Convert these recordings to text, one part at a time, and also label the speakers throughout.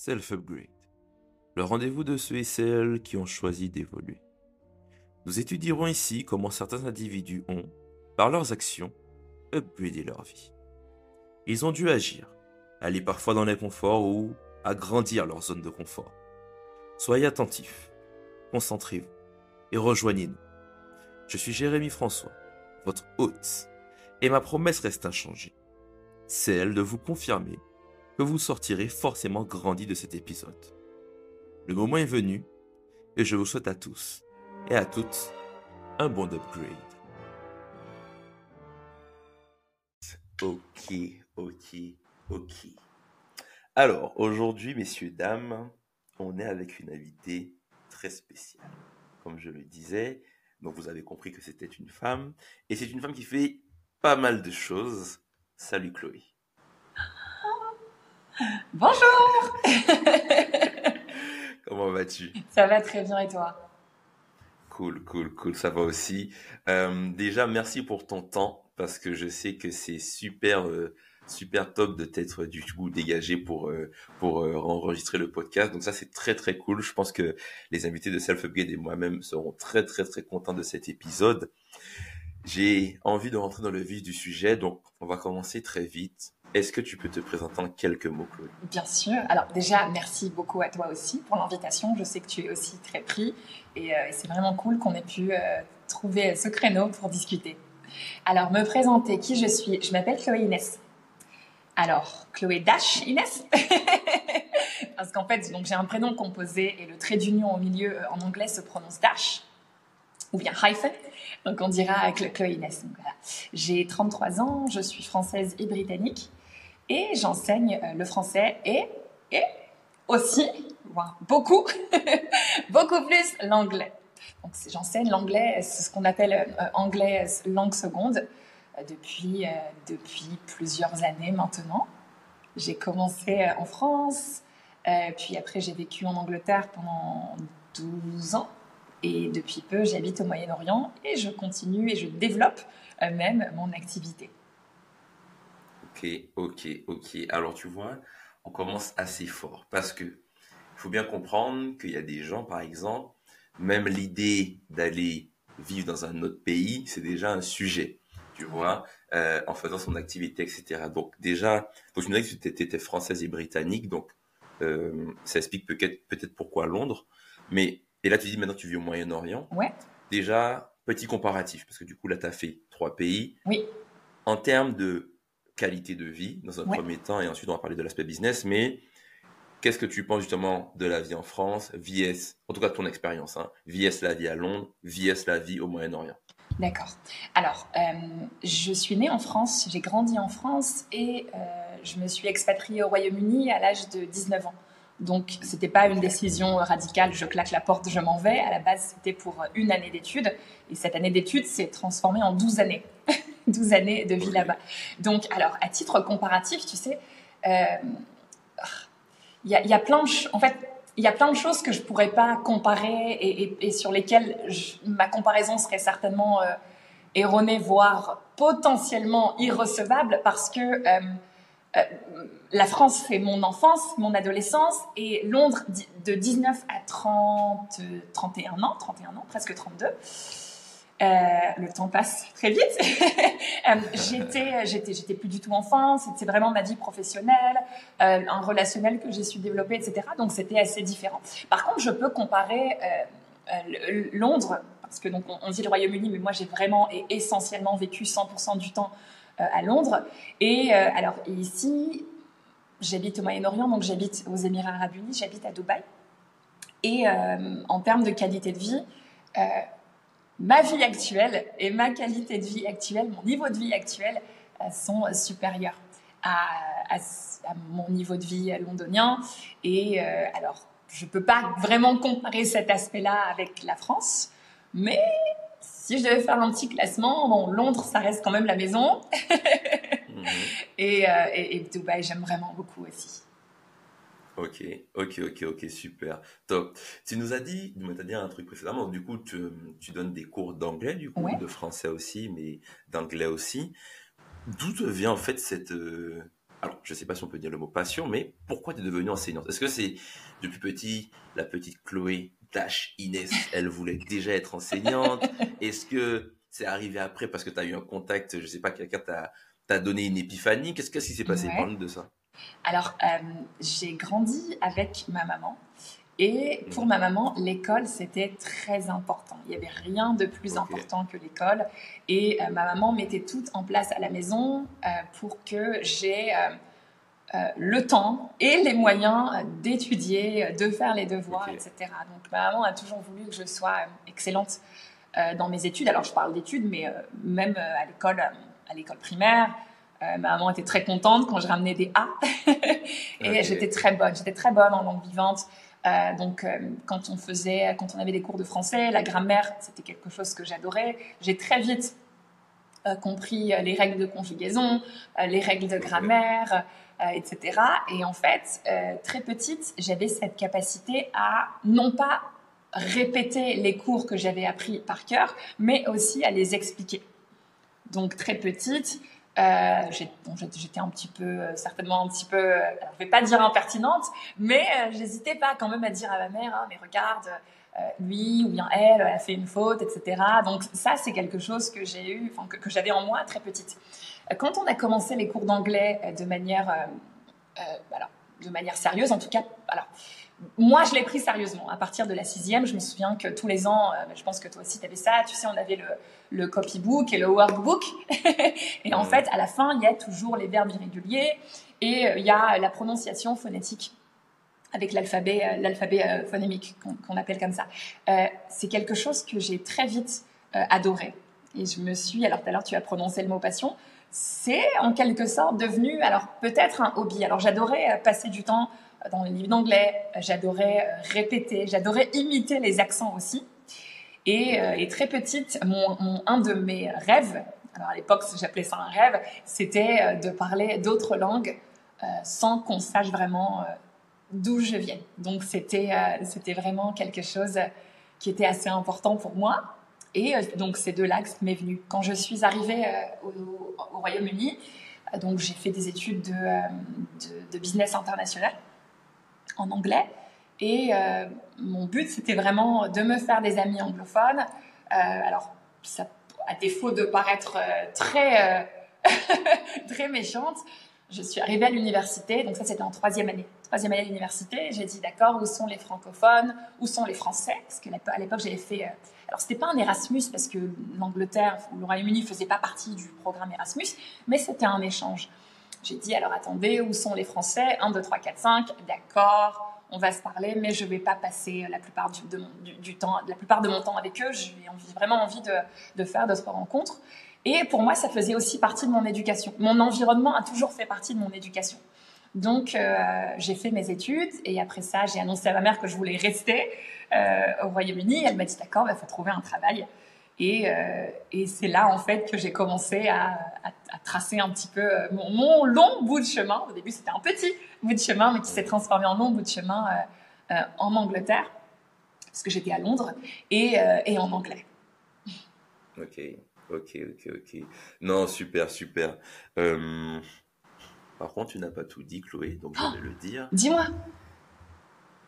Speaker 1: Self-Upgrade, le rendez-vous de ceux et celles qui ont choisi d'évoluer. Nous étudierons ici comment certains individus ont, par leurs actions, upgradé leur vie. Ils ont dû agir, aller parfois dans l'inconfort ou agrandir leur zone de confort. Soyez attentifs, concentrez-vous et rejoignez-nous. Je suis Jérémy François, votre hôte, et ma promesse reste inchangée. Celle de vous confirmer que vous sortirez forcément grandi de cet épisode. Le moment est venu et je vous souhaite à tous et à toutes un bon upgrade.
Speaker 2: Ok, ok, ok. Alors, aujourd'hui, messieurs, dames, on est avec une invitée très spéciale. Comme je le disais, donc vous avez compris que c'était une femme. Et c'est une femme qui fait pas mal de choses. Salut Chloé.
Speaker 3: Bonjour
Speaker 2: Comment vas-tu?
Speaker 3: Ça va très bien et toi?
Speaker 2: Cool, cool, cool, ça va aussi. Euh, déjà, merci pour ton temps parce que je sais que c'est super, euh, super top de t'être du coup dégagé pour euh, pour enregistrer le podcast. Donc ça, c'est très très cool. Je pense que les invités de Self Upgrade et moi-même seront très très très contents de cet épisode. J'ai envie de rentrer dans le vif du sujet, donc on va commencer très vite. Est-ce que tu peux te présenter en quelques mots, Chloé?
Speaker 3: Bien sûr. Alors déjà, merci beaucoup à toi aussi pour l'invitation. Je sais que tu es aussi très pris et, euh, c'est vraiment cool qu'on ait pu euh, trouver ce créneau pour discuter. Alors, me présenter qui je suis. Je m'appelle Chloé Inès. Alors, Chloé Dash Inès. Parce qu'en fait, donc j'ai un prénom composé et le trait d'union au milieu euh, en anglais se prononce Dash ou bien hyphen. Donc on dira Chloé Inès. J'ai 33 ans, je suis française et britannique et j'enseigne euh, le français et, et aussi, beaucoup, beaucoup plus l'anglais. Donc j'enseigne l'anglais, c'est ce qu'on appelle euh, anglais langue seconde euh, depuis, depuis plusieurs années maintenant. J'ai commencé en France, puis après j'ai vécu en Angleterre pendant 12 ans et depuis peu j'habite au Moyen-Orient et je continue et je développe même mon activité.
Speaker 2: Ok, ok, ok. Alors tu vois, on commence assez fort parce que il faut bien comprendre qu'il y a des gens, par exemple, même l'idée d'aller vivre dans un autre pays, c'est déjà un sujet, tu vois, euh, en faisant son activité, etc. Donc déjà, donc je me disais que tu étais française et britannique, donc euh, ça explique peut-être peut-être pourquoi Londres. Mais et là tu dis maintenant tu vis au Moyen-Orient.
Speaker 3: Ouais.
Speaker 2: Déjà petit comparatif parce que du coup là tu as fait trois pays.
Speaker 3: Oui.
Speaker 2: En termes de qualité de vie dans un premier temps et ensuite on va parler de l'aspect business. Mais qu'est-ce que tu penses justement de la vie en France, VS, en tout cas ton expérience, hein, VS la vie à Londres, VS la vie au Moyen-Orient?
Speaker 3: D'accord. Alors, euh, je suis née en France, j'ai grandi en France et euh, je me suis expatriée au Royaume-Uni à l'âge de 19 ans. Donc, c'était pas une décision radicale, je claque la porte, je m'en vais. À la base, c'était pour une année d'études. Et cette année d'études s'est transformée en 12 années. 12 années de vie là-bas. Donc, alors, à titre comparatif, tu sais, il euh, y, a, y, a, plein de, en fait, il y a plein de choses que je pourrais pas comparer et, et, sur lesquelles ma comparaison serait certainement euh, erronée, voire potentiellement irrecevable, parce que euh, euh, la France, c'est mon enfance, mon adolescence, et Londres, de 19 à 30, 31 ans, 31 ans, presque 32. Euh, le temps passe très vite. euh, j'étais, j'étais, j'étais plus du tout enfant. C'était vraiment ma vie professionnelle, un relationnel que j'ai su développer, etc. Donc c'était assez différent. Par contre, je peux comparer Londres, parce que donc on, dit le Royaume-Uni, mais moi j'ai vraiment et essentiellement vécu 100% du temps à Londres. Et euh, alors ici, j'habite au Moyen-Orient, donc j'habite aux Émirats Arabes Unis, j'habite à Dubaï. Et euh, en termes de qualité de vie, ma vie actuelle et ma qualité de vie actuelle, mon niveau de vie actuel sont supérieurs à, mon niveau de vie londonien. Et euh, alors, je peux pas vraiment comparer cet aspect-là avec la France, mais si je devais faire un petit classement, bon, Londres, ça reste quand même la maison. mmh. et, euh, et, et, Dubaï, j'aime vraiment beaucoup aussi.
Speaker 2: Ok, ok, ok, ok, super, top. Tu nous as dit, tu m'as dit un truc précédemment, du coup, tu, tu donnes des cours d'anglais, du coup,
Speaker 3: ouais.
Speaker 2: de français aussi, mais d'anglais aussi. D'où te vient en fait cette, euh, alors je sais pas si on peut dire le mot passion, mais pourquoi tu es devenue enseignante? Est-ce que c'est depuis petit, la petite Chloé Dash Inès, elle voulait déjà être enseignante Est-ce que c'est arrivé après parce que tu as eu un contact, je sais pas, quelqu'un t'a donné une épiphanie? Qu'est-ce qui s'est passé? Parle-nous de ça.
Speaker 3: Alors, euh, j'ai grandi avec ma maman. Et pour ma maman, l'école, c'était très important. Il n'y avait rien de plus important que l'école. Et euh, ma maman mettait tout en place à la maison euh, pour que j'ai le temps et les moyens d'étudier, de faire les devoirs, etc. Donc ma maman a toujours voulu que je sois excellente dans mes études. Alors je parle d'études, mais même à l'école, à l'école primaire, ma maman était très contente quand je ramenais des A. et j'étais très bonne. J'étais très bonne en langue vivante. Euh, donc, euh, quand on faisait, quand on avait des cours de français, la grammaire, c'était quelque chose que j'adorais. J'ai très vite euh, compris les règles de conjugaison, les règles de grammaire, etc. Et en fait, très petite, j'avais cette capacité à non pas répéter les cours que j'avais appris par cœur, mais aussi à les expliquer. Donc, très petite, euh, j'étais un petit peu, euh, certainement un petit peu, euh, je vais pas dire impertinente, mais j'hésitais pas quand même à dire à ma mère, hein, mais regarde, lui ou bien elle, a fait une faute, etc. Donc ça, c'est quelque chose que j'ai eu, que j'avais en moi très petite. Quand on a commencé les cours d'anglais de manière, alors, de manière sérieuse, en tout cas, alors moi, je l'ai pris sérieusement. À partir de la sixième, je me souviens que tous les ans, euh, je pense que toi aussi, tu avais ça. Tu sais, on avait le, le copybook et le workbook. et en fait, à la fin, il y a toujours les verbes irréguliers et euh, il y a la prononciation phonétique avec l'alphabet, euh, l'alphabet phonémique qu'on appelle comme ça. c'est quelque chose que j'ai très vite adoré. Et je me suis, alors tout à l'heure, tu as prononcé le mot passion. C'est en quelque sorte devenu, alors peut-être un hobby. Alors j'adorais passer du temps dans les livres d'anglais. J'adorais euh, répéter, j'adorais imiter les accents aussi. Et, euh, très petite, mon, un de mes rêves, alors à l'époque j'appelais ça un rêve, c'était euh, de parler d'autres langues sans qu'on sache vraiment d'où je viens. Donc c'était vraiment quelque chose qui était assez important pour moi. Et donc c'est de là que m'est venu. Quand je suis arrivée au, Royaume-Uni, donc j'ai fait des études de, business international en anglais. Et euh, mon but, c'était vraiment de me faire des amis anglophones. Euh, alors, à défaut de paraître euh, très, très méchante, je suis arrivée à l'université, donc ça c'était en troisième année. Troisième année à l'université, j'ai dit d'accord, où sont les francophones, où sont les français? Parce qu'à l'époque j'avais fait, alors c'était pas un Erasmus parce que l'Angleterre ou le Royaume-Uni faisait pas partie du programme Erasmus, mais c'était un échange. J'ai dit alors attendez, où sont les Français? 1, 2, 3, 4, 5, d'accord, on va se parler, mais je ne vais pas passer la plupart du, de temps, la plupart de mon temps avec eux. J'ai vraiment envie de, de faire d'autres rencontres. Et pour moi, ça faisait aussi partie de mon éducation. Mon environnement a toujours fait partie de mon éducation. Donc, euh, j'ai fait mes études et après ça, j'ai annoncé à ma mère que je voulais rester euh, au Royaume-Uni. Elle m'a dit d'accord, il faut trouver un travail. Euh, et, c'est là, en fait, que j'ai commencé à, tracer un petit peu mon, long bout de chemin. Au début, c'était un petit bout de chemin, mais qui s'est transformé en long bout de chemin en Angleterre, parce que j'étais à Londres, et, en anglais.
Speaker 2: Ok, ok, ok, ok. Non, super, super. Par contre, tu n'as pas tout dit, Chloé, donc je vais le dire.
Speaker 3: Dis-moi.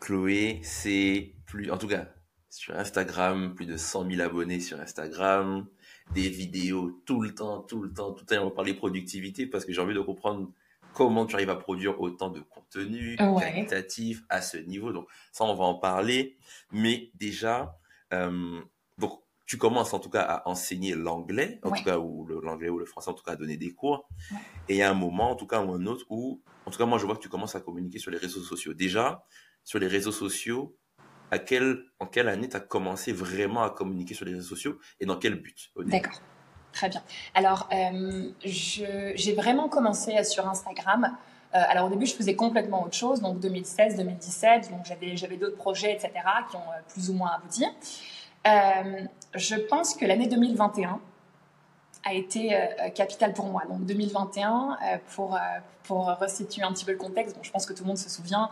Speaker 2: Chloé, c'est plus, en tout cas, sur Instagram, plus de 100 000 abonnés sur Instagram, des vidéos tout le temps, tout le temps, tout le temps. On va parler productivité parce que j'ai envie de comprendre comment tu arrives à produire autant de contenu qualitatif à ce niveau. Donc ça, on va en parler. Mais déjà, euh, tu commences en tout cas à enseigner l'anglais, en tout cas ou l'anglais ou le français, en tout cas à donner des cours. Et il y a un moment, en tout cas ou un autre, où, en tout cas moi je vois que tu commences à communiquer sur les réseaux sociaux. Déjà, sur les réseaux sociaux, à quelle, en quelle année tu as commencé vraiment à communiquer sur les réseaux sociaux et dans quel but
Speaker 3: D'accord. Très bien. Alors, euh, j'ai vraiment commencé sur Instagram. Euh, alors, au début, je faisais complètement autre chose, donc 2016, 2017. Donc, j'avais d'autres projets, etc., qui ont euh, plus ou moins abouti. Je pense que l'année 2021 a été capitale pour moi. Donc, 2021, pour, pour restituer un petit peu le contexte, bon, je pense que tout le monde se souvient,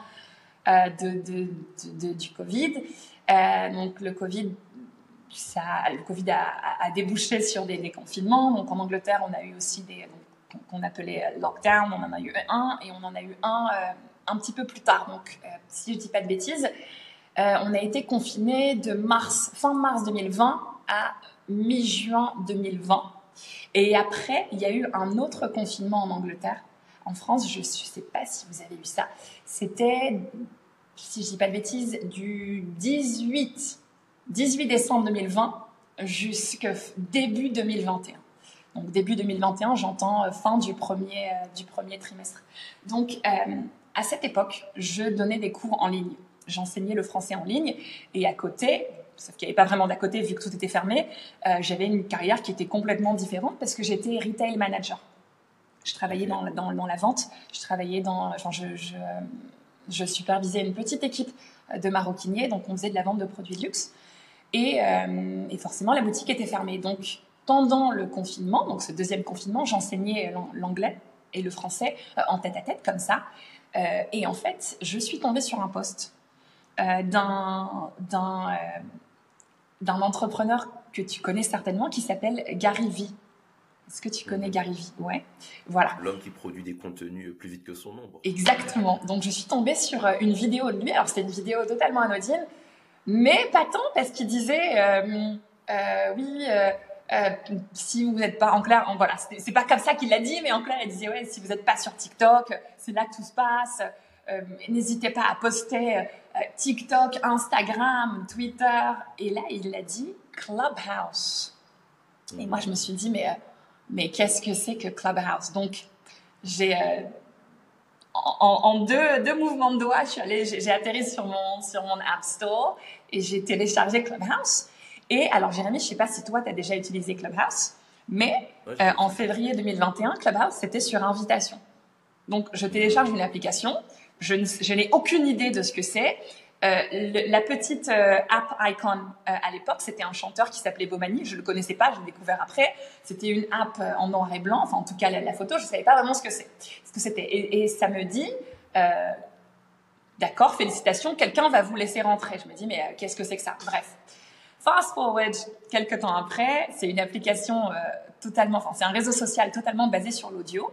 Speaker 3: euh, du Covid. Euh, donc le Covid, ça, le Covid a, débouché sur des, confinements. Donc en Angleterre, on a eu aussi des, qu'on appelait lockdown, on en a eu un et on en a eu un un petit peu plus tard. Donc, si je dis pas de bêtises, on a été confiné de mars, fin mars 2020 à mi-juin 2020. Et après, il y a eu un autre confinement en Angleterre. En France, je ne sais pas si vous avez vu ça. C'était, si je dis pas de bêtises, du 18, 18 décembre 2020 jusqu'au début 2021. Donc début 2021, j'entends euh, fin du premier, euh, du premier trimestre. Donc euh, à cette époque, je donnais des cours en ligne. J'enseignais le français en ligne et à côté, sauf qu'il n'y avait pas vraiment d'à côté vu que tout était fermé, euh, j'avais une carrière qui était complètement différente parce que j'étais retail manager. Je travaillais dans, dans, dans, la vente, je travaillais dans, enfin, je, je, je, supervisais une petite équipe de maroquiniers, donc on faisait de la vente de produits luxe. Et, euh, et forcément, la boutique était fermée. Donc, pendant le confinement, donc ce deuxième confinement, j'enseignais l'anglais et le français euh, en tête à tête, comme ça. Euh, et en fait, je suis tombée sur un poste d'un d'un entrepreneur que tu connais certainement qui s'appelle Gary Vee. Est-ce que tu connais. Gary Vee? Ouais. Voilà.
Speaker 2: L'homme qui produit des contenus plus vite que son ombre.
Speaker 3: Exactement. Donc je suis tombée sur euh, une vidéo de lui. Alors c'était une vidéo totalement anodine, mais pas tant parce qu'il disait euh, euh, oui. si vous n'êtes pas en clair, en, voilà, c'est pas comme ça qu'il l'a dit, mais en clair, il disait ouais, si vous n'êtes pas sur TikTok, c'est là que tout se passe. Euh, n'hésitez pas à poster euh, TikTok, Instagram, Twitter. Et là, il a dit Clubhouse. Et moi, je me suis dit, mais, euh, mais qu'est-ce que c'est que Clubhouse? Donc, j'ai en, deux, deux, mouvements de doigts, j'ai atterri sur mon, sur mon App Store et j'ai téléchargé Clubhouse. Et alors, Jérémy, je sais pas si toi, tu as déjà utilisé Clubhouse, mais en février 2021, Clubhouse, c'était sur invitation. Donc, je télécharge une application je, n'ai aucune idée de ce que c'est. Euh, la petite euh, app Icon euh, à l'époque, c'était un chanteur qui s'appelait Bomani. Je le connaissais pas, je l'ai découvert après. C'était une app en noir et blanc, enfin en tout cas la, photo, je savais pas vraiment ce que c'est, ce que c'était. Et, ça me dit, d'accord, félicitations, quelqu'un va vous laisser rentrer. Je me dis mais qu'est-ce que c'est que ça? Bref, fast forward quelques temps après, c'est une application c'est un réseau social totalement basé sur l'audio.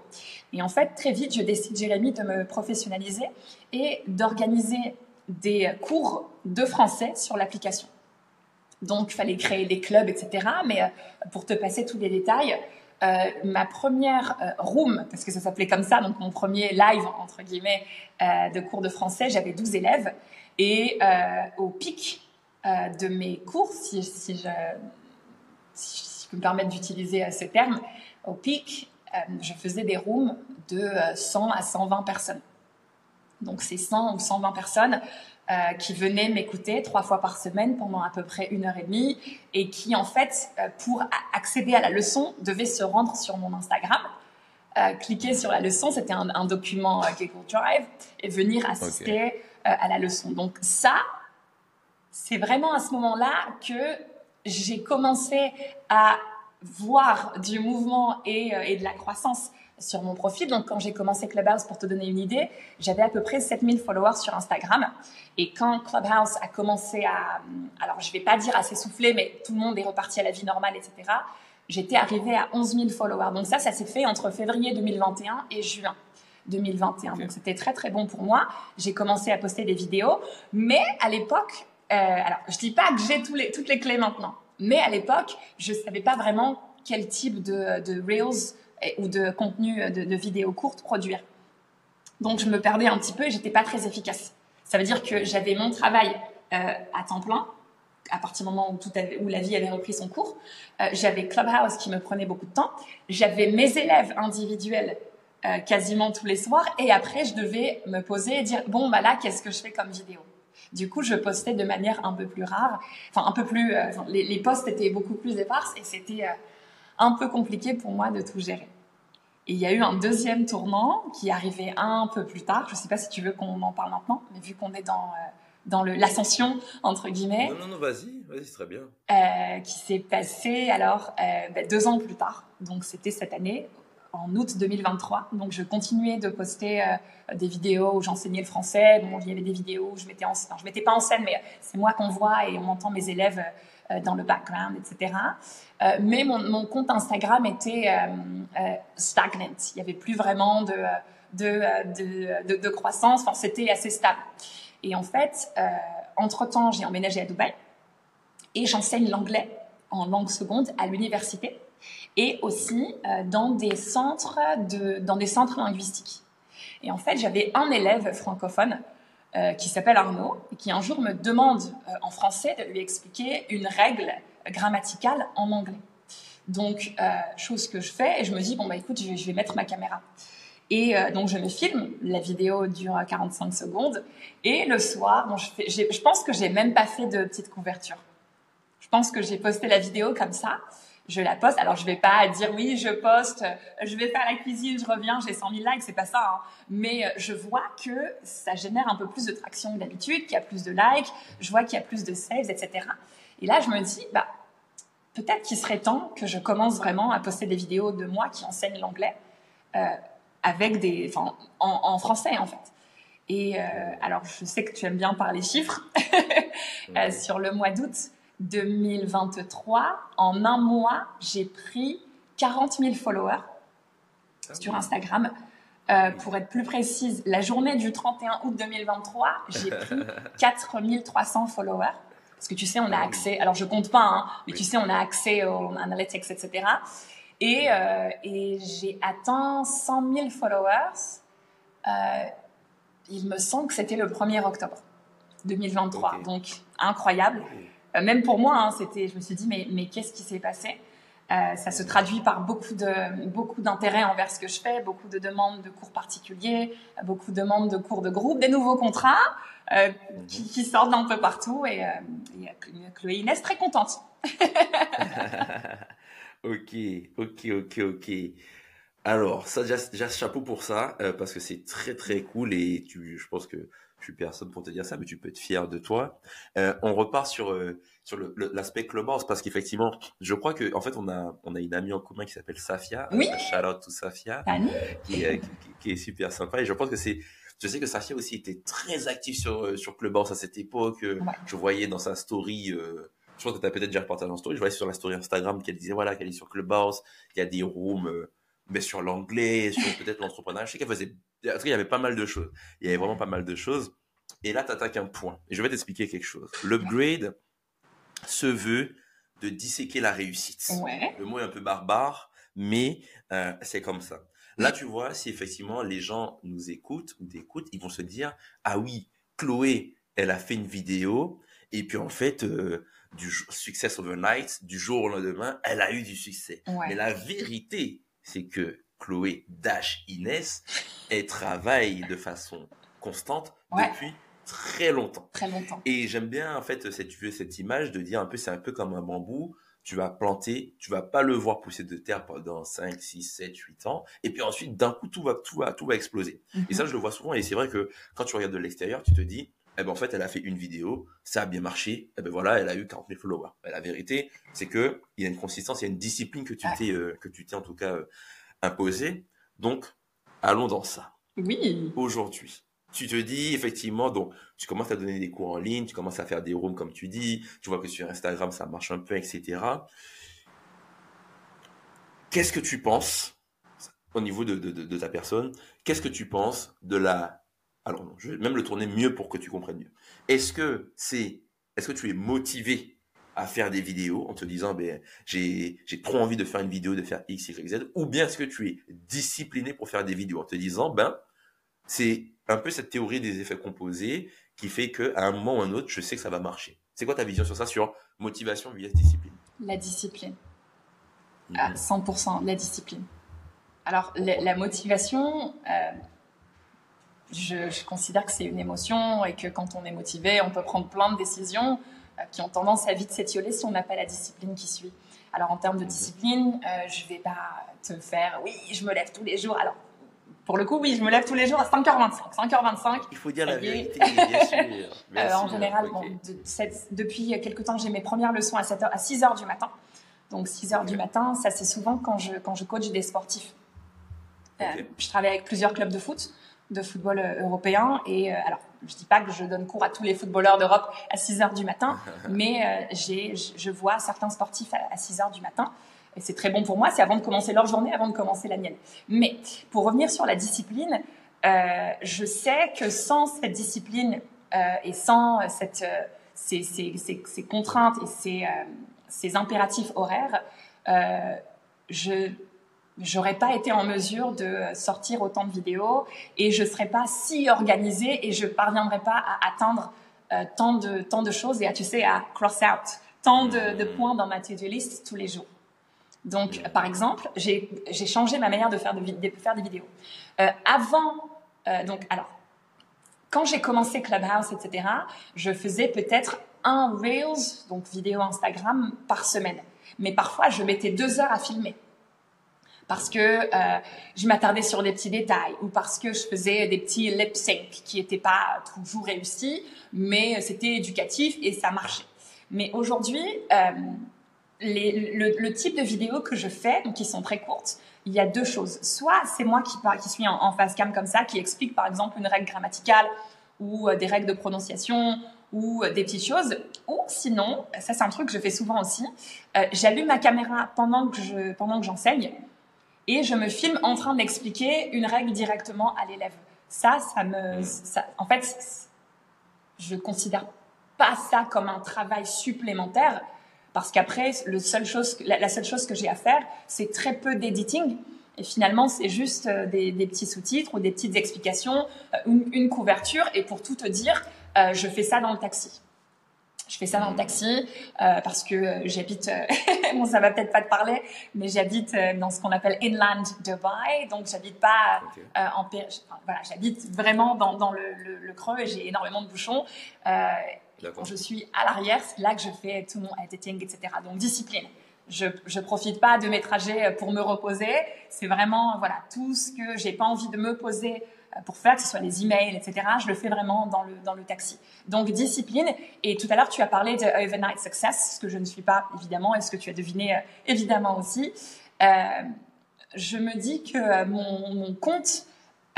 Speaker 3: Et en fait, très vite, je décide, Jérémy, de me professionnaliser et d'organiser des cours de français sur l'application. Donc, il fallait créer des clubs, etc. Mais euh, pour te passer tous les détails, euh, ma première euh, room, parce que ça s'appelait comme ça, donc mon premier live, entre guillemets, de cours de français, j'avais 12 élèves. Et au pic de mes cours, si, je, si, peux me permettre d'utiliser ce terme, au pic, euh, je faisais des rooms de 100 euh, à 120 personnes. Donc c'est 100 ou 120 personnes euh, qui venaient m'écouter trois fois par semaine pendant à peu près une heure et demie et qui en fait, pour accéder à la leçon, devaient se rendre sur mon Instagram, cliquer sur la leçon, c'était un, document Google Drive, et venir assister à la leçon. Donc ça, c'est vraiment à ce moment-là que j'ai commencé à voir du mouvement et, euh, et, de la croissance sur mon profil. Donc, quand j'ai commencé Clubhouse, pour te donner une idée, j'avais à peu près 7000 followers sur Instagram. Et quand Clubhouse a commencé à, alors je vais pas dire à s'essouffler, mais tout le monde est reparti à la vie normale, etc., j'étais arrivée à 11 000 followers. Donc ça, ça s'est fait entre février 2021 et juin 2021. Donc c'était très très bon pour moi. J'ai commencé à poster des vidéos, mais à l'époque, euh, alors je dis pas que j'ai toutes les clés maintenant. Mais à l'époque, je ne savais pas vraiment quel type de, de Reels ou de contenu de, de vidéos courtes produire. Donc je me perdais un petit peu et j'étais pas très efficace. Ça veut dire que j'avais mon travail euh, à temps plein, à partir du moment où, la vie avait repris son cours. Euh, j'avais Clubhouse qui me prenait beaucoup de temps. J'avais mes élèves individuels euh, quasiment tous les soirs. Et après, je devais me poser et dire, bon, bah là, qu'est-ce que je fais comme vidéo? Du coup, je postais de manière un peu plus rare, enfin un peu plus, euh, les, les, posts étaient beaucoup plus éparses et c'était euh, un peu compliqué pour moi de tout gérer. Et il y a eu un deuxième tournant qui arrivait un peu plus tard. Je ne sais pas si tu veux qu'on en parle maintenant, mais vu qu'on est dans euh, dans l'ascension entre guillemets.
Speaker 2: Non non non, vas-y, vas-y, très bien.
Speaker 3: qui s'est passé alors ben, deux ans plus tard. Donc c'était cette année en août 2023. Donc, je continuais de poster euh, des vidéos où j'enseignais le français. Bon, il y avait des vidéos où je mettais en, je mettais pas en scène, mais c'est moi qu'on voit et on entend mes élèves dans le background, etc. mais mon, compte Instagram était stagnant. Il n'y avait plus vraiment de, de, de, croissance. Enfin, c'était assez stable. Et en fait, entre-temps, j'ai emménagé à Dubaï et j'enseigne l'anglais en langue seconde à l'université et aussi dans des centres dans des centres linguistiques. Et en fait, j'avais un élève francophone euh, qui s'appelle Arnaud qui un jour me demande euh, en français de lui expliquer une règle grammaticale en anglais. Donc, euh, chose que je fais et je me dis, bon, bah écoute, je vais, mettre ma caméra. Et donc, je me filme, la vidéo dure 45 secondes, et le soir, je, je pense que j'ai même pas fait de petite couverture. Je pense que j'ai posté la vidéo comme ça, je la poste. Alors, je vais pas dire oui, je poste, je vais faire la cuisine, je reviens, j'ai 100 000 likes, c'est pas ça. Hein. Mais euh, je vois que ça génère un peu plus de traction que d'habitude, qu'il y a plus de likes, je vois qu'il y a plus de saves, etc. Et là, je me dis, bah, peut-être qu'il serait temps que je commence vraiment à poster des vidéos de moi qui enseigne l'anglais euh, avec des, enfin, en, français en fait. Et euh, alors, je sais que tu aimes bien parler chiffres. sur le mois d'août, 2023, en un mois, j'ai pris 40 000 followers ah sur Instagram. Euh, pour être plus précise, la journée du 31 août 2023, j'ai pris 4300 followers. Parce que tu sais, on a ah accès, alors je compte pas, hein, mais tu sais, on a accès aux analytics, etc. Et, euh, et j'ai atteint 100 000 followers. Euh, il me semble que c'était le 1er octobre 2023. Donc, incroyable. Euh, même pour moi, hein, c'était, je me suis dit, mais, mais qu'est-ce qui s'est passé? Euh, ça se traduit par beaucoup de beaucoup d'intérêt envers ce que je fais, beaucoup de demandes de cours particuliers, beaucoup de demandes de cours de groupe, des nouveaux contrats euh, qui, sortent d'un peu partout et, euh, Chloé Inès très contente.
Speaker 2: ok, ok, ok, ok. Alors, ça déjà, chapeau pour ça parce que c'est très très cool et je pense que personne pour te dire ça, mais tu peux être fier de toi. Euh, on repart sur euh, sur l'aspect clubhouse parce qu'effectivement, je crois que en fait on a on a une amie en commun qui s'appelle Safia.
Speaker 3: Oui.
Speaker 2: Euh, shout out to Safia, qui, qui, est super sympa et je pense que c'est je sais que Safia aussi était très active sur sur Clubhouse à cette époque. Je voyais dans sa story. je pense que tu as peut-être déjà reporté en story. Je voyais sur la story Instagram qu'elle disait voilà qu'elle est sur Clubhouse, qu'il y a des rooms mais sur l'anglais, sur peut-être l'entrepreneuriat. Je sais qu'elle faisait, en tout cas, il y avait pas mal de choses. Il y avait vraiment pas mal de choses. Et là, tu attaques un point. Et je vais t'expliquer quelque chose. L'upgrade se veut de disséquer la réussite. Le mot est un peu barbare, mais euh, c'est comme ça. Là, tu vois, si effectivement les gens nous écoutent ou t'écoutent, ils vont se dire, ah oui, Chloé, elle a fait une vidéo, et puis en fait, euh, du success overnight, du jour au lendemain, elle a eu du succès. Mais la vérité, c'est que Chloé Dash Inès, elle travaille de façon constante depuis très longtemps.
Speaker 3: Très longtemps.
Speaker 2: Et j'aime bien en fait cette, cette image de dire un peu c'est un peu comme un bambou. Tu vas planter, tu vas pas le voir pousser de terre pendant 5, 6, 7, 8 ans. Et puis ensuite, d'un coup, tout va, tout va, tout va exploser. Et mhm. ça, je le vois souvent. Et c'est vrai que quand tu regardes de l'extérieur, tu te dis, eh ben, en fait, elle a fait une vidéo, ça a bien marché, eh ben voilà, elle a eu 40 000 followers. La vérité, c'est que il y a une consistance, il y a une discipline que tu t'es, euh, que tu t'es en tout cas euh, imposée. Donc, allons dans ça.
Speaker 3: Oui.
Speaker 2: Aujourd'hui, tu te dis effectivement, donc tu commences à donner des cours en ligne, tu commences à faire des rooms comme tu dis, tu vois que sur Instagram ça marche un peu, etc. Qu'est-ce que tu penses au niveau de, de, ta personne Qu'est-ce que tu penses de la alors je vais même le tourner mieux pour que tu comprennes mieux. Est-ce que c'est, est-ce que tu es motivé à faire des vidéos en te disant, ben, j'ai, j'ai trop envie de faire une vidéo, de faire X, Y, Z, ou bien est-ce que tu es discipliné pour faire des vidéos en te disant, ben, c'est un peu cette théorie des effets composés qui fait qu'à un moment ou un autre, je sais que ça va marcher. C'est quoi ta vision sur ça, sur motivation vs discipline?
Speaker 3: La discipline. À 100%, la discipline. Alors, la, motivation, euh, je, considère que c'est une émotion et que quand on est motivé, on peut prendre plein de décisions euh, qui ont tendance à vite s'étioler si on n'a pas la discipline qui suit. Alors, en termes de discipline, euh, je vais pas te faire, oui, je me lève tous les jours. Alors, pour le coup, oui, je me lève tous les jours à 5h25. 5h25.
Speaker 2: Il faut dire la vérité, bien sûr.
Speaker 3: Euh, en général, depuis quelques temps, j'ai mes premières leçons à, 7h, à 6h du matin. Donc 6h du matin, ça c'est souvent quand je, quand je coach des sportifs. Euh, je travaille avec plusieurs clubs de foot. De football européen. Et alors, je dis pas que je donne cours à tous les footballeurs d'Europe à 6 heures du matin, mais j'ai, je vois certains sportifs à, 6 heures du matin. Et c'est très bon pour moi, c'est avant de commencer leur journée, avant de commencer la mienne. Mais pour revenir sur la discipline, je sais que sans cette discipline et sans cette, ces, ces, ces, contraintes et ces, ces impératifs horaires, euh, je j'aurais pas été en mesure de sortir autant de vidéos et je serais pas si organisée et je parviendrais pas à atteindre euh, tant de tant de choses et à tu sais à cross out tant de, de points dans ma to-do list tous les jours. Donc par exemple, j'ai changé ma manière de faire de, de faire des vidéos. Euh, avant euh, donc alors quand j'ai commencé Clubhouse etc, je faisais peut-être un Reels, donc vidéo Instagram, par semaine. Mais parfois, je mettais deux heures à filmer. Parce que euh, je m'attardais sur des petits détails ou parce que je faisais des petits lip sync qui n'étaient pas toujours réussis, mais c'était éducatif et ça marchait. Mais aujourd'hui, euh, le, type de vidéos que je fais, donc qui sont très courtes, il y a deux choses. Soit c'est moi qui, suis en, en face cam comme ça, qui explique par exemple une règle grammaticale ou euh, des règles de prononciation ou euh, des petites choses. Ou sinon, ça c'est un truc que je fais souvent aussi, euh, j'allume ma caméra pendant que j'enseigne et je me filme en train d'expliquer une règle directement à l'élève. Ça, ça me, ça, en fait, je considère pas ça comme un travail supplémentaire parce qu'après, le seul chose, la, seule chose que j'ai à faire, c'est très peu d'editing. Et finalement, c'est juste euh, des, petits sous-titres ou des petites explications, une, une, couverture. Et pour tout te dire, euh, je fais ça dans le taxi. Je fais ça dans le taxi euh, parce que euh, j'habite, euh, bon ça va peut-être pas te parler, mais j'habite dans ce qu'on appelle inland Dubai, donc j'habite pas en, enfin, voilà, j'habite vraiment dans, dans le, le, le, creux et j'ai énormément de bouchons. quand je suis à l'arrière, c'est là que je fais tout mon editing, etc. Donc discipline. Je, je profite pas de mes trajets pour me reposer. C'est vraiment voilà tout ce que j'ai pas envie de me poser pour faire, que ce soit les emails, etc. Je le fais vraiment dans le, dans le taxi. Donc, discipline. Et tout à l'heure, tu as parlé de overnight success, ce que je ne suis pas, évidemment, et ce que tu as deviné, euh, évidemment, aussi. Euh, je me dis que euh, mon, compte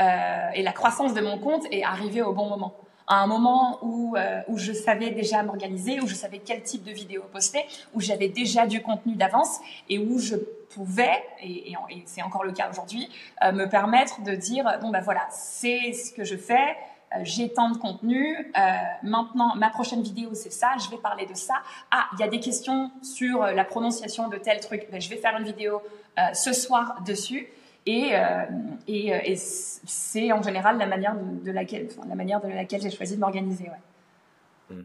Speaker 3: euh, et la croissance de mon compte est arrivée au bon moment à un moment où, euh, où je savais déjà m'organiser, où je savais quel type de vidéo poster, où j'avais déjà du contenu d'avance et où je pouvais, et, et, et c'est encore le cas aujourd'hui, euh, me permettre de dire, bon ben voilà, c'est ce que je fais, euh, j'ai tant de contenu, euh, maintenant ma prochaine vidéo c'est ça, je vais parler de ça. Ah, il y a des questions sur la prononciation de tel truc, ben, je vais faire une vidéo ce soir dessus. Et, euh, et, euh, et c'est en général la manière de, laquelle, la manière de laquelle j'ai choisi de m'organiser. Ouais.
Speaker 2: Mmh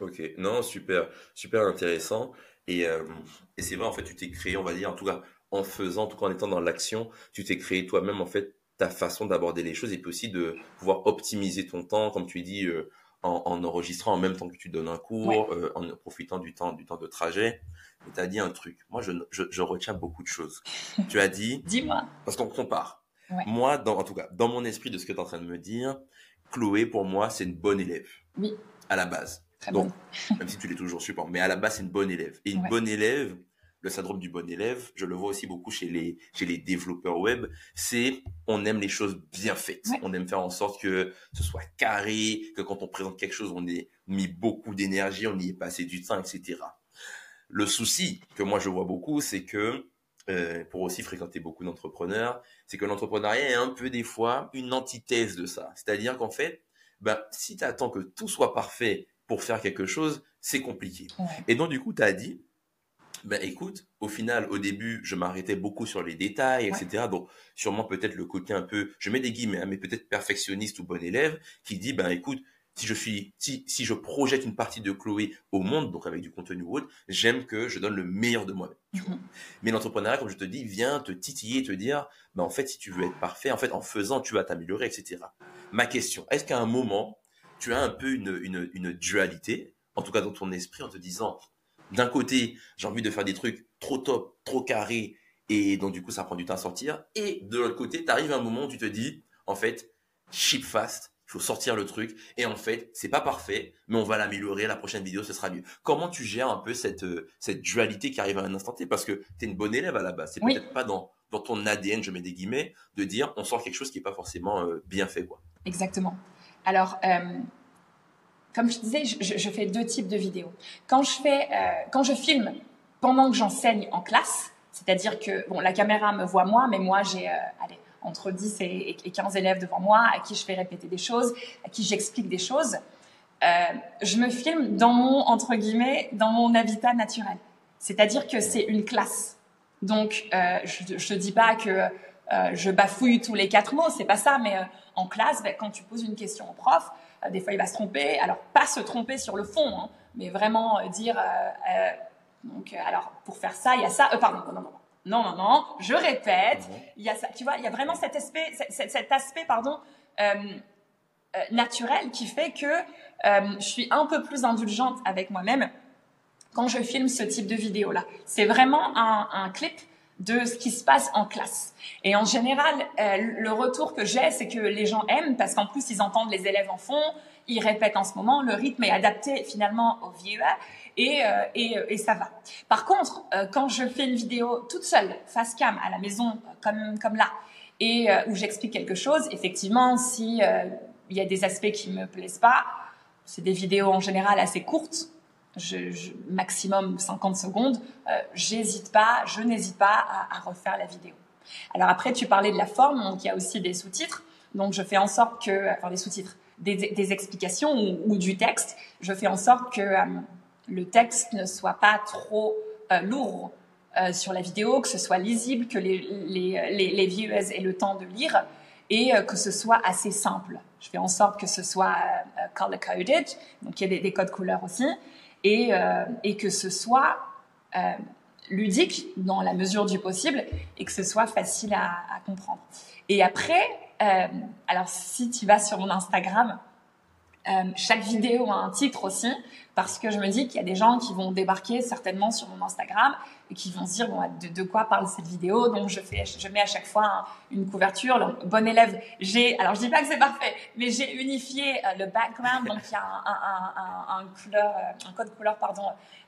Speaker 2: ok, non, super, super intéressant. Et, euh, et c'est vrai, en fait, tu t'es créé, on va dire, en tout cas, en faisant, en tout cas en étant dans l'action, tu t'es créé toi-même, en fait, ta façon d'aborder les choses et puis aussi de pouvoir optimiser ton temps, comme tu dis, euh, en, en, enregistrant en même temps que tu donnes un cours, ouais. euh, en profitant du temps, du temps de trajet. Et tu as dit un truc. Moi, je, je, je, retiens beaucoup de choses. tu as dit.
Speaker 3: Dis-moi.
Speaker 2: Parce qu'on compare. Ouais. Moi, dans, en tout cas, dans mon esprit de ce que tu es en train de me dire, Chloé, pour moi, c'est une bonne élève.
Speaker 3: Oui.
Speaker 2: À la base.
Speaker 3: Très
Speaker 2: Donc, même si tu l'es toujours support, mais à la base, c'est une bonne élève. Et une ouais. bonne élève, le syndrome du bon élève, je le vois aussi beaucoup chez les, chez les développeurs web, c'est on aime les choses bien faites. Ouais. On aime faire en sorte que ce soit carré, que quand on présente quelque chose, on ait mis beaucoup d'énergie, on y est passé du temps, etc. Le souci que moi je vois beaucoup, c'est que euh, pour aussi fréquenter beaucoup d'entrepreneurs, c'est que l'entrepreneuriat est un peu des fois une antithèse de ça. C'est-à-dire qu'en fait, ben, si tu attends que tout soit parfait pour faire quelque chose, c'est compliqué.
Speaker 3: Ouais.
Speaker 2: Et donc du coup, tu as dit, ben écoute, au final, au début, je m'arrêtais beaucoup sur les détails, etc. Donc, sûrement peut-être le côté un peu, je mets des guillemets, hein, mais peut-être perfectionniste ou bon élève, qui dit, ben écoute, si je suis, si, si je projette une partie de Chloé au monde, donc avec du contenu ou autre, j'aime que je donne le meilleur de moi-même.
Speaker 3: Mm -hmm.
Speaker 2: Mais l'entrepreneuriat, comme je te dis, vient te titiller, te dire, ben en fait, si tu veux être parfait, en fait, en faisant, tu vas t'améliorer, etc. Ma question, est-ce qu'à un moment, tu as un peu une, une, une dualité, en tout cas dans ton esprit, en te disant, d'un côté, j'ai envie de faire des trucs trop top, trop carrés, et donc du coup, ça prend du temps à sortir. Et de l'autre côté, tu arrives à un moment où tu te dis, en fait, ship fast, il faut sortir le truc. Et en fait, c'est pas parfait, mais on va l'améliorer. La prochaine vidéo, ce sera mieux. Comment tu gères un peu cette, cette dualité qui arrive à un instant T? Parce que tu es une bonne élève à la base. C'est
Speaker 3: oui.
Speaker 2: peut-être pas dans, dans ton ADN, je mets des guillemets, de dire on sort quelque chose qui n'est pas forcément euh, bien fait. Quoi.
Speaker 3: Exactement. Alors, euh, comme je disais, je, fais deux types de vidéos. Quand je, fais, euh, quand je filme pendant que j'enseigne en classe, c'est-à-dire que bon, la caméra me voit moi, mais moi j'ai allez, entre 10 et, 15 élèves devant moi à qui je fais répéter des choses, à qui j'explique des choses. je me filme dans mon, entre guillemets, dans mon habitat naturel. C'est-à-dire que c'est une classe. Donc, euh, je ne te dis pas que euh, je bafouille tous les quatre mots, c'est pas ça, mais euh, en classe, ben, quand tu poses une question au prof, euh, des fois il va se tromper. Alors, pas se tromper sur le fond, hein, mais vraiment dire, donc, alors, pour faire ça, il y a ça, pardon, non, non, non. Non, non, non, je répète, il y a ça. Tu vois, il y a vraiment cet aspect, cet, cet aspect, pardon, naturel qui fait que je suis un peu plus indulgente avec moi-même quand je filme ce type de vidéo-là. C'est vraiment un, clip de ce qui se passe en classe. Et en général, euh, le retour que j'ai, c'est que les gens aiment parce qu'en plus, ils entendent les élèves en fond, ils répètent en ce moment, le rythme est adapté finalement au vieux et, euh, et, ça va. Par contre, euh, quand je fais une vidéo toute seule, face cam, à la maison, comme, là, et où j'explique quelque chose, effectivement, si il y a des aspects qui me plaisent pas, c'est des vidéos en général assez courtes, maximum 50 secondes, euh, j'hésite pas, je n'hésite pas à, refaire la vidéo. Alors après, tu parlais de la forme, donc il y a aussi des sous-titres. Donc je fais en sorte que, enfin des sous-titres, des, explications ou, du texte, je fais en sorte que euh, le texte ne soit pas trop euh, lourd sur la vidéo, que ce soit lisible, que les, les, viewers aient le temps de lire et que ce soit assez simple. Je fais en sorte que ce soit color coded, donc il y a des, des codes couleurs aussi, et, euh, que ce soit euh, ludique dans la mesure du possible et que ce soit facile à, à comprendre. Et après, euh, alors si tu vas sur mon Instagram, euh, chaque vidéo a un titre aussi, parce que je me dis qu'il y a des gens qui vont débarquer certainement sur mon Instagram et qui vont se dire de, quoi parle cette vidéo? Donc je fais, je mets à chaque fois une couverture. Bon élève, j'ai, alors je dis pas que c'est parfait, mais j'ai unifié euh, le background. Donc il y a un, un, un, couleur, euh, code couleur pardon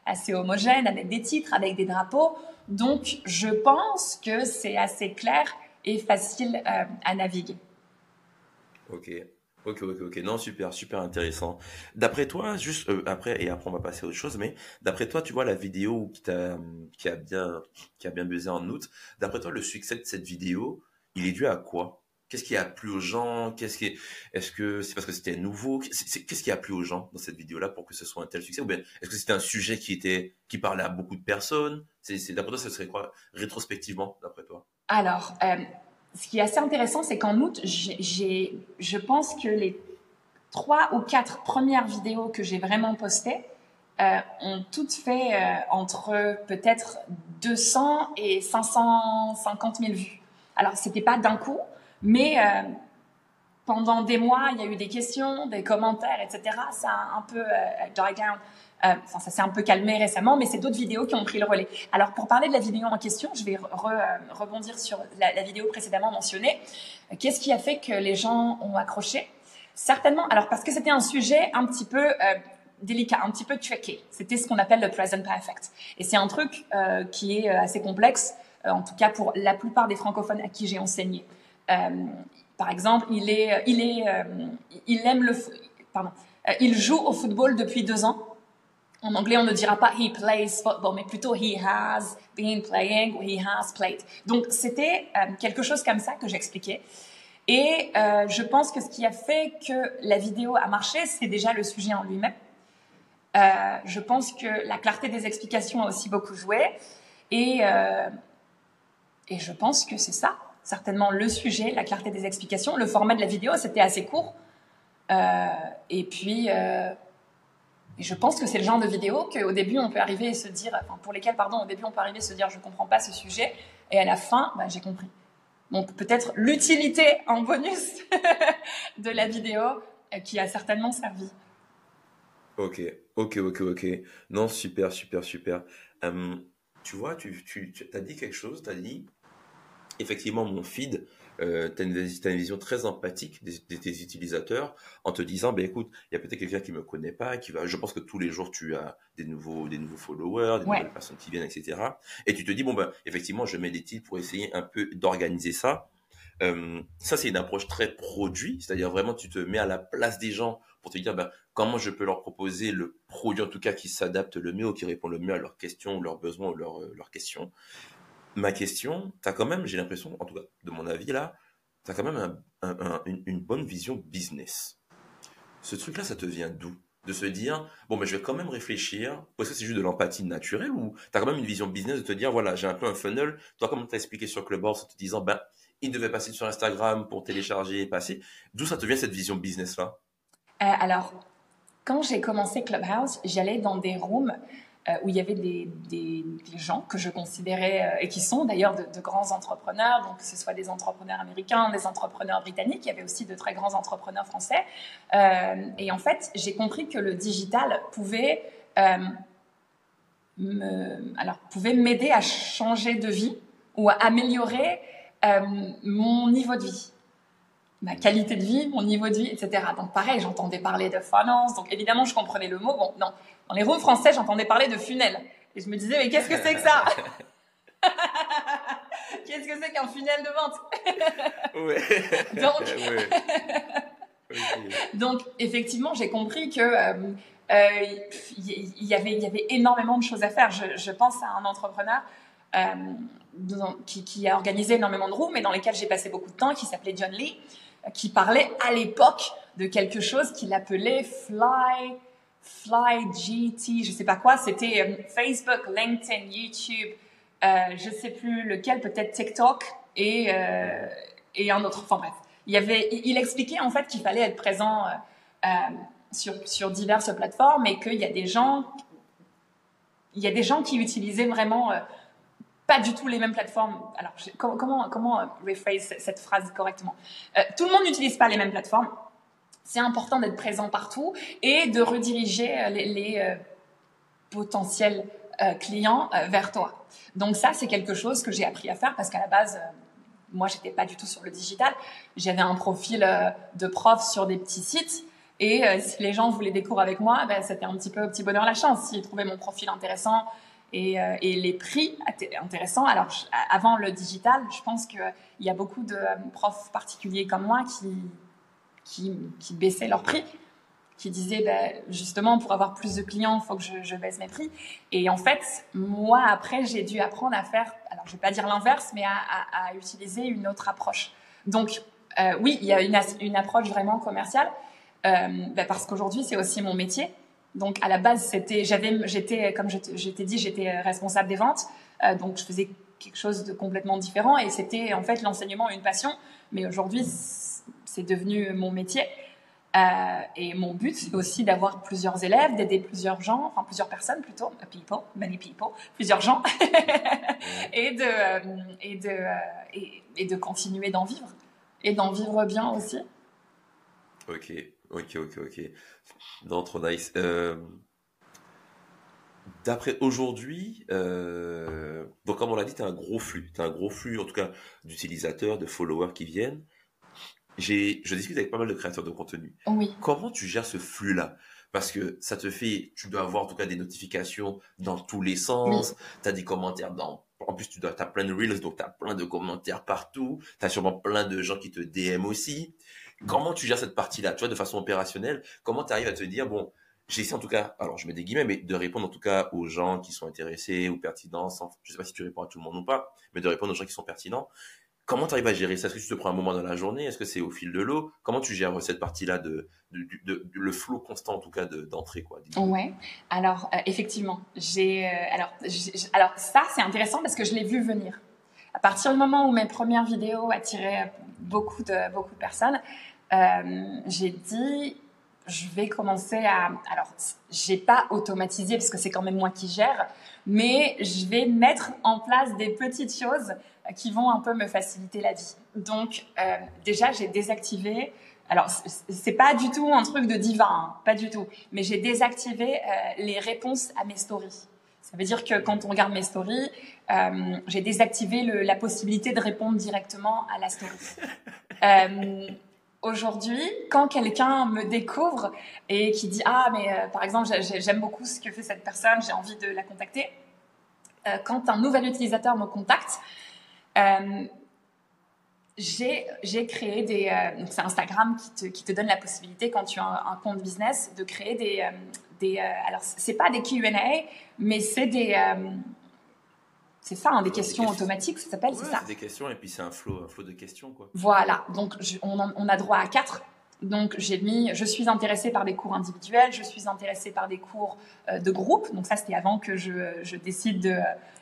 Speaker 3: assez homogène avec des titres, avec des drapeaux. Donc je pense que c'est assez clair et facile à naviguer.
Speaker 2: Ok. Ok, ok, ok. Non, super, super intéressant. D'après toi, juste euh, après et après on va passer à autre chose, mais d'après toi, tu vois la vidéo qui t'a, qui a bien, qui a bien buzzé en août. D'après toi, le succès de cette vidéo, il est dû à quoi? Qu'est-ce qui a plu aux gens? Qu'est-ce qui, est-ce que c'est parce que c'était nouveau? Qu'est-ce qui a plu aux gens dans cette vidéo-là pour que ce soit un tel succès? Ou bien est-ce que c'était un sujet qui était, qui parlait à beaucoup de personnes? D'après toi, ce serait quoi rétrospectivement, d'après toi?
Speaker 3: Alors. Euh ce qui est assez intéressant, c'est qu'en août, j'ai, je pense que les trois ou quatre premières vidéos que j'ai vraiment postées euh, ont toutes fait euh, entre peut-être 200 et 550 000 vues. Alors, c'était pas d'un coup, mais euh, pendant des mois, il y a eu des questions, des commentaires, etc. Ça a un peu died down. Euh, ça s'est un peu calmé récemment, mais c'est d'autres vidéos qui ont pris le relais. Alors, pour parler de la vidéo en question, je vais euh, rebondir sur la, vidéo précédemment mentionnée. Qu'est-ce qui a fait que les gens ont accroché? Certainement, alors parce que c'était un sujet un petit peu euh, délicat, un petit peu tricky. C'était ce qu'on appelle le present perfect. Et c'est un truc qui est assez complexe, en tout cas pour la plupart des francophones à qui j'ai enseigné. par exemple, il est, il est, il aime le, pardon, il joue au football depuis deux ans en anglais, on ne dira pas he plays football, mais plutôt he has been playing ou he has played. Donc, c'était euh, quelque chose comme ça que j'expliquais. Et euh, je pense que ce qui a fait que la vidéo a marché, c'est déjà le sujet en lui-même. Euh, je pense que la clarté des explications a aussi beaucoup joué. Et, et je pense que c'est ça, certainement le sujet, la clarté des explications. Le format de la vidéo, c'était assez court. Et puis et je pense que c'est le genre de vidéo qu'au début on peut arriver et se dire, pour lesquels pardon, au début on peut arriver et se dire je comprends pas ce sujet, et à la fin, bah, j'ai compris. Donc peut-être l'utilité en bonus de la vidéo euh, qui a certainement servi.
Speaker 2: Ok, ok, ok, ok. Non, super, super, super. tu vois, tu, tu as dit quelque chose, tu as dit, effectivement, mon feed euh, tu as, une vision très empathique de tes utilisateurs en te disant, ben écoute, il y a peut-être quelqu'un qui me connaît pas, qui va, je pense que tous les jours tu as des nouveaux, des nouveaux followers, des nouvelles personnes qui viennent, etc. Et tu te dis, bon ben effectivement, je mets des titres pour essayer un peu d'organiser ça. Euh, ça, c'est une approche très produit, c'est-à-dire vraiment tu te mets à la place des gens pour te dire ben, comment je peux leur proposer le produit en tout cas qui s'adapte le mieux ou qui répond le mieux à leurs questions, leurs besoins ou leurs, euh, leurs questions ma question, tu as quand même, j'ai l'impression, en tout cas de mon avis là, tu as quand même une, bonne vision business. Ce truc-là, ça te vient d'où? De se dire, bon, mais je vais quand même réfléchir, est-ce que c'est juste de l'empathie naturelle ou tu as quand même une vision business de te dire, voilà, j'ai un peu un funnel, toi, comme tu as expliqué sur Clubhouse en te disant, ben, il devait passer sur Instagram pour télécharger et passer? D'où ça te vient cette vision business-là?
Speaker 3: Euh, Alors, quand j'ai commencé Clubhouse, j'allais dans des rooms où il y avait des, gens que je considérais, euh, et qui sont d'ailleurs de, grands entrepreneurs, donc que ce soit des entrepreneurs américains, des entrepreneurs britanniques, il y avait aussi de très grands entrepreneurs français. Euh, et en fait, j'ai compris que le digital pouvait, alors, pouvait m'aider à changer de vie ou à améliorer mon niveau de vie ma qualité de vie, mon niveau de vie, etc. Donc pareil, j'entendais parler de finance, donc évidemment je comprenais le mot. Bon, non, dans les rooms français, j'entendais parler de funnel. Et je me disais, mais qu'est-ce que c'est que ça? Qu'est-ce que c'est qu'un funnel de vente? Donc, donc, effectivement, j'ai compris que euh, euh, il, y avait, il y avait énormément de choses à faire. Je, pense à un entrepreneur euh, qui, qui, a organisé énormément de rooms et dans lesquels j'ai passé beaucoup de temps, qui s'appelait John Lee, qui parlait à l'époque de quelque chose qu'il appelait Fly Fly GT, je sais pas quoi, c'était euh, Facebook, LinkedIn, YouTube, euh, je sais plus lequel, peut-être TikTok et, euh, et un autre. Enfin bref, il, expliquait en fait qu'il fallait être présent euh, sur, sur diverses plateformes et qu'il y a des gens, il y a des gens qui utilisaient vraiment pas du tout les mêmes plateformes. Alors, comment, comment, comment rephrase cette phrase correctement? Tout le monde n'utilise pas les mêmes plateformes c'est important d'être présent partout et de rediriger euh, les, euh, potentiels euh, clients vers toi. Donc ça, c'est quelque chose que j'ai appris à faire parce qu'à la base, moi, j'étais pas du tout sur le digital. J'avais un profil de prof sur des petits sites. Et si les gens voulaient des cours avec moi, ben, c'était un petit peu au petit bonheur la chance. S'ils trouvaient mon profil intéressant et, et les prix intéressants. Alors, avant le digital, je pense qu'il y a beaucoup de profs particuliers comme moi qui, qui, baissaient leur prix, qui disaient ben, justement pour avoir plus de clients, il faut que je, baisse mes prix. Et en fait, moi après, j'ai dû apprendre à faire, alors je vais pas dire l'inverse, mais à, utiliser une autre approche. Donc euh, oui, il y a une, approche vraiment commerciale euh, ben, parce qu'aujourd'hui c'est aussi mon métier. Donc à la base, c'était, j'avais, j'étais, comme je t'ai dit, j'étais responsable des ventes, euh, donc je faisais quelque chose de complètement différent et c'était en fait l'enseignement une passion. Mais aujourd'hui, c'est devenu mon métier. Euh, et mon but, c'est aussi d'avoir plusieurs élèves, d'aider plusieurs gens, enfin plusieurs personnes plutôt, people, many people, plusieurs gens, et de euh, et de euh, et, de continuer d'en vivre et d'en vivre bien aussi.
Speaker 2: Ok, ok, ok, ok. Non, trop nice. D'après aujourd'hui, donc comme on l'a dit, tu as un gros flux, tu as un gros flux en tout cas d'utilisateurs, de followers qui viennent je discute avec pas mal de créateurs de contenu.
Speaker 3: Oui.
Speaker 2: Comment tu gères ce flux-là? Parce que ça te fait, tu dois avoir en tout cas des notifications dans tous les sens, tu as des commentaires dans... En plus, tu dois, as plein de reels, donc tu as plein de commentaires partout, tu as sûrement plein de gens qui te DM aussi. Comment tu gères cette partie-là, tu vois, de façon opérationnelle Comment tu arrives à te dire, bon, j'essaie en tout cas, alors je mets des guillemets, mais de répondre en tout cas aux gens qui sont intéressés ou pertinents, sans, je sais pas si tu réponds à tout le monde ou pas, mais de répondre aux gens qui sont pertinents. Comment tu arrives à gérer ça? Est-ce que tu te prends un moment dans la journée? Est-ce que c'est au fil de l'eau? Comment tu gères cette partie-là de, le flot constant en tout cas d'entrée quoi
Speaker 3: Ouais. Alors euh, effectivement, j'ai euh, alors alors ça c'est intéressant parce que je l'ai vu venir. À partir du moment où mes premières vidéos attiraient beaucoup de beaucoup de personnes, j'ai dit je vais commencer à alors j'ai pas automatisé parce que c'est quand même moi qui gère, mais je vais mettre en place des petites choses qui vont un peu me faciliter la vie. Donc euh, déjà j'ai désactivé. Alors c'est pas du tout un truc de divin, hein, pas du tout. Mais j'ai désactivé euh, les réponses à mes stories. Ça veut dire que quand on regarde mes stories, euh, j'ai désactivé le, la possibilité de répondre directement à la story. Euh, Aujourd'hui, quand quelqu'un me découvre et qui dit ah mais euh, par exemple j'aime beaucoup ce que fait cette personne, j'ai envie de la contacter. Euh, quand un nouvel utilisateur me contacte, euh, j'ai créé des. donc c'est Instagram qui te, qui te, donne la possibilité, quand tu as un, un compte business, de créer des. des alors, c'est pas des QA, mais c'est des. C'est ça, hein, des questions automatiques, ça s'appelle, c'est ça
Speaker 2: Des questions et puis c'est un flot, un flot de questions, quoi.
Speaker 3: Voilà, donc on, on, a droit à quatre. Donc j'ai mis, je suis intéressée par des cours individuels, je suis intéressée par des cours euh, de groupe. Donc ça c'était avant que je, je, décide de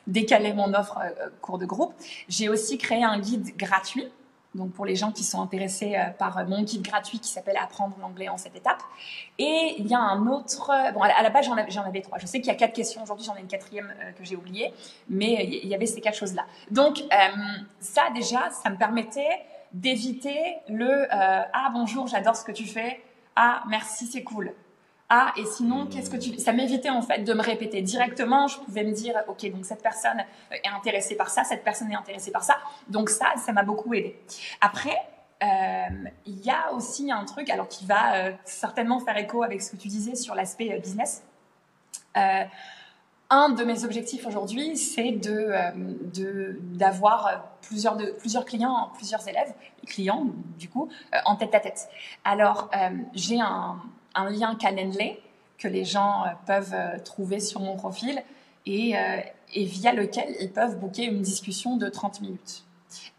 Speaker 3: décaler mon offre euh, cours de groupe. J'ai aussi créé un guide gratuit donc pour les gens qui sont intéressés euh, par mon guide gratuit qui s'appelle Apprendre l'anglais en cette étape. Et il y a un autre, bon à la base j'en avais, trois. Je sais qu'il y a quatre questions aujourd'hui, j'en ai une quatrième euh, que j'ai oubliée, mais il y avait ces quatre choses-là. Donc euh, ça déjà, ça me permettait d'éviter le ah bonjour, j'adore ce que tu fais, ah merci, c'est cool. Ah, et sinon, qu'est-ce que tu... Ça m'évitait en fait de me répéter directement. Je pouvais me dire, ok, donc cette personne est intéressée par ça, cette personne est intéressée par ça. Donc ça, ça m'a beaucoup aidé. Après, euh, il y a aussi un truc, alors qui va euh, certainement faire écho avec ce que tu disais sur l'aspect euh, business. un de mes objectifs aujourd'hui, c'est de d'avoir plusieurs de plusieurs clients, plusieurs élèves, clients du coup, en tête à tête. Alors j'ai un un lien Calendly que les gens euh, peuvent euh, trouver sur mon profil et, euh, et, via lequel ils peuvent booker une discussion de 30 minutes.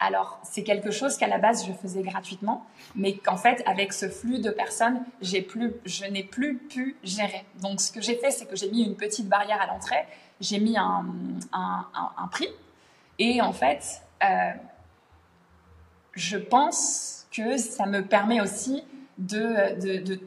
Speaker 3: Alors, c'est quelque chose qu'à la base, je faisais gratuitement, mais qu'en fait, avec ce flux de personnes, plus, je n'ai plus pu gérer. Donc, ce que j'ai fait, c'est que j'ai mis une petite barrière à l'entrée, j'ai mis un, un, prix, et en fait, je pense que ça me permet aussi de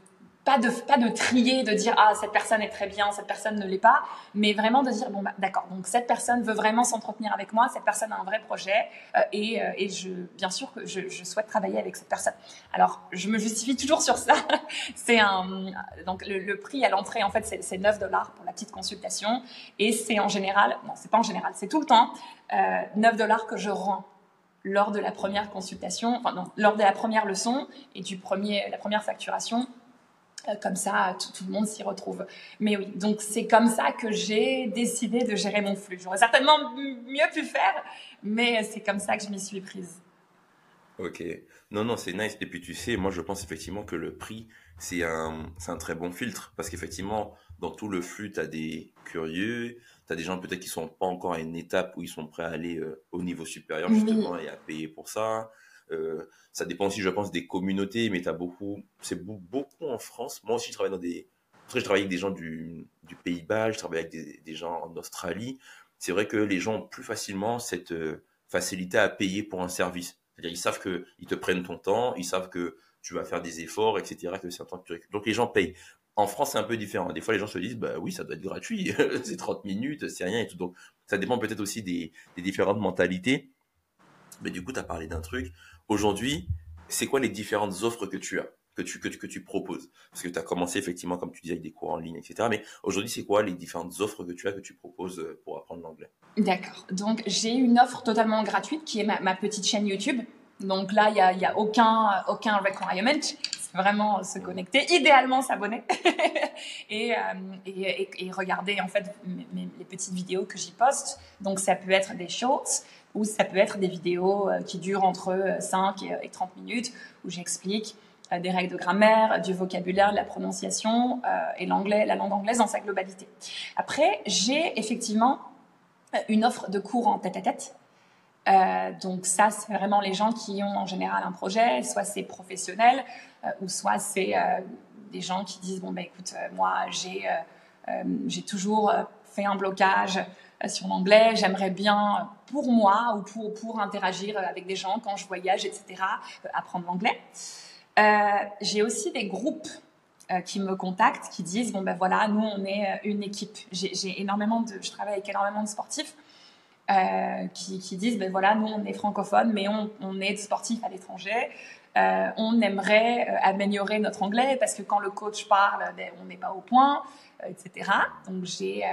Speaker 3: pas de pas de trier, de dire ah cette personne est très bien, cette personne ne l'est pas, mais vraiment de dire bon bah, d'accord donc cette personne veut vraiment s'entretenir avec moi, cette personne a un vrai projet euh, et, euh, et je bien sûr que je, je, souhaite travailler avec cette personne. Alors je me justifie toujours sur ça. c'est un donc le, prix à l'entrée en fait c'est 9 dollars pour la petite consultation et c'est en général non c'est pas en général c'est tout le temps euh, 9 dollars que je rends lors de la première consultation, enfin non, lors de la première leçon et du premier la première facturation comme ça, tout, le monde s'y retrouve. Mais oui, donc c'est comme ça que j'ai décidé de gérer mon flux. J'aurais certainement mieux pu faire, mais c'est comme ça que je m'y suis prise.
Speaker 2: Ok. Non, non, c'est nice. Et puis tu sais, moi je pense effectivement que le prix, c'est un, un très bon filtre. Parce qu'effectivement, dans tout le flux, tu as des curieux, tu as des gens peut-être qui sont pas encore à une étape où ils sont prêts à aller euh, au niveau supérieur justement et à payer pour ça. Euh, ça dépend aussi, je pense, des communautés, mais tu as beaucoup, c'est beaucoup en France. Moi aussi, je travaille dans des, après, je travaille avec des gens du, Pays-Bas, je travaille avec des, gens en Australie. C'est vrai que les gens ont plus facilement cette euh, facilité à payer pour un service. C'est-à-dire, ils savent que ils te prennent ton temps, ils savent que tu vas faire des efforts, etc., Donc, les gens payent. En France, c'est un peu différent. Des fois, les gens se disent, bah oui, ça doit être gratuit, c'est 30 minutes, c'est rien et tout. Donc, ça dépend peut-être aussi des, des différentes mentalités. Mais du coup, tu as parlé d'un truc. Aujourd'hui, c'est quoi les différentes offres que tu as, que tu, que, que tu proposes? Parce que tu as commencé effectivement, comme tu disais, avec des cours en ligne, etc. Mais aujourd'hui, c'est quoi les différentes offres que tu as, que tu proposes euh, pour apprendre l'anglais?
Speaker 3: D'accord. Donc, j'ai une offre totalement gratuite qui est ma, petite chaîne YouTube. Donc là, il n'y a, y a aucun, aucun requirement. C'est vraiment se connecter, idéalement s'abonner et, euh, et, et, regarder en fait les petites vidéos que j'y poste. Donc ça peut être des shorts, ou ça peut être des vidéos euh, qui durent entre 5 euh, et 30 minutes, où j'explique euh, des règles de grammaire, du vocabulaire, de la prononciation et l'anglais, la langue anglaise dans sa globalité. Après, j'ai effectivement une offre de cours en tête-à-tête. donc ça, c'est vraiment les gens qui ont en général un projet, soit c'est professionnel, ou soit c'est des gens qui disent bon ben écoute, moi j'ai j'ai toujours fait un blocage euh, sur l'anglais. J'aimerais bien, pour moi ou pour, pour interagir avec des gens quand je voyage, etc., euh, apprendre l'anglais. Euh, j'ai aussi des groupes qui me contactent, qui disent bon ben voilà, nous on est une équipe. J'ai énormément de, je travaille avec énormément de sportifs qui, qui, disent ben voilà, nous on est francophones, mais on, on est sportifs à l'étranger. on aimerait améliorer notre anglais parce que quand le coach parle, ben, on n'est pas au point, etc. Donc j'ai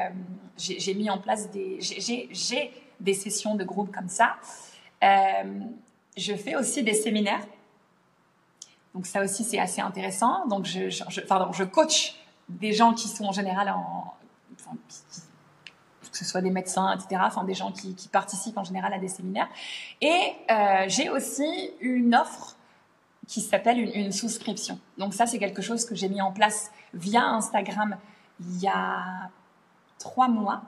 Speaker 3: j'ai mis en place des j'ai des sessions de groupe comme ça. je fais aussi des séminaires. Donc ça aussi c'est assez intéressant. Donc je, je, coach des gens qui sont en général en, que ce soit des médecins, etc., des gens qui, participent en général à des séminaires. Et euh, j'ai aussi une offre qui s'appelle une, souscription. Donc ça, c'est quelque chose que j'ai mis en place via Instagram il y a trois mois.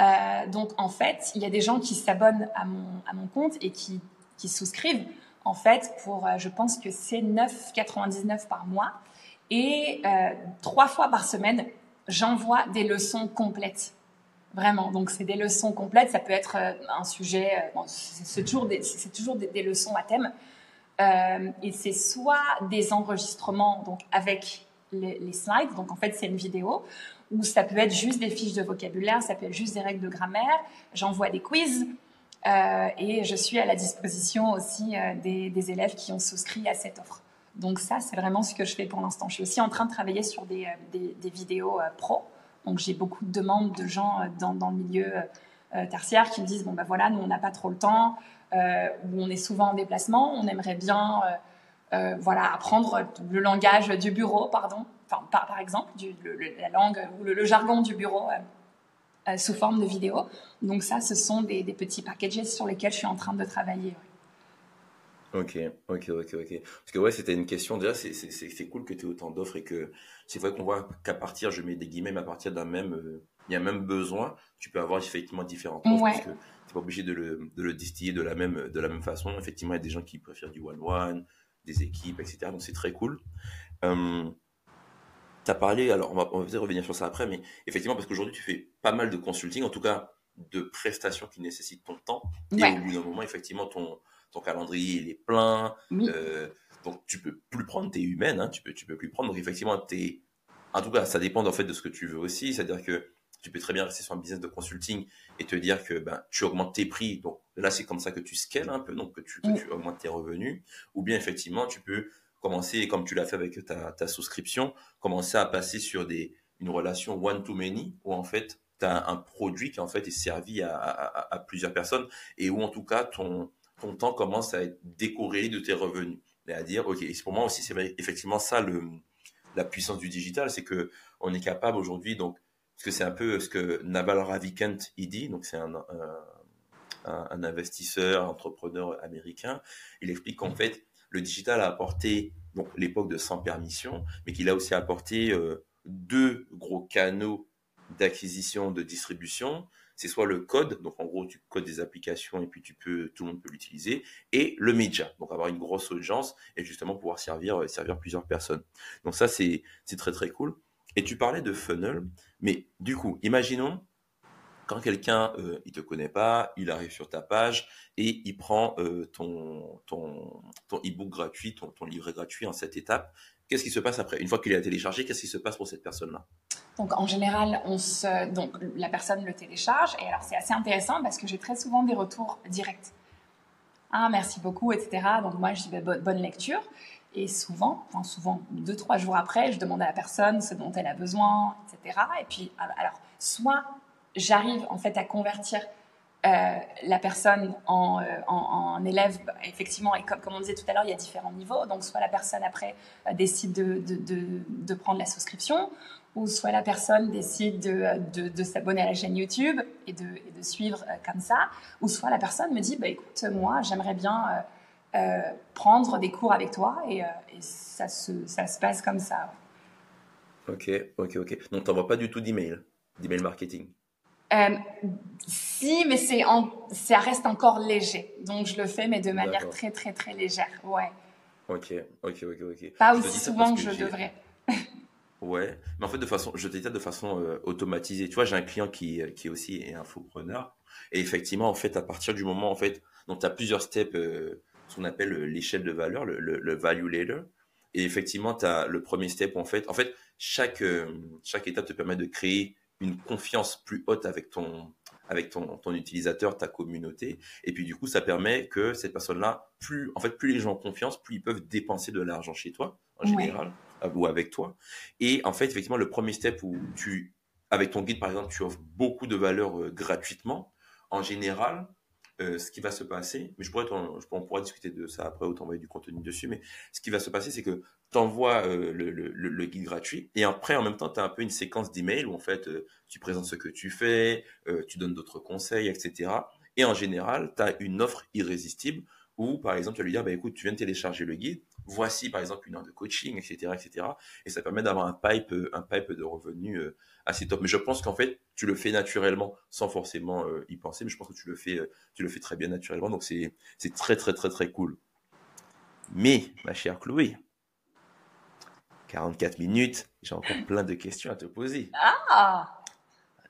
Speaker 3: Euh, donc en fait, il y a des gens qui s'abonnent à mon, à mon compte et qui, qui souscrivent en fait pour, euh, je pense que c'est 9,99 par mois. Et trois fois par semaine, j'envoie des leçons complètes. Vraiment. Donc, c'est des leçons complètes. Ça peut être euh, un sujet, euh, c'est toujours, des, toujours des, leçons à thème. Euh, et c'est soit des enregistrements donc avec les, slides, donc en fait c'est une vidéo, ou ça peut être juste des fiches de vocabulaire, ça peut être juste des règles de grammaire. J'envoie des quiz et je suis à la disposition aussi des, des, élèves qui ont souscrit à cette offre. Donc ça, c'est vraiment ce que je fais pour l'instant. Je suis aussi en train de travailler sur des, des vidéos pro. Donc j'ai beaucoup de demandes de gens euh, dans, le milieu euh, tertiaire qui me disent bon ben voilà, nous on n'a pas trop le temps, euh, on est souvent en déplacement, on aimerait bien voilà apprendre le langage du bureau, pardon, enfin par, par exemple du, la langue ou le, jargon du bureau. sous forme de vidéo. Donc ça, ce sont des, des, petits packages sur lesquels je suis en train de travailler.
Speaker 2: Ok, ok, ok, ok. Parce que ouais, c'était une question. Déjà, c'est cool que tu aies autant d'offres et que c'est vrai qu'on voit qu'à partir, je mets des guillemets, à partir d'un même, euh, il y a même besoin, tu peux avoir effectivement différentes offres parce que t'es pas obligé de le, de le distiller de la même, de la même façon. Effectivement, il y a des gens qui préfèrent du one-one, des équipes, etc. Donc c'est très cool. Euh, tu as parlé, alors on va, on va revenir sur ça après, mais effectivement, parce qu'aujourd'hui, tu fais pas mal de consulting, en tout cas de prestations qui nécessitent ton temps. Et au bout d'un moment, effectivement, ton, ton calendrier il est plein. Euh, donc tu peux plus prendre tes humaines, hein, tu peux tu peux plus prendre. Donc effectivement, es, en tout cas, ça dépend en fait de ce que tu veux aussi. C'est-à-dire que tu peux très bien rester sur un business de consulting et te dire que ben, tu augmentes tes prix. Donc là, c'est comme ça que tu scales un peu, donc que tu, que tu augmentes tes revenus. Ou bien effectivement, tu peux commencer, comme tu l'as fait avec ta, ta souscription, commencer à passer sur des, une relation one-to-many où en fait, tu as un produit qui en fait est servi à, à, à plusieurs personnes et où en tout cas ton, ton temps commence à être décoré de tes revenus. Et à dire, OK, pour moi aussi, c'est effectivement ça le, la puissance du digital, c'est que on est capable aujourd'hui, donc, parce que c'est un peu ce que Naval Ravikant il dit, donc c'est un, un, investisseur, entrepreneur américain, il explique qu'en fait, le digital a apporté l'époque de sans permission, mais qu'il a aussi apporté euh, deux gros canaux d'acquisition, de distribution, c'est soit le code, donc en gros tu codes des applications et puis tout le monde peut l'utiliser, et le média, donc avoir une grosse audience et justement pouvoir servir, euh, servir plusieurs personnes. Donc ça c'est très très cool. Et tu parlais de funnel, mais du coup, imaginons quand quelqu'un euh, il te connaît pas, il arrive sur ta page et il prend euh, ton ton ton ebook gratuit, ton, ton livret gratuit en cette étape. Qu'est-ce qui se passe après? Une fois qu'il a téléchargé, qu'est-ce qui se passe pour cette personne-là?
Speaker 3: Donc en général, on donc la personne le télécharge et alors c'est assez intéressant parce que j'ai très souvent des retours directs. Ah merci beaucoup, etc. Donc moi je dis bah, bonne lecture et souvent, souvent deux trois jours après, je demande à la personne ce dont elle a besoin, etc. Et puis alors soit j'arrive en fait à convertir euh, la personne en, euh, en, élève, bah, effectivement, et comme, on disait tout à l'heure, il y a différents niveaux. Donc, soit la personne après euh, décide de, de, de, prendre la souscription, ou soit la personne décide de, s'abonner à la chaîne YouTube et de, et suivre comme ça, ou soit la personne me dit, bah, écoute, moi, j'aimerais bien prendre des cours avec toi, et, et ça, se, ça se passe comme ça.
Speaker 2: Ok, ok, ok. Donc, tu n'envoies pas du tout d'email, d'email marketing?
Speaker 3: Euh, si, mais c'est ça reste encore léger. Donc je le fais, mais de manière très très très légère. Ouais.
Speaker 2: Ok, ok, ok, ok.
Speaker 3: Pas aussi souvent que, je devrais.
Speaker 2: ouais, mais en fait de façon, je t'ai de façon euh, automatisée. Tu vois, j'ai un client qui qui est aussi infopreneur et effectivement en fait à partir du moment en fait, donc tu as plusieurs steps, euh, ce qu'on appelle l'échelle de valeur, le, le, value ladder. Et effectivement, tu as le premier step en fait. En fait, chaque chaque étape te permet de créer une confiance plus haute avec ton, avec ton, ton utilisateur, ta communauté. Et puis du coup, ça permet que cette personne-là, plus en fait, plus les gens ont confiance, plus ils peuvent dépenser de l'argent chez toi en général euh, ou avec toi. Et en fait, effectivement, le premier step où tu, avec ton guide par exemple, tu offres beaucoup de valeur euh, gratuitement. En général, euh, ce qui va se passer, mais je pourrais, on pourra discuter de ça après ou t'envoyer du contenu dessus, mais ce qui va se passer, c'est que tu envoies euh, le, guide gratuit et après, en même temps, tu as un peu une séquence d'emails où en fait, euh, tu présentes ce que tu fais, tu donnes d'autres conseils, etc. Et en général, tu as une offre irrésistible où, par exemple, tu vas lui dire, bah, écoute, tu viens de télécharger le guide, voici, par exemple, une heure de coaching, etc., etc. Et ça permet d'avoir un pipe, un pipe de revenus assez top. Mais je pense qu'en fait, tu le fais naturellement sans forcément euh, y penser. Mais je pense que tu le fais, euh, tu le fais très bien naturellement. Donc c'est, c'est très, très, très, très cool. Mais, ma chère Chloé, 44 minutes, j'ai encore plein de questions à te poser.
Speaker 3: Ah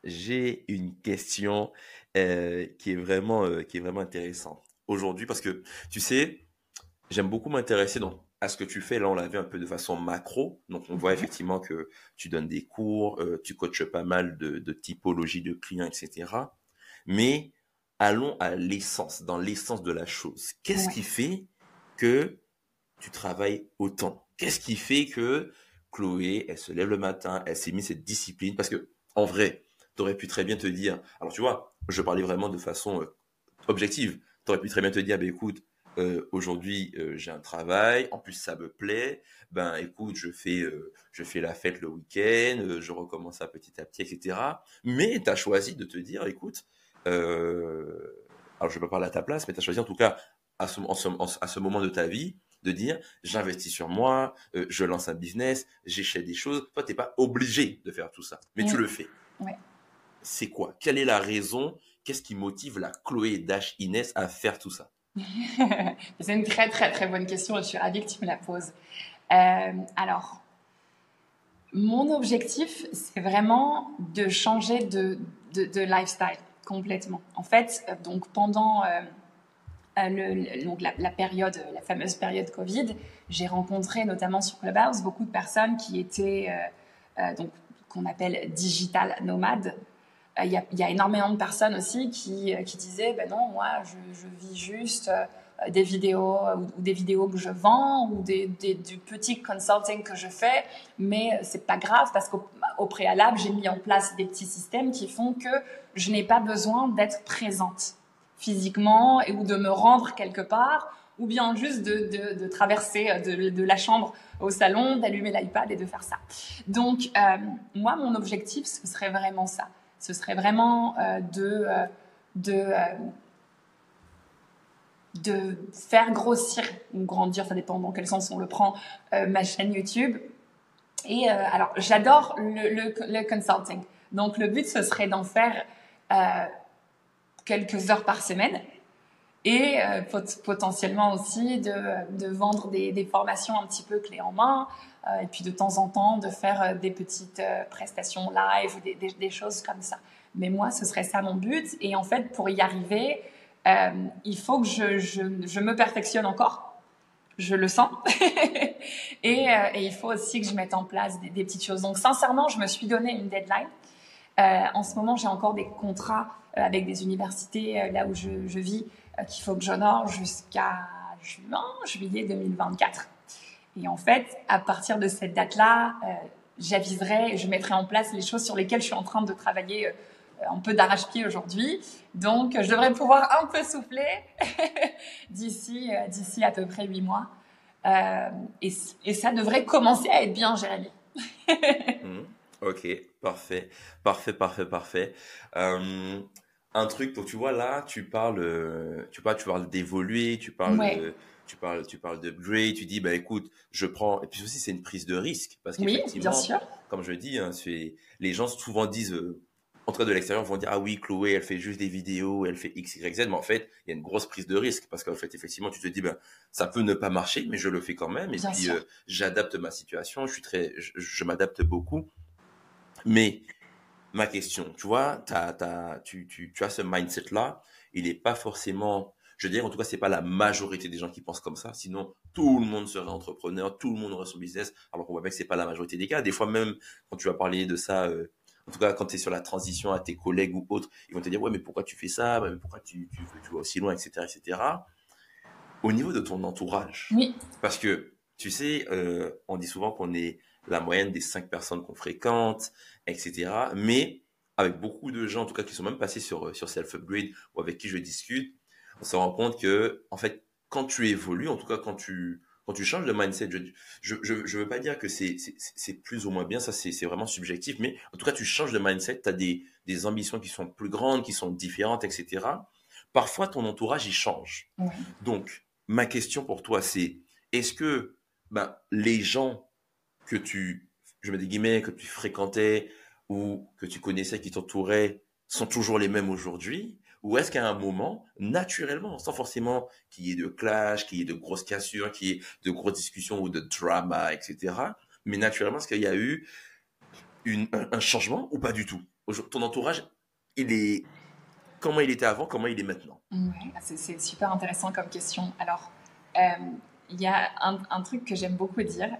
Speaker 2: J'ai une question euh, qui, est vraiment, qui est vraiment intéressante aujourd'hui parce que, tu sais, j'aime beaucoup m'intéresser à ce que tu fais. Là, on l'a vu un peu de façon macro. Donc, on voit mhm. effectivement que tu donnes des cours, euh, tu coaches pas mal de, de typologies de clients, etc. Mais allons à l'essence, dans l'essence de la chose. Qu'est-ce qui fait que tu travailles autant? Qu'est-ce qui fait que Chloé, elle se lève le matin, elle s'est mis cette discipline? Parce que, en vrai, tu aurais pu très bien te dire, alors tu vois, je parlais vraiment de façon euh, objective. Tu aurais pu très bien te dire, bah, écoute, euh, aujourd'hui euh, j'ai un travail, en plus ça me plaît, ben écoute, je fais, euh, je fais la fête le week-end, je recommence à petit à petit, etc. Mais tu as choisi de te dire, écoute, alors je ne vais pas parler à ta place, mais tu as choisi en tout cas à ce, à ce moment de ta vie de dire j'investis sur moi, je lance un business, j'échelle des choses. Toi, tu n'es pas obligé de faire tout ça, mais tu le fais. C'est quoi? Quelle est la raison Qu'est-ce qui motive la Chloé Dash Inès à faire tout ça?
Speaker 3: C'est une très très très bonne question. Je suis ravie que tu me la poses. Euh, alors, mon objectif, c'est vraiment de changer de, lifestyle complètement. En fait, donc pendant euh, euh, la, période, la fameuse période Covid, j'ai rencontré notamment sur Clubhouse beaucoup de personnes qui étaient donc qu'on appelle digital nomades, il y, a, énormément de personnes aussi qui, euh, qui disaient ben non moi je, vis juste euh, des vidéos ou, des vidéos que je vends ou des, du petit consulting que je fais mais c'est pas grave parce qu'au préalable j'ai mis en place des petits systèmes qui font que je n'ai pas besoin d'être présente physiquement et ou de me rendre quelque part ou bien juste de, de, traverser de, la chambre au salon, d'allumer l'iPad et de faire ça. Donc, euh, moi, mon objectif, ce serait vraiment ça ce serait vraiment euh, de, euh, de, euh, de faire grossir ou grandir, ça dépend dans quel sens on le prend, ma chaîne YouTube. Et alors, j'adore le, le, consulting. Donc, le but, ce serait d'en faire quelques heures par semaine et potentiellement aussi de, vendre des, formations un petit peu clés en main, euh, et puis de temps en temps de faire euh, des petites euh, prestations live des, choses comme ça. Mais moi, ce serait ça mon but. Et en fait, pour y arriver, il faut que je, me perfectionne encore. Je le sens. et, il faut aussi que je mette en place des, petites choses. Donc, sincèrement, je me suis donné une deadline. en ce moment, j'ai encore des contrats avec des universités là où je vis qu'il faut que j'honore jusqu'à juin, juillet 2024. Et en fait, à partir de cette date-là, euh, j'aviserai, je mettrai en place les choses sur lesquelles je suis en train de travailler euh, un peu d'arrache-pied aujourd'hui. Donc, je devrais pouvoir un peu souffler d'ici, euh, d'ici à peu près huit mois. Euh, et, et, ça devrait commencer à être bien, Jérémy.
Speaker 2: Mmh. Ok, parfait, parfait, parfait, parfait. Euh, un truc, donc tu vois là, tu parles, tu parles, tu parles d'évoluer, tu parles de tu parles, tu parles d'upgrade, tu dis, bah écoute, je prends. Et puis aussi, c'est une prise de risque. Parce qu'effectivement, comme je dis, hein, les gens souvent disent, euh, entre de l'extérieur, vont dire, ah oui, Chloé, elle fait juste des vidéos, elle fait X, Y, Z. Mais en fait, il y a une grosse prise de risque. Parce qu'en fait, effectivement, tu te dis, ben, ça peut ne pas marcher, mais je le fais quand même. Et puis, euh, j'adapte ma situation. Je suis très, je, m'adapte beaucoup. Mais ma question, tu vois, tu, tu, tu as ce mindset-là. Il n'est pas forcément je veux dire, en tout cas, c'est pas la majorité des gens qui pensent comme ça. Sinon, tout le monde serait entrepreneur, tout le monde aurait son business. Alors qu'on voit bien que c'est pas la majorité des cas. Des fois même, quand tu vas parler de ça euh, en tout cas, quand tu es sur la transition à tes collègues ou autres, ils vont te dire, ouais, mais pourquoi tu fais ça? Mais pourquoi tu, tu, tu vas aussi loin, etc., etc. Au niveau de ton entourage.
Speaker 3: Oui.
Speaker 2: Parce que, tu sais, euh, on dit souvent qu'on est la moyenne des cinq personnes qu'on fréquente, etc. Mais avec beaucoup de gens, en tout cas, qui sont même passés sur, sur Self-Upgrade ou avec qui je discute, on se rend compte que, en fait, quand tu évolues, en tout cas, quand tu, quand tu changes de mindset, je je, je, je veux pas dire que c'est c'est plus ou moins bien, ça c'est vraiment subjectif, mais en tout cas tu changes de mindset, tu as des, des ambitions qui sont plus grandes, qui sont différentes, etc. Parfois ton entourage il change.
Speaker 3: Ouais.
Speaker 2: Donc ma question pour toi c'est est-ce que ben, les gens que tu, je mets des guillemets, que tu fréquentais ou que tu connaissais qui t'entouraient sont toujours les mêmes aujourd'hui? Ou est-ce qu'à un moment, naturellement, sans forcément qu'il y ait de clash, qu'il y ait de grosses cassures, qu'il y ait de grosses discussions ou de drama, etc., mais naturellement, est-ce qu'il y a eu un, changement ou pas du tout? Ton entourage, il est comment il était avant, comment il est maintenant?
Speaker 3: Ouais, C'est super intéressant comme question. Alors, euh, il y a un truc que j'aime beaucoup dire,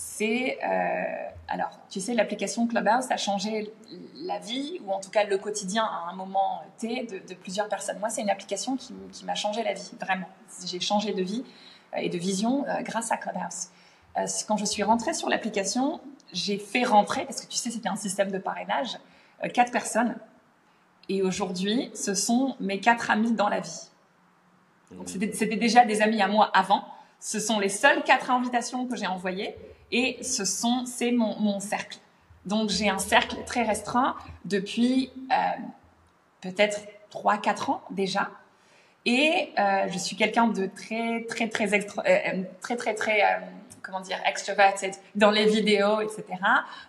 Speaker 3: c'est euh, alors tu sais l'application Clubhouse a changé la vie ou en tout cas le quotidien à un moment T de, de plusieurs personnes. Moi c'est une application qui, qui m'a changé la vie vraiment. J'ai changé de vie euh, et de vision euh, grâce à Clubhouse. Euh, quand je suis rentrée sur l'application, j'ai fait rentrer parce que tu sais c'était un système de parrainage quatre personnes et aujourd'hui ce sont mes quatre amis dans la vie. Donc c'était déjà des amis à moi avant. Ce sont les seules quatre invitations que j'ai envoyées et ce sont c'est mon, cercle. Donc j'ai un cercle très restreint depuis euh, peut-être 3-4 ans déjà. Et euh, je suis quelqu'un de très très très euh, très très très comment dire extroverted dans les vidéos etc.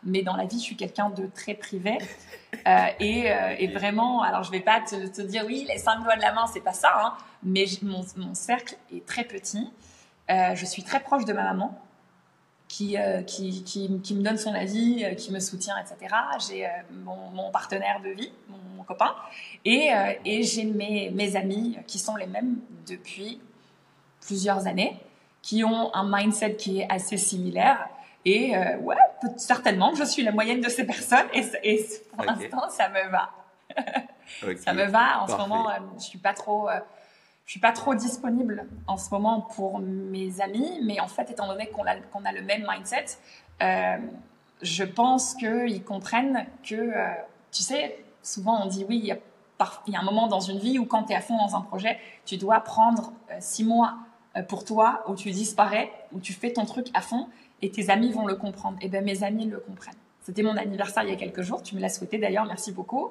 Speaker 3: Mais dans la vie je suis quelqu'un de très privé et, vraiment alors je vais pas te, te, dire oui les cinq doigts de la main c'est pas ça hein, mais mon, mon cercle est très petit. Je suis très proche de ma maman qui, euh, qui, qui, qui, me donne son avis, euh, qui me soutient, etc. J'ai euh, mon, mon, partenaire de vie, mon, mon copain, et, euh, et j'ai mes, mes amis qui sont les mêmes depuis plusieurs années, qui ont un mindset qui est assez similaire. Et euh, ouais, certainement, je suis la moyenne de ces personnes, et, et pour okay. l'instant, ça me va. okay. Ça me va. En Parfait. ce moment, je suis pas trop je suis pas trop disponible en ce moment pour mes amis, mais en fait, étant donné qu'on a, a, le même mindset, euh, je pense qu'ils comprennent que, euh, tu sais, souvent on dit oui, il y, a y a un moment dans une vie où quand tu es à fond dans un projet, tu dois prendre euh, six mois pour toi, où tu disparais, où tu fais ton truc à fond, et tes amis vont le comprendre. Et bien mes amis le comprennent. C'était mon anniversaire il y a quelques jours, tu me l'as souhaité d'ailleurs, merci beaucoup.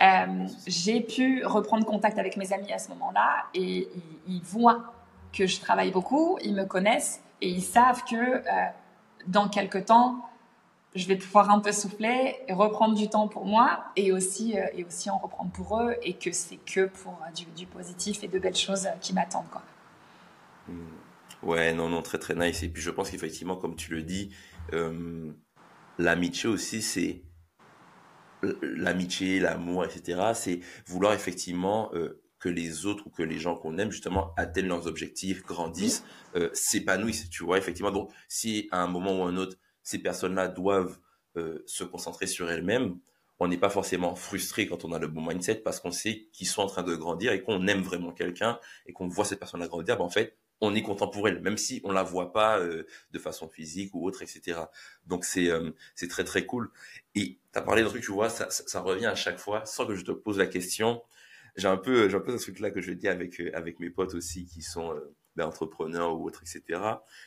Speaker 3: Euh, j'ai pu reprendre contact avec mes amis à ce moment-là et ils, voient que je travaille beaucoup, ils me connaissent et ils savent que euh, dans quelques temps, je vais pouvoir un peu souffler, reprendre du temps pour moi et aussi, euh, et aussi en reprendre pour eux et que c'est que pour du, du, positif et de belles choses qui m'attendent. quoi.
Speaker 2: Mmh. Ouais, non, non, très très nice. Et puis je pense qu'effectivement, comme tu le dis, l'amitié aussi, c'est l'amitié, l'amour, etc. C'est vouloir effectivement euh, que les autres ou que les gens qu'on aime justement atteignent leurs objectifs, grandissent, euh, s'épanouissent. Tu vois, effectivement. Donc, si à un moment ou un autre, ces personnes-là doivent euh, se concentrer sur elles-mêmes, on n'est pas forcément frustré quand on a le bon mindset parce qu'on sait qu'ils sont en train de grandir et qu'on aime vraiment quelqu'un et qu'on voit cette personne-là grandir. Ben, en fait, on est content pour elle, même si on la voit pas euh, de façon physique ou autre, etc. Donc c'est euh, c'est très très cool. Et tu as parlé d'un truc, tu vois, ça, ça, ça, revient à chaque fois, sans que je te pose la question. J'ai un peu j'ai un peu ce truc là que je dis avec euh, avec mes potes aussi qui sont euh, ben, entrepreneurs ou autres, etc.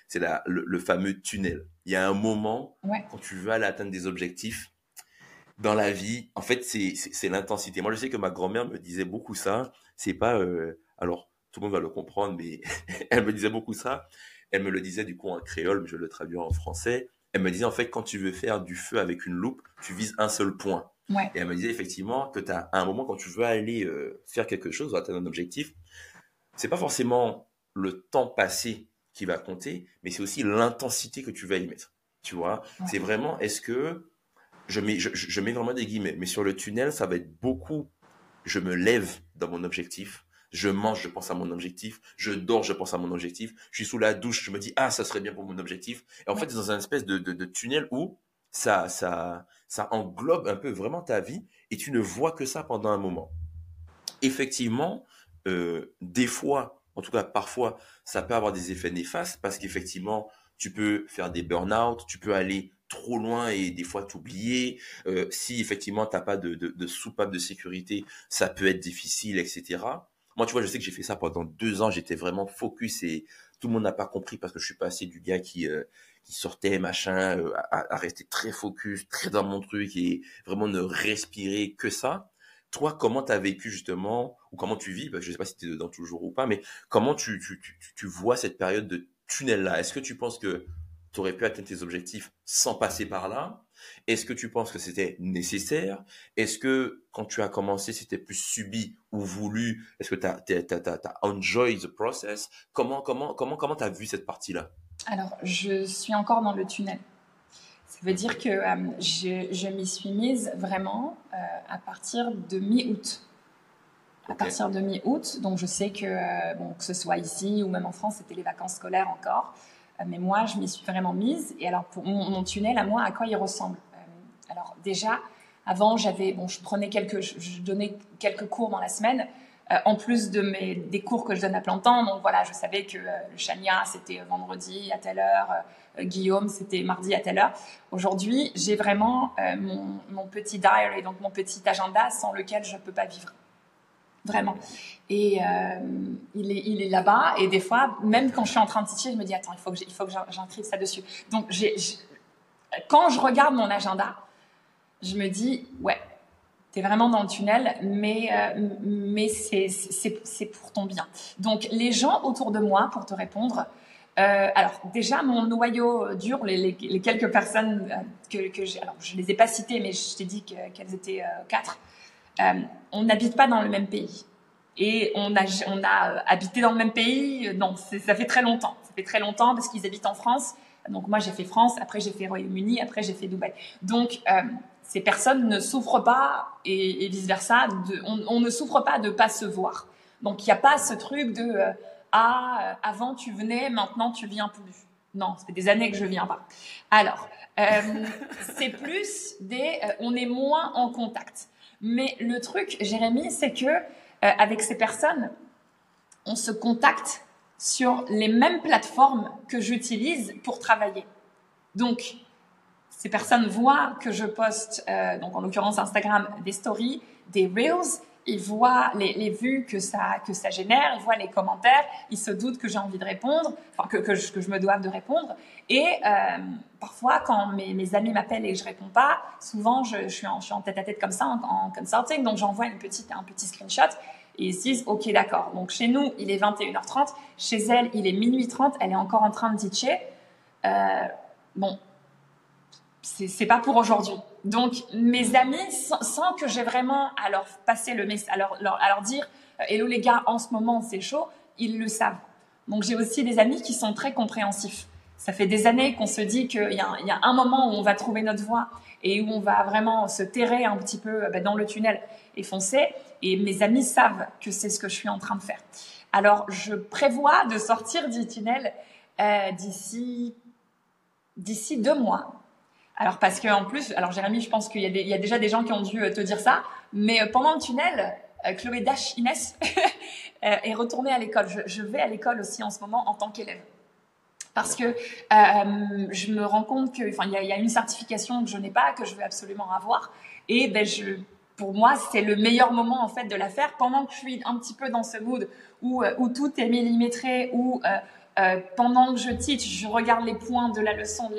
Speaker 2: C'est la le, le, fameux tunnel. Il y a un moment
Speaker 3: ouais.
Speaker 2: quand tu veux aller atteindre des objectifs dans la vie, en fait c'est c'est l'intensité. Moi je sais que ma grand-mère me disait beaucoup ça. C'est pas alors tout le monde va le comprendre, mais elle me disait beaucoup ça. Elle me le disait du coup en créole, mais je le traduis en français. Elle me disait en fait, quand tu veux faire du feu avec une loupe, tu vises un seul point.
Speaker 3: Ouais.
Speaker 2: Et elle me disait effectivement que tu as un moment quand tu veux aller euh, faire quelque chose ou atteindre un objectif, c'est pas forcément le temps passé qui va compter, mais c'est aussi l'intensité que tu vas y mettre. Tu vois, ouais. c'est vraiment est-ce que je mets, je, je mets vraiment des guillemets, mais sur le tunnel, ça va être beaucoup. Je me lève dans mon objectif je mange, je pense à mon objectif. Je dors, je pense à mon objectif. Je suis sous la douche, je me dis, ah, ça serait bien pour mon objectif. Et en ouais. fait, c'est dans un espèce de, de, de, tunnel où ça, ça, ça englobe un peu vraiment ta vie et tu ne vois que ça pendant un moment. Effectivement, euh, des fois, en tout cas parfois, ça peut avoir des effets néfastes parce qu'effectivement, tu peux faire des burn-out, tu peux aller trop loin et des fois t'oublier. Euh, si effectivement t'as pas de, de, de, soupape de sécurité, ça peut être difficile, etc. Moi, tu vois, je sais que j'ai fait ça pendant deux ans. J'étais vraiment focus et tout le monde n'a pas compris parce que je suis passé du gars qui euh, qui sortait machin euh, à, rester très focus, très dans mon truc et vraiment ne respirer que ça. Toi, comment tu as vécu justement ou comment tu vis? Je Je sais pas si tu es dedans toujours ou pas, mais comment tu tu, tu, tu vois cette période de tunnel là Est-ce que tu penses que tu aurais pu atteindre tes objectifs sans passer par là? Est-ce que tu penses que c'était nécessaire? Est-ce que quand tu as commencé, c'était plus subi ou voulu? Est-ce que tu as, as, enjoyed the process? Comment comment comment comment as vu cette partie-là?
Speaker 3: Alors, je suis encore dans le tunnel. Ça veut dire que euh, je, je m'y suis mise vraiment euh, à partir de mi-août. À partir de mi-août, donc je sais que, euh, bon, que ce soit ici ou même en France, c'était les vacances scolaires encore. Euh, mais moi, je m'y suis vraiment mise. Et alors, pour mon, tunnel, à moi, à quoi il ressemble euh, Alors, déjà, avant, j'avais, bon, je prenais quelques, je, donnais quelques cours dans la semaine, euh, en plus de mes, des cours que je donne à plein temps. Donc voilà, je savais que le Chania, c'était vendredi à telle heure, Guillaume, c'était mardi à telle heure. Aujourd'hui, j'ai vraiment mon, petit diary, donc mon petit agenda sans lequel je ne peux pas vivre vraiment. Et euh, il est, là-bas. Et des fois, même quand je suis en train de teacher, je me dis attends, il faut que il j'inscrive ça dessus. Donc, quand je regarde mon agenda, je me dis ouais, t'es vraiment dans le tunnel, mais euh, c'est pour ton bien. Donc, les gens autour de moi, pour te répondre. Euh, alors déjà mon noyau dur, les, quelques personnes que, que j'ai, alors je les ai pas citées, mais je t'ai dit qu'elles étaient quatre. Euh, on n'habite pas dans le même pays. Et on a, on a habité dans le même pays, non, ça fait très longtemps. Ça fait très longtemps parce qu'ils habitent en France. Donc moi, j'ai fait France, après j'ai fait Royaume-Uni, après j'ai fait Dubaï. Donc euh, ces personnes ne souffrent pas et, vice-versa. On, on, ne souffre pas de pas se voir. Donc il n'y a pas ce truc de euh, ah avant tu venais, maintenant tu viens plus. Non, ça fait des années que je viens pas. Alors euh, c'est plus des on est moins en contact. Mais le truc, Jérémy, c'est que euh, avec ces personnes, on se contacte sur les mêmes plateformes que j'utilise pour travailler. Donc, ces personnes voient que je poste, euh, donc en l'occurrence Instagram, des stories, des reels, ils voient les, les, vues que ça, que ça génère, ils voient les commentaires, ils se doutent que j'ai envie de répondre, enfin que, que, je, que me dois de répondre. Et euh, parfois, quand mes, amis m'appellent et je réponds pas, souvent je, suis, en, suis en tête à tête comme ça en, en consulting, donc j'envoie une petite, un petit screenshot et ils se disent ok d'accord. Donc chez nous il est 21h30, chez elle il est minuit 30, elle est encore en train de teacher. Euh, bon, c'est pas pour aujourd'hui. Donc, mes amis, sans, que j'ai vraiment à leur passer le message, à leur, dire euh, Hello les gars, en ce moment c'est chaud, ils le savent. Donc, j'ai aussi des amis qui sont très compréhensifs. Ça fait des années qu'on se dit qu'il y, y, a un moment où on va trouver notre voie et où on va vraiment se terrer un petit peu bah, dans le tunnel et foncer. Et mes amis savent que c'est ce que je suis en train de faire. Alors, je prévois de sortir du tunnel euh, d'ici deux mois. Alors parce que en plus, alors Jérémy, je pense qu'il y, y, a déjà des gens qui ont dû euh, te dire ça, mais euh, pendant le tunnel, euh, Chloé Dash Inès est retournée à l'école. Je, je, vais à l'école aussi en ce moment en tant qu'élève. Parce que euh, je me rends compte que, enfin, y, y, a une certification que je n'ai pas, que je veux absolument avoir, et ben je, pour moi, c'est le meilleur moment en fait de la faire pendant que je suis un petit peu dans ce mood où, où tout est millimétré, où euh, euh, pendant que je teach, je regarde les points de la leçon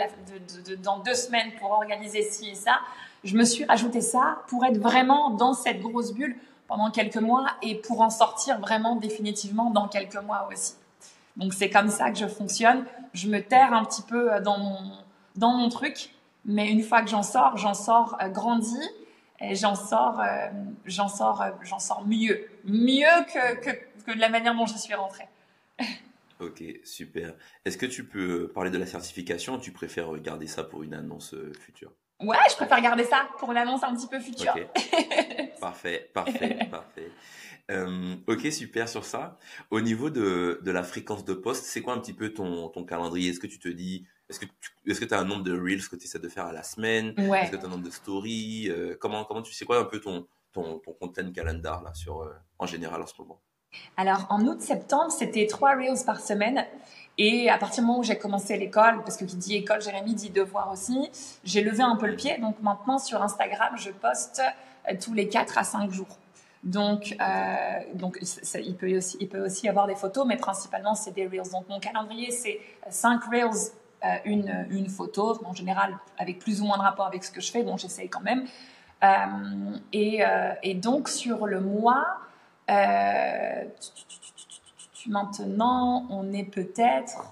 Speaker 3: dans deux semaines pour organiser ci et ça. Je me suis rajouté ça pour être vraiment dans cette grosse bulle pendant quelques mois et pour en sortir vraiment définitivement dans quelques mois aussi. Donc c'est comme ça que je fonctionne. Je me terre un petit peu euh, dans mon, dans mon truc, mais une fois que j'en sors, j'en sors euh, grandi et j'en sors, j'en sors, j'en sors mieux, mieux que, que de la manière dont je suis rentrée.
Speaker 2: Ok, super. Est-ce que tu peux parler de la certification ou tu préfères garder ça pour une annonce euh, future?
Speaker 3: Ouais, je préfère garder ça pour une annonce un petit peu future.
Speaker 2: parfait, parfait, parfait. Euh, ok, super sur ça. Au niveau de, de la fréquence de poste, c'est quoi un petit peu ton, ton calendrier? Est-ce que tu te dis, Est-ce que tu est-ce que as un nombre de reels que tu essaies de faire à la semaine? Est-ce que tu as un nombre de stories? Comment comment tu sais quoi un peu ton ton, ton content calendar là sur en général en ce moment?
Speaker 3: Alors, en août-septembre, c'était trois reels par semaine. Et à partir du moment où j'ai commencé l'école, parce que qui dit école, Jérémy dit devoir aussi, j'ai levé un peu le pied. Donc maintenant, sur Instagram, je poste euh, tous les 4 à 5 jours. Donc, euh, donc il, peut aussi, il peut aussi avoir des photos, mais principalement, c'est des reels. Donc, mon calendrier, c'est 5 reels, euh, une, une photo, en général, avec plus ou moins de rapport avec ce que je fais. Bon, j'essaye quand même. et, et, donc, sur le mois, maintenant, on est peut-être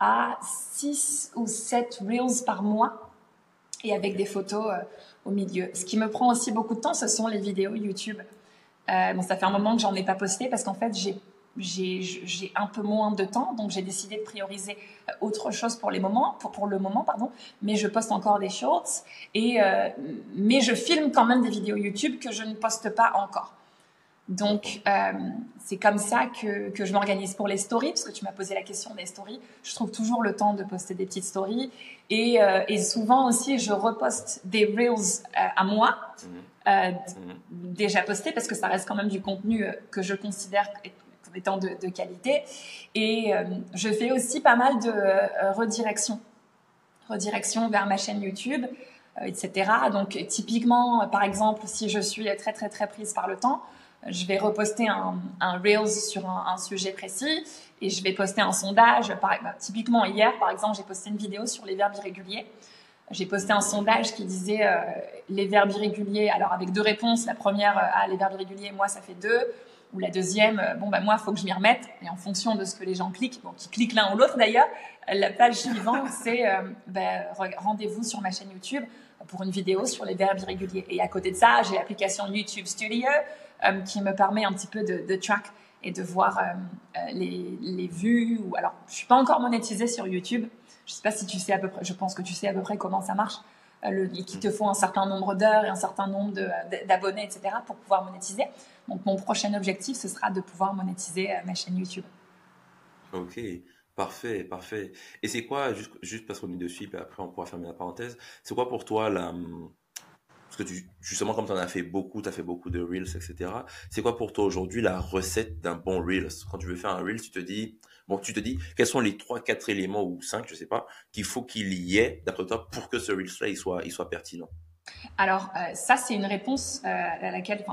Speaker 3: à 6 ou 7 reels par mois et avec des photos euh, au milieu. Ce qui me prend aussi beaucoup de temps, ce sont les vidéos YouTube. Euh, bon, ça fait un moment que j'en ai pas posté parce qu'en fait, j'ai un peu moins de temps, donc j'ai décidé de prioriser euh, autre chose pour les moments, pour, pour le moment, pardon. Mais je poste encore des shorts et mais je filme quand même des vidéos YouTube que je ne poste pas encore. Donc, euh, c'est comme ça que, que je m'organise pour les stories, parce que tu m'as posé la question des stories. Je trouve toujours le temps de poster des petites stories. Et, euh, et souvent aussi, je reposte des reels euh, à moi, mhm. euh, mhm. déjà postés, parce que ça reste quand même du contenu euh, que je considère comme étant de, de qualité. Et euh, je fais aussi pas mal de redirection. Redirection vers ma chaîne YouTube, etc. Donc, typiquement, par exemple, si je suis très, très, très prise par le temps, je vais reposter un, un Reels sur un, sujet précis et je vais poster un sondage. Bah, typiquement, hier, par exemple, j'ai posté une vidéo sur les verbes irréguliers. J'ai posté un sondage qui disait euh, les verbes irréguliers, alors avec deux réponses. La première, euh, ah, les verbes irréguliers, moi, ça fait deux. Ou la deuxième, euh, bon, bah, moi, il faut que je m'y remette. Et en fonction de ce que les gens cliquent, bon, qui cliquent l'un ou l'autre d'ailleurs, la page suivante, c'est bah, rendez-vous sur ma chaîne YouTube pour une vidéo sur les verbes irréguliers. Et à côté de ça, j'ai l'application YouTube Studio qui me permet un petit peu de, track et de voir euh, euh, les, les, vues. Ou alors, je suis pas encore monétisée sur YouTube. Je sais pas si tu sais à peu près. Je pense que tu sais à peu près comment ça marche. Le, qui te font un certain nombre d'heures et un certain nombre d'abonnés, etc., pour pouvoir monétiser. Donc, mon prochain objectif, ce sera de pouvoir monétiser ma chaîne YouTube.
Speaker 2: Ok, parfait, parfait. Et c'est quoi, juste, juste parce qu'on est dessus, puis après on pourra fermer la parenthèse, c'est quoi pour toi la, parce que justement, comme tu en as fait beaucoup, tu as fait beaucoup de Reels, etc. C'est quoi pour toi aujourd'hui la recette d'un bon Reels? Quand tu veux faire un Reels, tu te dis, bon, tu te dis, quels sont les trois, quatre éléments ou cinq, je sais pas, qu'il faut qu'il y ait, d'après toi, pour que ce Reels-là, il soit, il soit pertinent?
Speaker 3: Alors euh, ça c'est une réponse euh, à laquelle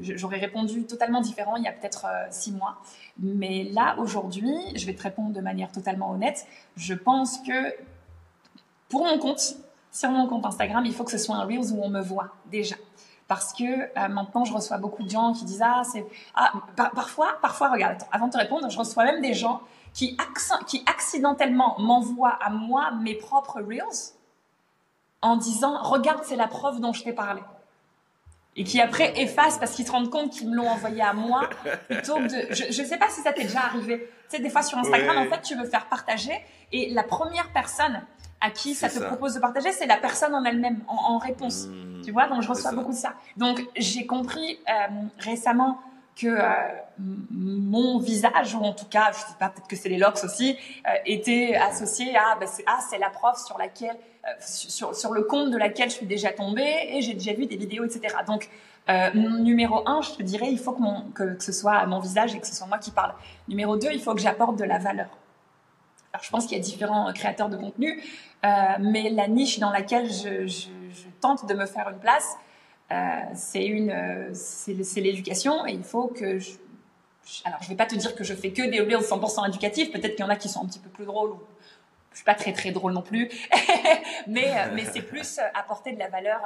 Speaker 3: j'aurais répondu totalement différent il y a peut-être euh, six mois. Mais là aujourd'hui je vais te répondre de manière totalement honnête. Je pense que pour mon compte sur mon compte Instagram, il faut que ce soit un Reels où on me voit déjà. Parce que euh, maintenant, je reçois beaucoup de gens qui disent Ah, c'est. Ah, parfois, parfois, regarde, avant de te répondre, je reçois même des gens qui, qui accidentellement m'envoient à moi mes propres Reels en disant Regarde, c'est la preuve dont je t'ai parlé. Et qui après effacent parce qu'ils se rendent compte qu'ils me l'ont envoyé à moi plutôt que de. Je ne sais pas si ça t'est déjà arrivé. Tu sais, des fois sur Instagram, en fait, tu veux faire partager et la première personne à qui ça te propose de partager, c'est la personne en elle-même, en, réponse. Mmh, tu vois, donc je reçois beaucoup de ça. Donc j'ai compris euh, récemment que euh, mon visage, ou en tout cas, je sais pas, peut-être que c'est les locks aussi, euh, était associé à, bah, c'est, ah, c'est la prof sur laquelle, sur, sur le compte de laquelle je suis déjà tombée et j'ai déjà vu des vidéos, etc. Donc, numéro un, je te dirais, il faut que, mon, que, que ce soit mon visage et que ce soit moi qui parle. Numéro deux, il faut que j'apporte de la valeur. Alors, je pense qu'il y a différents créateurs de contenu, mais la niche dans laquelle je, tente de me faire une place, euh, euh, c'est l'éducation, et il faut que je, alors je vais pas te dire que je fais que des reels 100% éducatifs. Peut-être qu'il y en a qui sont un petit peu plus drôles. Ou, je suis pas très très drôle non plus, mais mais c'est plus apporter de la valeur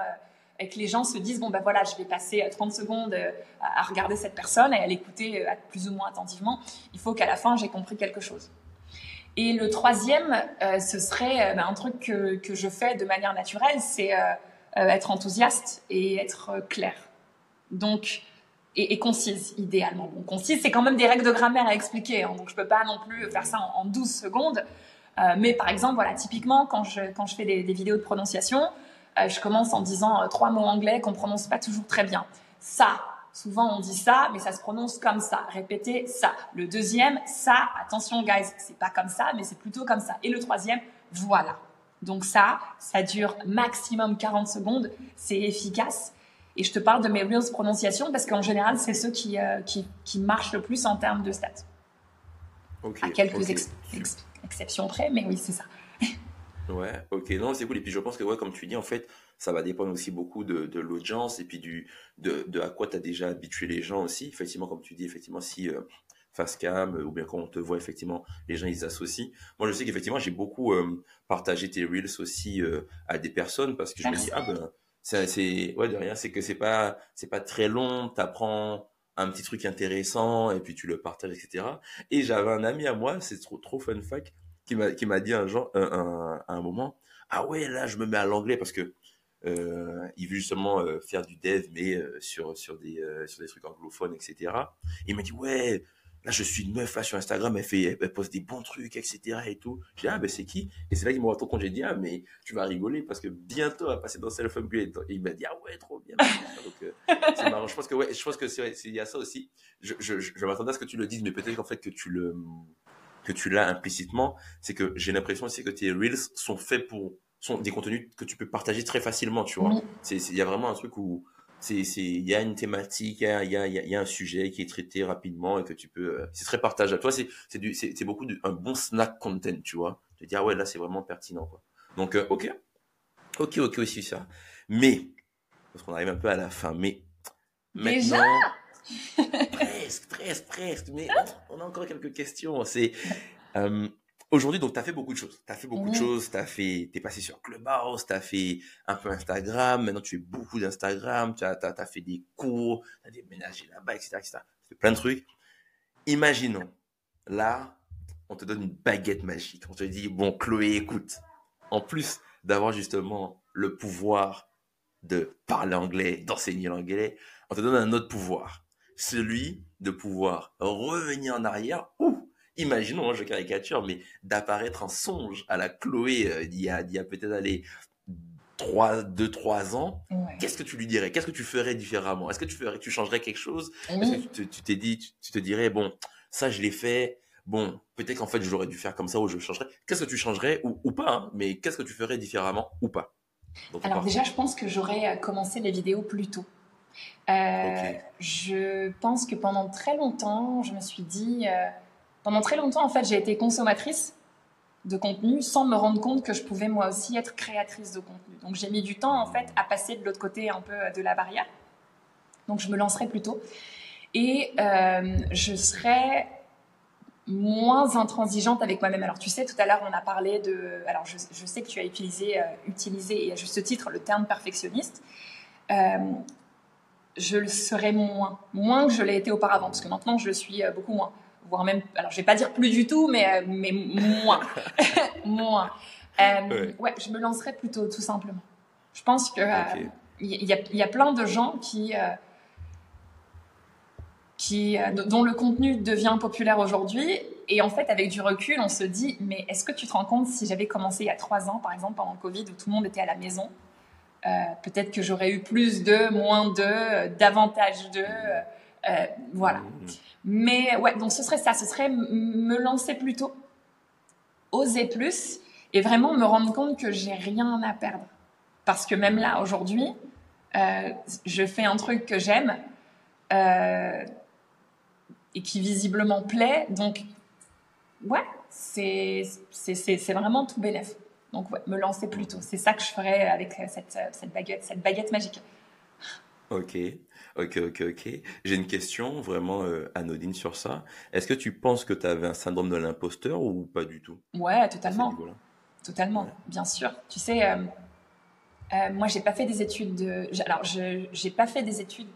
Speaker 3: et que les gens se disent bon ben voilà je vais passer 30 secondes à regarder cette personne et à l'écouter plus ou moins attentivement. Il faut qu'à la fin j'ai compris quelque chose. Et le troisième, euh, ce serait euh, ben, un truc que, je fais de manière naturelle, c'est euh, être enthousiaste et être clair. Donc, et, concise, idéalement. Bon, concise, c'est quand même des règles de grammaire à expliquer, hein, donc je peux pas non plus faire ça en, en 12 secondes. mais par exemple, voilà, typiquement, quand je, quand je fais des, des vidéos de prononciation, je commence en disant trois mots anglais qu'on prononce pas toujours très bien. Ça, Souvent, on dit ça, mais ça se prononce comme ça. Répétez ça. Le deuxième, ça, attention, guys, c'est pas comme ça, mais c'est plutôt comme ça. Et le troisième, Voilà. Donc ça, ça dure maximum 40 secondes. C'est efficace. Et je te parle de mes Reels prononciation parce qu'en général, c'est ceux qui, euh, qui, qui, marchent le plus en termes de stats. à quelques exceptions près, mais oui, c'est ça.
Speaker 2: ouais, ok. Non, c'est cool. Et puis je pense que, ouais, comme tu dis, en fait, ça va dépendre aussi beaucoup de, l'audience et puis du, de, à quoi tu as déjà habitué les gens aussi. Effectivement, comme tu dis, effectivement, si euh, face cam ou bien quand on te voit, effectivement, les gens, ils associent. Moi, je sais qu'effectivement, j'ai beaucoup euh, partagé tes Reels aussi à des personnes parce que je me dis, ah ben c'est ouais de rien c'est que c'est pas c'est pas très long t'apprends un petit truc intéressant et puis tu le partages etc et j'avais un ami à moi c'est trop trop fun fact qui m'a qui m'a dit un genre un, un, moment ah ouais là je me mets à l'anglais parce que euh, il veut justement euh, faire du dev mais euh, sur sur des sur des trucs anglophones etc il m'a dit ouais là je suis une meuf là sur Instagram elle fait elle poste des bons trucs etc et tout j'ai ah ben c'est qui? Et c'est là qu'il m'a rendu compte j'ai dit ah mais tu vas rigoler parce que bientôt elle va passer dans self upgrade et il m'a dit ah ouais trop bien donc c'est marrant. Je pense que ouais je pense que il y a ça aussi. Je je, je, m'attendais à ce que tu le dises mais peut-être qu'en fait que tu le que tu l'as implicitement c'est que j'ai l'impression aussi que tes reels sont faits pour sont des contenus que tu peux partager très facilement tu vois. C'est il y a vraiment un truc où c'est il y a une thématique il y a, y, a, y a un sujet qui est traité rapidement et que tu peux euh, c'est très partageable. Toi c'est c'est du c'est beaucoup de, un bon snack content tu vois. De dire ah ouais là c'est vraiment pertinent quoi. Donc euh, ok. Ok ok aussi ça. Mais parce qu'on arrive un peu à la fin mais
Speaker 3: maintenant
Speaker 2: presque presque presque mais on a encore quelques questions c'est euh, Aujourd'hui, donc, tu as fait beaucoup de choses. Tu as fait beaucoup de choses. Tu as fait, t'es passé sur Clubhouse, tu as fait un peu Instagram. Maintenant, tu fais beaucoup d'Instagram. Tu as, as, fait des cours, tu as déménagé là-bas, etc., etc. Tu fais plein de trucs. Imaginons, là, on te donne une baguette magique. On te dit, bon, Chloé, écoute, en plus d'avoir justement le pouvoir de parler anglais, d'enseigner l'anglais, on te donne un autre pouvoir. Celui de pouvoir revenir en arrière. Ou imaginons, hein, je caricature, mais d'apparaître en songe à la Chloé euh, il y a, a peut-être allé 3, 2, 3 ans, qu'est-ce que tu lui dirais? Qu'est-ce que tu ferais différemment? Est-ce que tu ferais, tu changerais quelque chose? Est-ce que tu t'es dit, tu, te dirais, bon, ça je l'ai fait, bon, peut-être qu'en fait j'aurais dû faire comme ça ou je changerais. Qu'est-ce que tu changerais ou, pas hein, Mais qu'est-ce que tu ferais différemment ou pas?
Speaker 3: Alors déjà, je pense que j'aurais euh, commencé les vidéos plus tôt. Euh, je pense que pendant très longtemps, je me suis dit, pendant très longtemps, en fait, j'ai été consommatrice de contenu sans me rendre compte que je pouvais moi aussi être créatrice de contenu. Donc j'ai mis du temps en fait à passer de l'autre côté un peu de la barrière. Donc je me lancerai plutôt et euh, je serai moins intransigeante avec moi-même. Alors tu sais, tout à l'heure on a parlé de, alors je, sais que tu as utilisé, euh, utilisé et à juste titre le terme perfectionniste. Euh, je le serai moins, moins que je l'ai été auparavant, parce que maintenant je le suis beaucoup moins voire même, alors je vais pas dire plus du tout, mais, euh, mais moins. moins. Euh, ouais. je me lancerai plutôt, tout simplement. Je pense que euh, il y, a, y, a, plein de gens qui, qui, dont le contenu devient populaire aujourd'hui. Et en fait, avec du recul, on se dit, mais est-ce que tu te rends compte si j'avais commencé il y a trois ans, par exemple, pendant le Covid, où tout le monde était à la maison, peut-être que j'aurais eu plus de, moins de, davantage de. voilà. Mmh. Mais ouais, donc ce serait ça, ce serait me lancer plutôt, oser plus et vraiment me rendre compte que j'ai rien à perdre. Parce que même là, aujourd'hui, euh, je fais un truc que j'aime euh, et qui visiblement plaît. Donc, ouais, c'est vraiment tout bénéf. Donc, ouais, me lancer plutôt. C'est ça que je ferais avec cette, cette baguette, cette baguette magique.
Speaker 2: Ok. Ok, ok, ok. J'ai une question vraiment euh, anodine sur ça. Est-ce que tu penses que tu avais un syndrome de l'imposteur ou pas du tout?
Speaker 3: Ouais, totalement. Totalement, bien sûr. Tu sais, euh, euh, moi, j'ai pas fait des études de. Alors, je j'ai pas fait des études.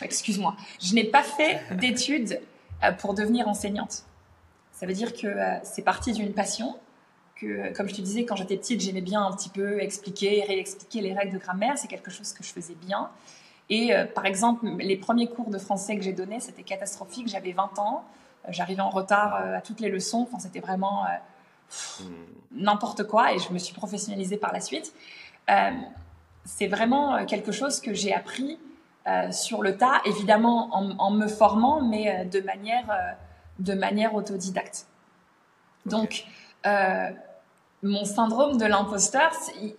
Speaker 3: Excuse-moi. Je n'ai pas fait d'études pour devenir enseignante. Ça veut dire que c'est parti d'une passion. Que, comme je te disais, quand j'étais petite, j'aimais bien un petit peu expliquer, réexpliquer les règles de grammaire. C'est quelque chose que je faisais bien. Et euh, par exemple, les premiers cours de français que j'ai donnés, c'était catastrophique. J'avais 20 ans, euh, j'arrivais en retard euh, à toutes les leçons. Enfin, c'était vraiment hmm. n'importe quoi et je me suis professionnalisée par la suite. c'est vraiment quelque chose que j'ai appris sur le tas, évidemment en, me formant, mais de manière, de manière autodidacte. Donc, mon syndrome de l'imposteur,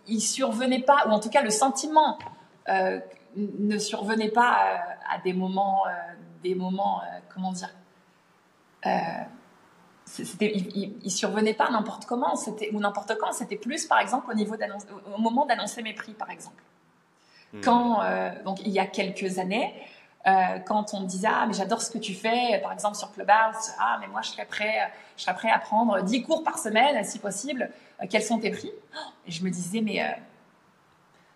Speaker 3: il, survenait pas, ou en tout cas le sentiment euh, ne survenait pas euh, à des moments, euh, des moments, comment dire, c'était, il, survenait pas n'importe comment, c'était ou n'importe quand. C'était plus, par exemple, au niveau au moment d'annoncer mes prix, par exemple. Hmm. Quand, donc, il y a quelques années, euh, quand on me disait ah mais j'adore ce que tu fais par exemple sur Clubhouse ah mais moi je serais prêt je serais prêt à prendre 10 cours par semaine si possible. Euh, quels sont tes prix? Et je me disais mais euh,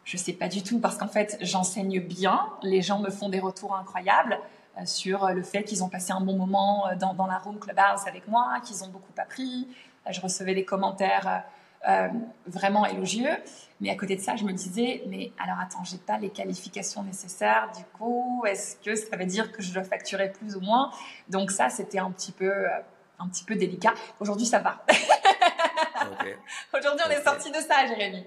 Speaker 3: je sais pas du tout parce qu'en fait j'enseigne bien. Les gens me font des retours incroyables sur le fait qu'ils ont passé un bon moment dans, dans la room Clubhouse avec moi qu'ils ont beaucoup appris. Je recevais des commentaires euh, vraiment élogieux. Mais à côté de ça, je me disais, mais alors attends, j'ai pas les qualifications nécessaires. Du coup, est-ce que ça veut dire que je dois facturer plus ou moins? Donc ça, c'était un petit peu, euh, un petit peu délicat. Aujourd'hui, ça va. Aujourd'hui, on est sorti de ça, Jérémy.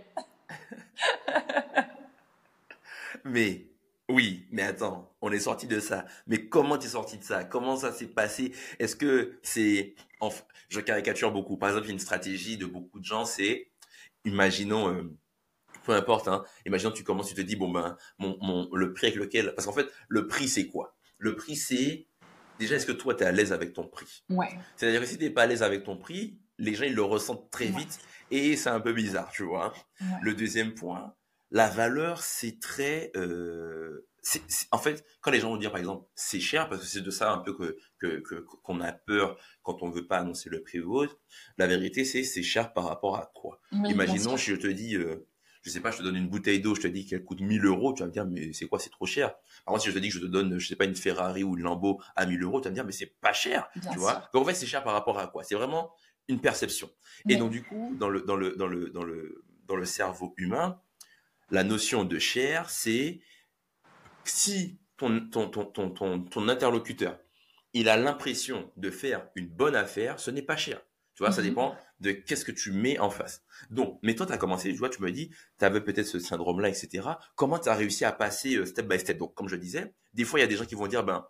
Speaker 2: mais oui, mais attends, on est sorti de ça. Mais comment tu es sorti de ça? Comment ça s'est passé? Est-ce que c'est... Je caricature beaucoup. Par exemple, une stratégie de beaucoup de gens, c'est, imaginons, euh, peu importe, hein, imaginons tu commences, tu te dis, bon ben, mon, mon, le prix avec lequel... Parce qu'en fait, le prix, c'est quoi? Le prix, c'est... Déjà, est-ce que toi, tu es à l'aise avec ton prix?
Speaker 3: Ouais.
Speaker 2: C'est-à-dire que si tu n'es pas à l'aise avec ton prix, les gens, ils le ressentent très vite et c'est un peu bizarre, tu vois. Le deuxième point, la valeur, c'est très... Euh, en fait, quand les gens vont dire, par exemple, c'est cher, parce que c'est de ça un peu que qu'on a peur quand on veut pas annoncer le prix ou autre, la vérité, c'est c'est cher par rapport à quoi Imaginons, si je te dis, euh, je sais pas, je te donne une bouteille d'eau, je te dis qu'elle coûte 1000 euros, tu vas me dire, mais c'est quoi, c'est trop cher? Par contre, si je te dis que je te donne, je sais pas, une Ferrari ou une Lambo à 1000 euros, tu vas me dire, mais c'est pas cher, tu vois? Donc en fait, c'est cher par rapport à quoi? C'est vraiment une perception. Et donc du coup, dans le dans le dans le dans le dans le cerveau humain, la notion de cher, c'est si ton, ton, ton, ton, ton, interlocuteur, il a l'impression de faire une bonne affaire, ce n'est pas cher. Tu vois, ça mhm. dépend de qu'est-ce que tu mets en face. Donc, mais toi, tu as commencé, tu vois, tu me dis, tu avais peut-être ce syndrome-là, etc. Comment tu as réussi à passer euh, step by step? Donc, comme je disais, des fois, il y a des gens qui vont dire, ben,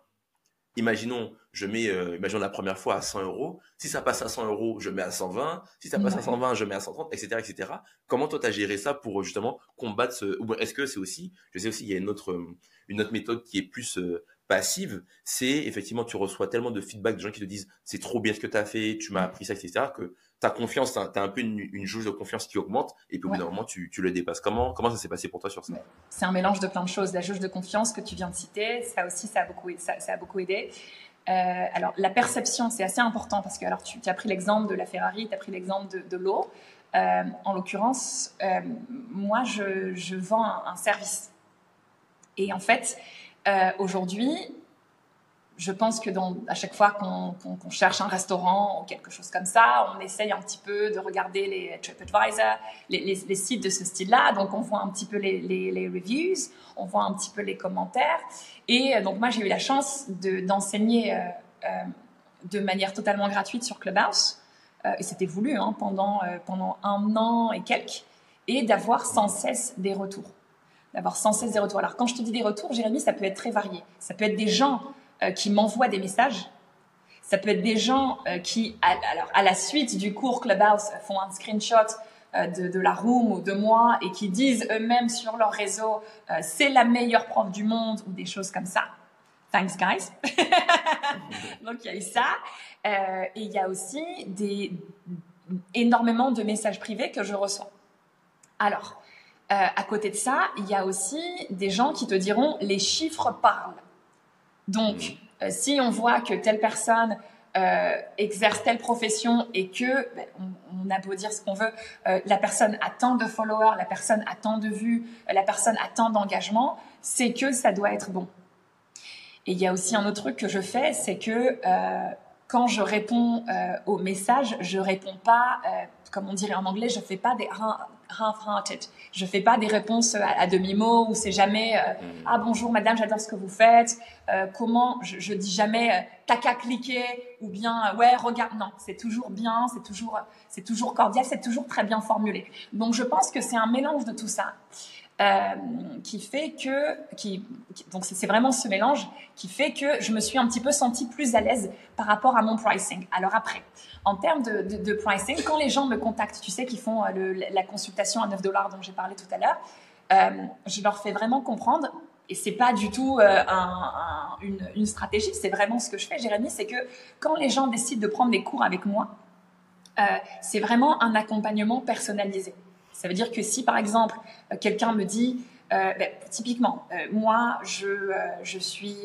Speaker 2: imaginons, je mets, euh, imaginons la première fois à 100 euros. Si ça passe à 100 euros, je mets à 120. Si ça passe à 120, je mets à 130, etc., etc. Comment toi, tu as géré ça pour justement combattre ce, ou est-ce que c'est aussi, je sais aussi, il y a une autre, une autre méthode qui est plus euh, passive, c'est effectivement, tu reçois tellement de feedback de gens qui te disent, c'est trop bien ce que tu as fait, tu m'as appris ça, etc., que ta confiance, tu as un peu une, une, jauge de confiance qui augmente et puis au bout d'un moment, tu, tu, le dépasses. Comment, comment ça s'est passé pour toi sur ça
Speaker 3: C'est un mélange de plein de choses. La jauge de confiance que tu viens de citer, ça aussi, ça a beaucoup, ça, ça a beaucoup aidé. Euh, alors, la perception, c'est assez important parce que alors, tu, as pris l'exemple de la Ferrari, tu as pris l'exemple de, de l'eau. Euh, en l'occurrence, euh, moi, je, je vends un, service. Et en fait, aujourd'hui, je pense que à chaque fois qu'on cherche un restaurant ou quelque chose comme ça, on essaye un petit peu de regarder les TripAdvisor, les, les, sites de ce style-là. Donc, on voit un petit peu les, reviews, on voit un petit peu les commentaires. Et euh, donc, moi, j'ai eu la chance d'enseigner euh, euh, de manière totalement gratuite sur Clubhouse. Et c'était voulu hein, pendant, pendant un an et quelques. Et d'avoir sans cesse des retours. D'avoir sans cesse des retours. Alors, quand je te dis des retours, Jérémy, ça peut être très varié. Ça peut être des gens euh, qui m'envoient des messages. Ça peut être des gens euh, qui, à, alors, à la suite du cours Clubhouse, font un screenshot euh, de, la room ou de moi et qui disent eux-mêmes sur leur réseau c'est la meilleure prof du monde ou des choses comme ça. Thanks guys. Donc il y a eu ça. et il y a aussi des, énormément de messages privés que je reçois. Alors, à côté de ça, il y a aussi des gens qui te diront les chiffres parlent. Donc, mm. euh, si on voit que telle personne euh, exerce telle profession et que, ben, on, a beau dire ce qu'on veut, euh, la personne a tant de followers, la personne a tant de vues, la personne a tant d'engagement, c'est que ça doit être bon. Et il y a aussi un autre truc que je fais, c'est que quand je réponds aux messages, je réponds pas, comme on dirait en anglais, je fais pas des half-hearted. Je fais pas des réponses à, demi-mot ou c'est jamais euh, mm. ah bonjour madame, j'adore ce que vous faites. Euh, comment je, je, dis jamais euh, t'as qu'à cliquer ou bien ouais regarde. Non, c'est toujours bien, c'est toujours c'est toujours cordial, c'est toujours très bien formulé. Donc je pense que c'est un mélange de tout ça. Qui fait que, qui, donc c'est vraiment ce mélange qui fait que je me suis un petit peu sentie plus à l'aise par rapport à mon pricing. Alors après, en termes de, pricing, quand les gens me contactent, tu sais, qu'ils font la consultation à 9 dollars dont j'ai parlé tout à l'heure, je leur fais vraiment comprendre et c'est pas du tout euh, un, une, stratégie, c'est vraiment ce que je fais, Jérémy, c'est que quand les gens décident de prendre des cours avec moi, euh, c'est vraiment un accompagnement personnalisé. Ça veut dire que si par exemple euh, quelqu'un me dit, euh, ben, typiquement, euh, moi je, je, suis,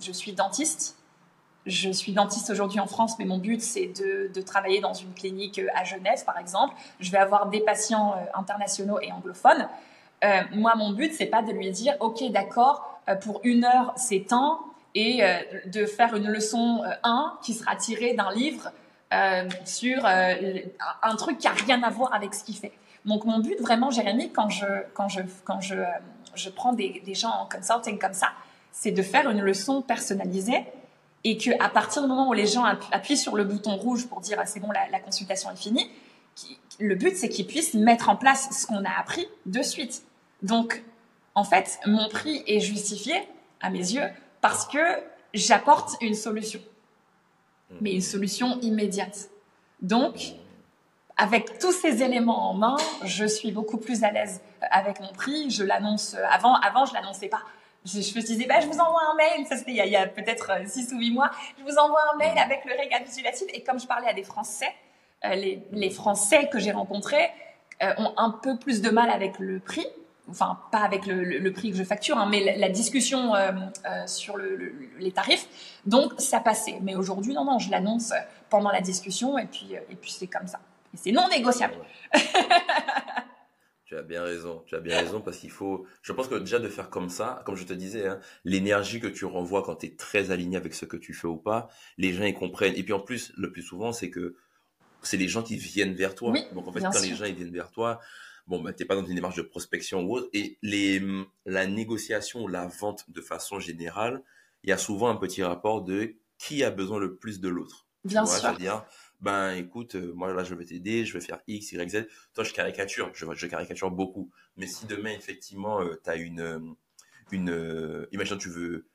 Speaker 3: je suis dentiste, je suis dentiste aujourd'hui en France, mais mon but c'est de, de, travailler dans une clinique à Genève par exemple. Je vais avoir des patients internationaux et anglophones. Moi, mon but, c'est pas de lui dire, ok, d'accord, pour une heure, c'est temps, et de faire une leçon 1 qui sera tirée d'un livre sur un truc qui a rien à voir avec ce qu'il fait. Donc, mon but, vraiment, Jérémy, quand je, quand je, quand je, je prends des, des gens en consulting comme ça, c'est de faire une leçon personnalisée et que à partir du moment où les gens appuient sur le bouton rouge pour dire ah, c'est bon la, la, consultation est finie, le but c'est qu'ils puissent mettre en place ce qu'on a appris de suite. Donc, en fait, mon prix est justifié, à mes yeux, parce que j'apporte une solution, mais une solution immédiate. Donc, avec tous ces éléments en main, je suis beaucoup plus à l'aise avec mon prix. Je l'annonce avant, avant je l'annonais pas. Je, je, me disais, bah, je vous envoie un mail, ça c'était il y a, peut-être 6 ou 8 mois, je vous envoie un mail avec le récapitulatif. Et comme je parlais à des Français, euh, les, Français que j'ai rencontrés euh, ont un peu plus de mal avec le prix enfin pas avec le, prix que je facture, hein, mais la, discussion euh, euh, sur les tarifs. Donc ça passait. Mais aujourd'hui, non, non, je l'annonce pendant la discussion et puis, euh, et puis c'est comme ça. C'est non négociable.
Speaker 2: tu as bien raison, tu as bien raison parce qu'il faut, je pense que déjà de faire comme ça, comme je te disais, hein, l'énergie que tu renvoies quand tu es très aligné avec ce que tu fais ou pas, les gens ils comprennent. Et puis en plus, le plus souvent, c'est que c'est les gens qui viennent vers toi. Donc en fait, quand les gens ils viennent vers toi, bon, bah, t'es pas dans une démarche de prospection ou autre. Et les, la négociation ou la vente de façon générale, il y a souvent un petit rapport de qui a besoin le plus de l'autre.
Speaker 3: Bien sûr.
Speaker 2: C'est-à-dire, ben écoute, euh, moi là je vais t'aider, je vais faire X, Y, Z. Toi je caricature, je, caricature beaucoup. Mais si demain effectivement euh, tu as une, euh, une, euh, imagine tu veux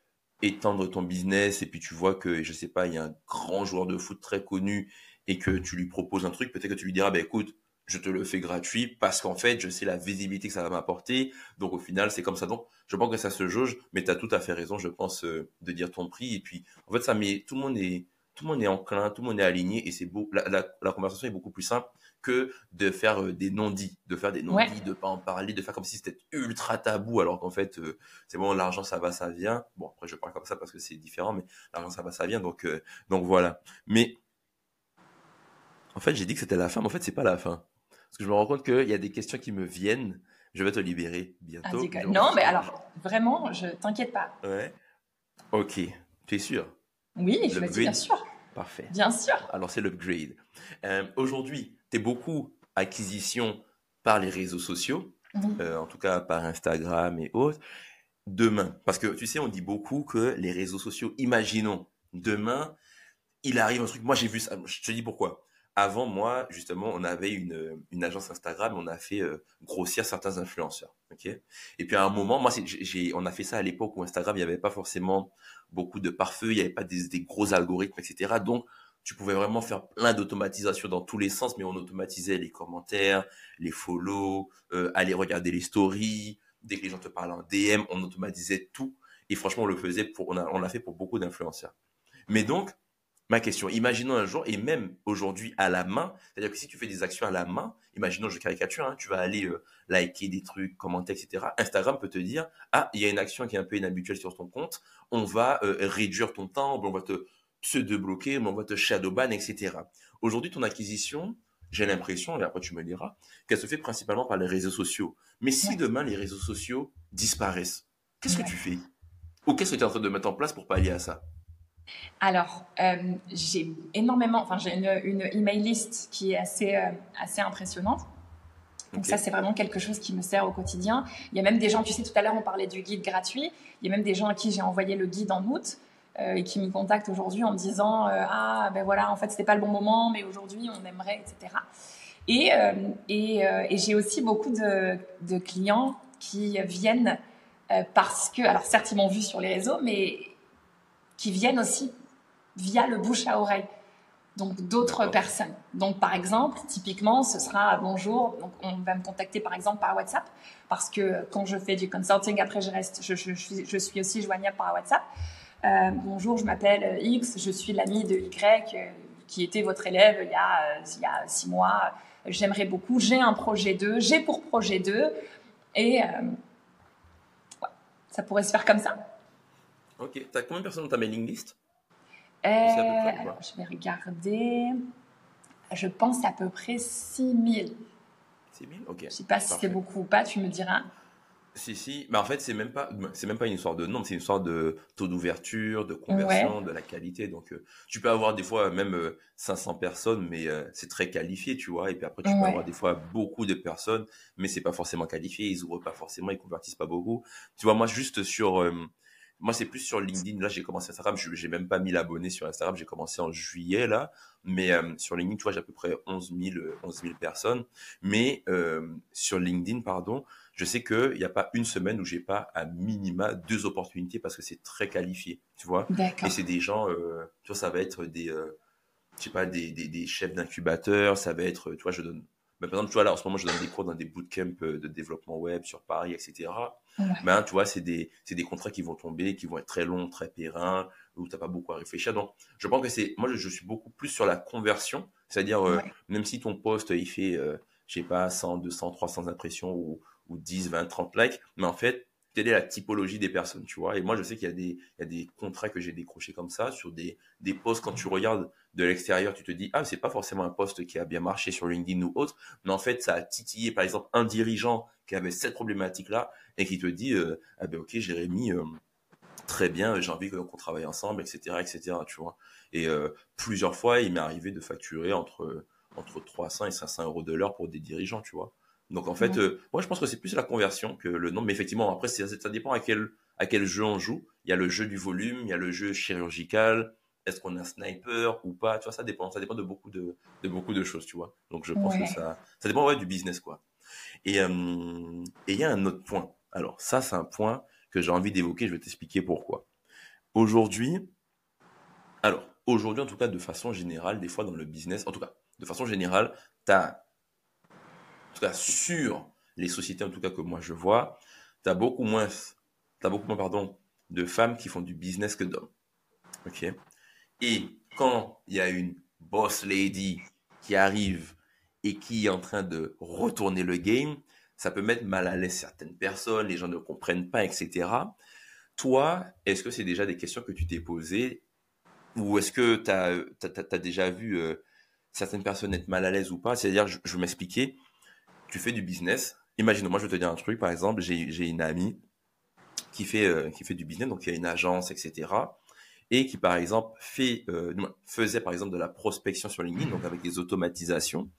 Speaker 2: étendre ton business et puis tu vois que je sais pas, il y a un grand joueur de foot très connu et que tu lui proposes un truc, peut-être que tu lui diras, ben écoute, je te le fais gratuit parce qu'en fait, je sais la visibilité que ça va m'apporter. Donc au final, c'est comme ça. Donc je pense que ça se jauge, mais tu as tout à fait raison, je pense, euh, de dire ton prix. Et puis, en fait, ça met tout le monde est tout le monde est enclin, tout le monde est aligné et c'est beau. La, la, conversation est beaucoup plus simple que de faire euh, des non-dits, de faire des non-dits, de pas en parler, de faire comme si c'était ultra tabou, alors qu'en fait, euh, c'est bon, l'argent ça va, ça vient. Bon, après je parle comme ça parce que c'est différent, mais l'argent ça va, ça vient. Donc, donc voilà. Mais en fait, j'ai dit que c'était la fin, mais en fait, c'est pas la fin. Parce que je me rends compte qu'il y a des questions qui me viennent. Je vais te libérer bientôt.
Speaker 3: Ah, non, mais alors, vraiment, je t'inquiète pas.
Speaker 2: Ouais. Ok. Tu es sûr?
Speaker 3: Oui, je suis bien sûr.
Speaker 2: Parfait.
Speaker 3: Bien sûr.
Speaker 2: Alors, c'est l'upgrade. Euh, Aujourd'hui, tu es beaucoup acquisition par les réseaux sociaux, euh, en tout cas par Instagram et autres. Demain, parce que tu sais, on dit beaucoup que les réseaux sociaux, imaginons, demain, il arrive un truc. Moi, j'ai vu ça. Je te dis pourquoi. Avant, moi, justement, on avait une, une agence Instagram, on a fait euh, grossir certains influenceurs. ok? Et puis à un moment, moi, on a fait ça à l'époque où Instagram, il n'y avait pas forcément beaucoup de pare-feu, il n'y avait pas des, gros algorithmes, etc. Donc, tu pouvais vraiment faire plein d'automatisation dans tous les sens, mais on automatisait les commentaires, les follow, euh, aller regarder les stories. Dès que les gens te parlaient en DM, on automatisait tout. Et franchement, on le faisait pour, on l'a fait pour beaucoup d'influenceurs. Mais donc, ma question. Imaginons un jour, et même aujourd'hui à la main, c'est-à-dire que si tu fais des actions à la main, imaginons, je caricature, hein, tu vas aller euh, liker des trucs, commenter, etc. Instagram peut te dire, ah, il y a une action qui est un peu inhabituelle sur ton compte, on va euh, réduire ton temps, on va te pseudo-bloquer, on va te shadowban, etc. Aujourd'hui, ton acquisition, j'ai l'impression, et après tu me diras, qu'elle se fait principalement par les réseaux sociaux. Mais si demain les réseaux sociaux disparaissent, qu'est-ce que tu fais? Ou qu'est-ce que tu es en train de mettre en place pour pallier à ça?
Speaker 3: Alors, euh, j'ai énormément, enfin j'ai une, une, email list qui est assez, euh, assez impressionnante. Donc ça, c'est vraiment quelque chose qui me sert au quotidien. Il y a même des gens, tu sais, tout à l'heure, on parlait du guide gratuit. Il y a même des gens à qui j'ai envoyé le guide en août euh, et qui me contactent aujourd'hui en me disant Ah, ben voilà, en fait, c'était pas le bon moment, mais aujourd'hui, on aimerait, etc. Et, et, et j'ai aussi beaucoup de, de clients qui viennent parce que, alors certes, ils m'ont vu sur les réseaux, mais qui viennent aussi via le bouche à oreille. Donc d'autres personnes. Donc par exemple, typiquement, ce sera bonjour. Donc on va me contacter par exemple par WhatsApp parce que quand je fais du consulting, après je reste, je, je, je suis aussi joignable par WhatsApp. Euh, bonjour, je m'appelle X, je suis l'ami de Y euh, qui était votre élève il y a, euh, il y a six mois. J'aimerais beaucoup. J'ai un projet 2, j'ai pour projet 2 et ça pourrait se faire comme ça.
Speaker 2: Ok. Tu as combien de personnes dans ta mailing list?
Speaker 3: Euh, alors, je vais regarder. Je pense à peu près 6000.
Speaker 2: 6000 Ok.
Speaker 3: Je ne sais pas si c'est beaucoup ou pas, tu me diras.
Speaker 2: Si, si. Mais en fait, c'est même pas, c'est même pas une histoire de nombre, c'est une histoire de taux d'ouverture, de conversion, de la qualité. Donc, euh, tu peux avoir des fois même 500 euh, personnes, mais c'est très qualifié, tu vois. Et puis après, tu peux avoir des fois beaucoup de personnes, mais c'est pas forcément qualifié. Ils ouvrent pas forcément, ils convertissent pas beaucoup. Tu vois, moi, juste sur, moi, c'est plus sur LinkedIn. Là, j'ai commencé Instagram. Je n'ai même pas 1000 abonnés sur Instagram. J'ai commencé en juillet, là. Mais euh, sur LinkedIn, tu vois, j'ai à peu près 11 000, 11 000 personnes. Mais euh, sur LinkedIn, pardon, je sais qu'il n'y a pas une semaine où j'ai pas à minima deux opportunités parce que c'est très qualifié, tu vois. Et c'est des gens, euh, tu vois, ça va être des, je sais pas, des, des, des chefs d'incubateurs. Ça va être, tu vois, je donne bah, par exemple, tu vois, là, en ce moment, je donne des cours dans des bootcamps de développement web sur Paris, etc. Ben, tu vois, c'est des, des contrats qui vont tomber, qui vont être très longs, très périns, où tu n'as pas beaucoup à réfléchir. Donc, je pense que c'est, moi, je, suis beaucoup plus sur la conversion. C'est-à-dire, euh, même si ton poste, il fait, euh, je sais pas, 100, 200, 300 impressions ou, ou 10, 20, 30 likes, mais en fait, quelle est la typologie des personnes, tu vois. Et moi, je sais qu'il y a des, il y a des contrats que j'ai décrochés comme ça sur des, des posts. Quand tu regardes de l'extérieur, tu te dis, ah, c'est pas forcément un poste qui a bien marché sur LinkedIn ou autre, mais en fait, ça a titillé, par exemple, un dirigeant qui avait cette problématique-là et qui te dit, euh, ah ben, ok, Jérémy, euh, très bien, j'ai envie qu'on travaille ensemble, etc., etc., tu vois. Et euh, plusieurs fois, il m'est arrivé de facturer entre, entre 300 et 500 euros de l'heure pour des dirigeants, tu vois. Donc en fait, moi je pense que c'est plus la conversion que le nombre. Mais effectivement, après, ça, ça dépend à quel, à quel jeu on joue. Il y a le jeu du volume, il y a le jeu chirurgical. Est-ce qu'on est un sniper ou pas Tu vois, ça dépend. Ça dépend de beaucoup de, de beaucoup de choses, tu vois. Donc je pense que ça, ça dépend ouais, du business, quoi. Et euh, et il y a un autre point. Alors ça, c'est un point que j'ai envie d'évoquer. Je vais t'expliquer pourquoi. Aujourd'hui, alors aujourd'hui en tout cas, de façon générale, des fois dans le business, en tout cas, de façon générale, tu as en tout cas sur les sociétés en tout cas que moi je vois, tu as beaucoup moins, as beaucoup moins pardon, de femmes qui font du business que d'hommes. Ok? Et quand il y a une boss lady qui arrive et qui est en train de retourner le game, ça peut mettre mal à l'aise certaines personnes, les gens ne comprennent pas, etc. Toi, est-ce que c'est déjà des questions que tu t'es posées ou est-ce que tu as, déjà vu euh, certaines personnes être mal à l'aise ou pas? C'est-à-dire, je, je vais m'expliquer tu fais du business. Imagine, moi je vais te dire un truc, par exemple, j'ai une amie qui fait, euh, qui fait du business, donc il y a une agence, etc. Et qui, par exemple, euh, faisait, par exemple, de la prospection sur LinkedIn, donc avec des automatisations.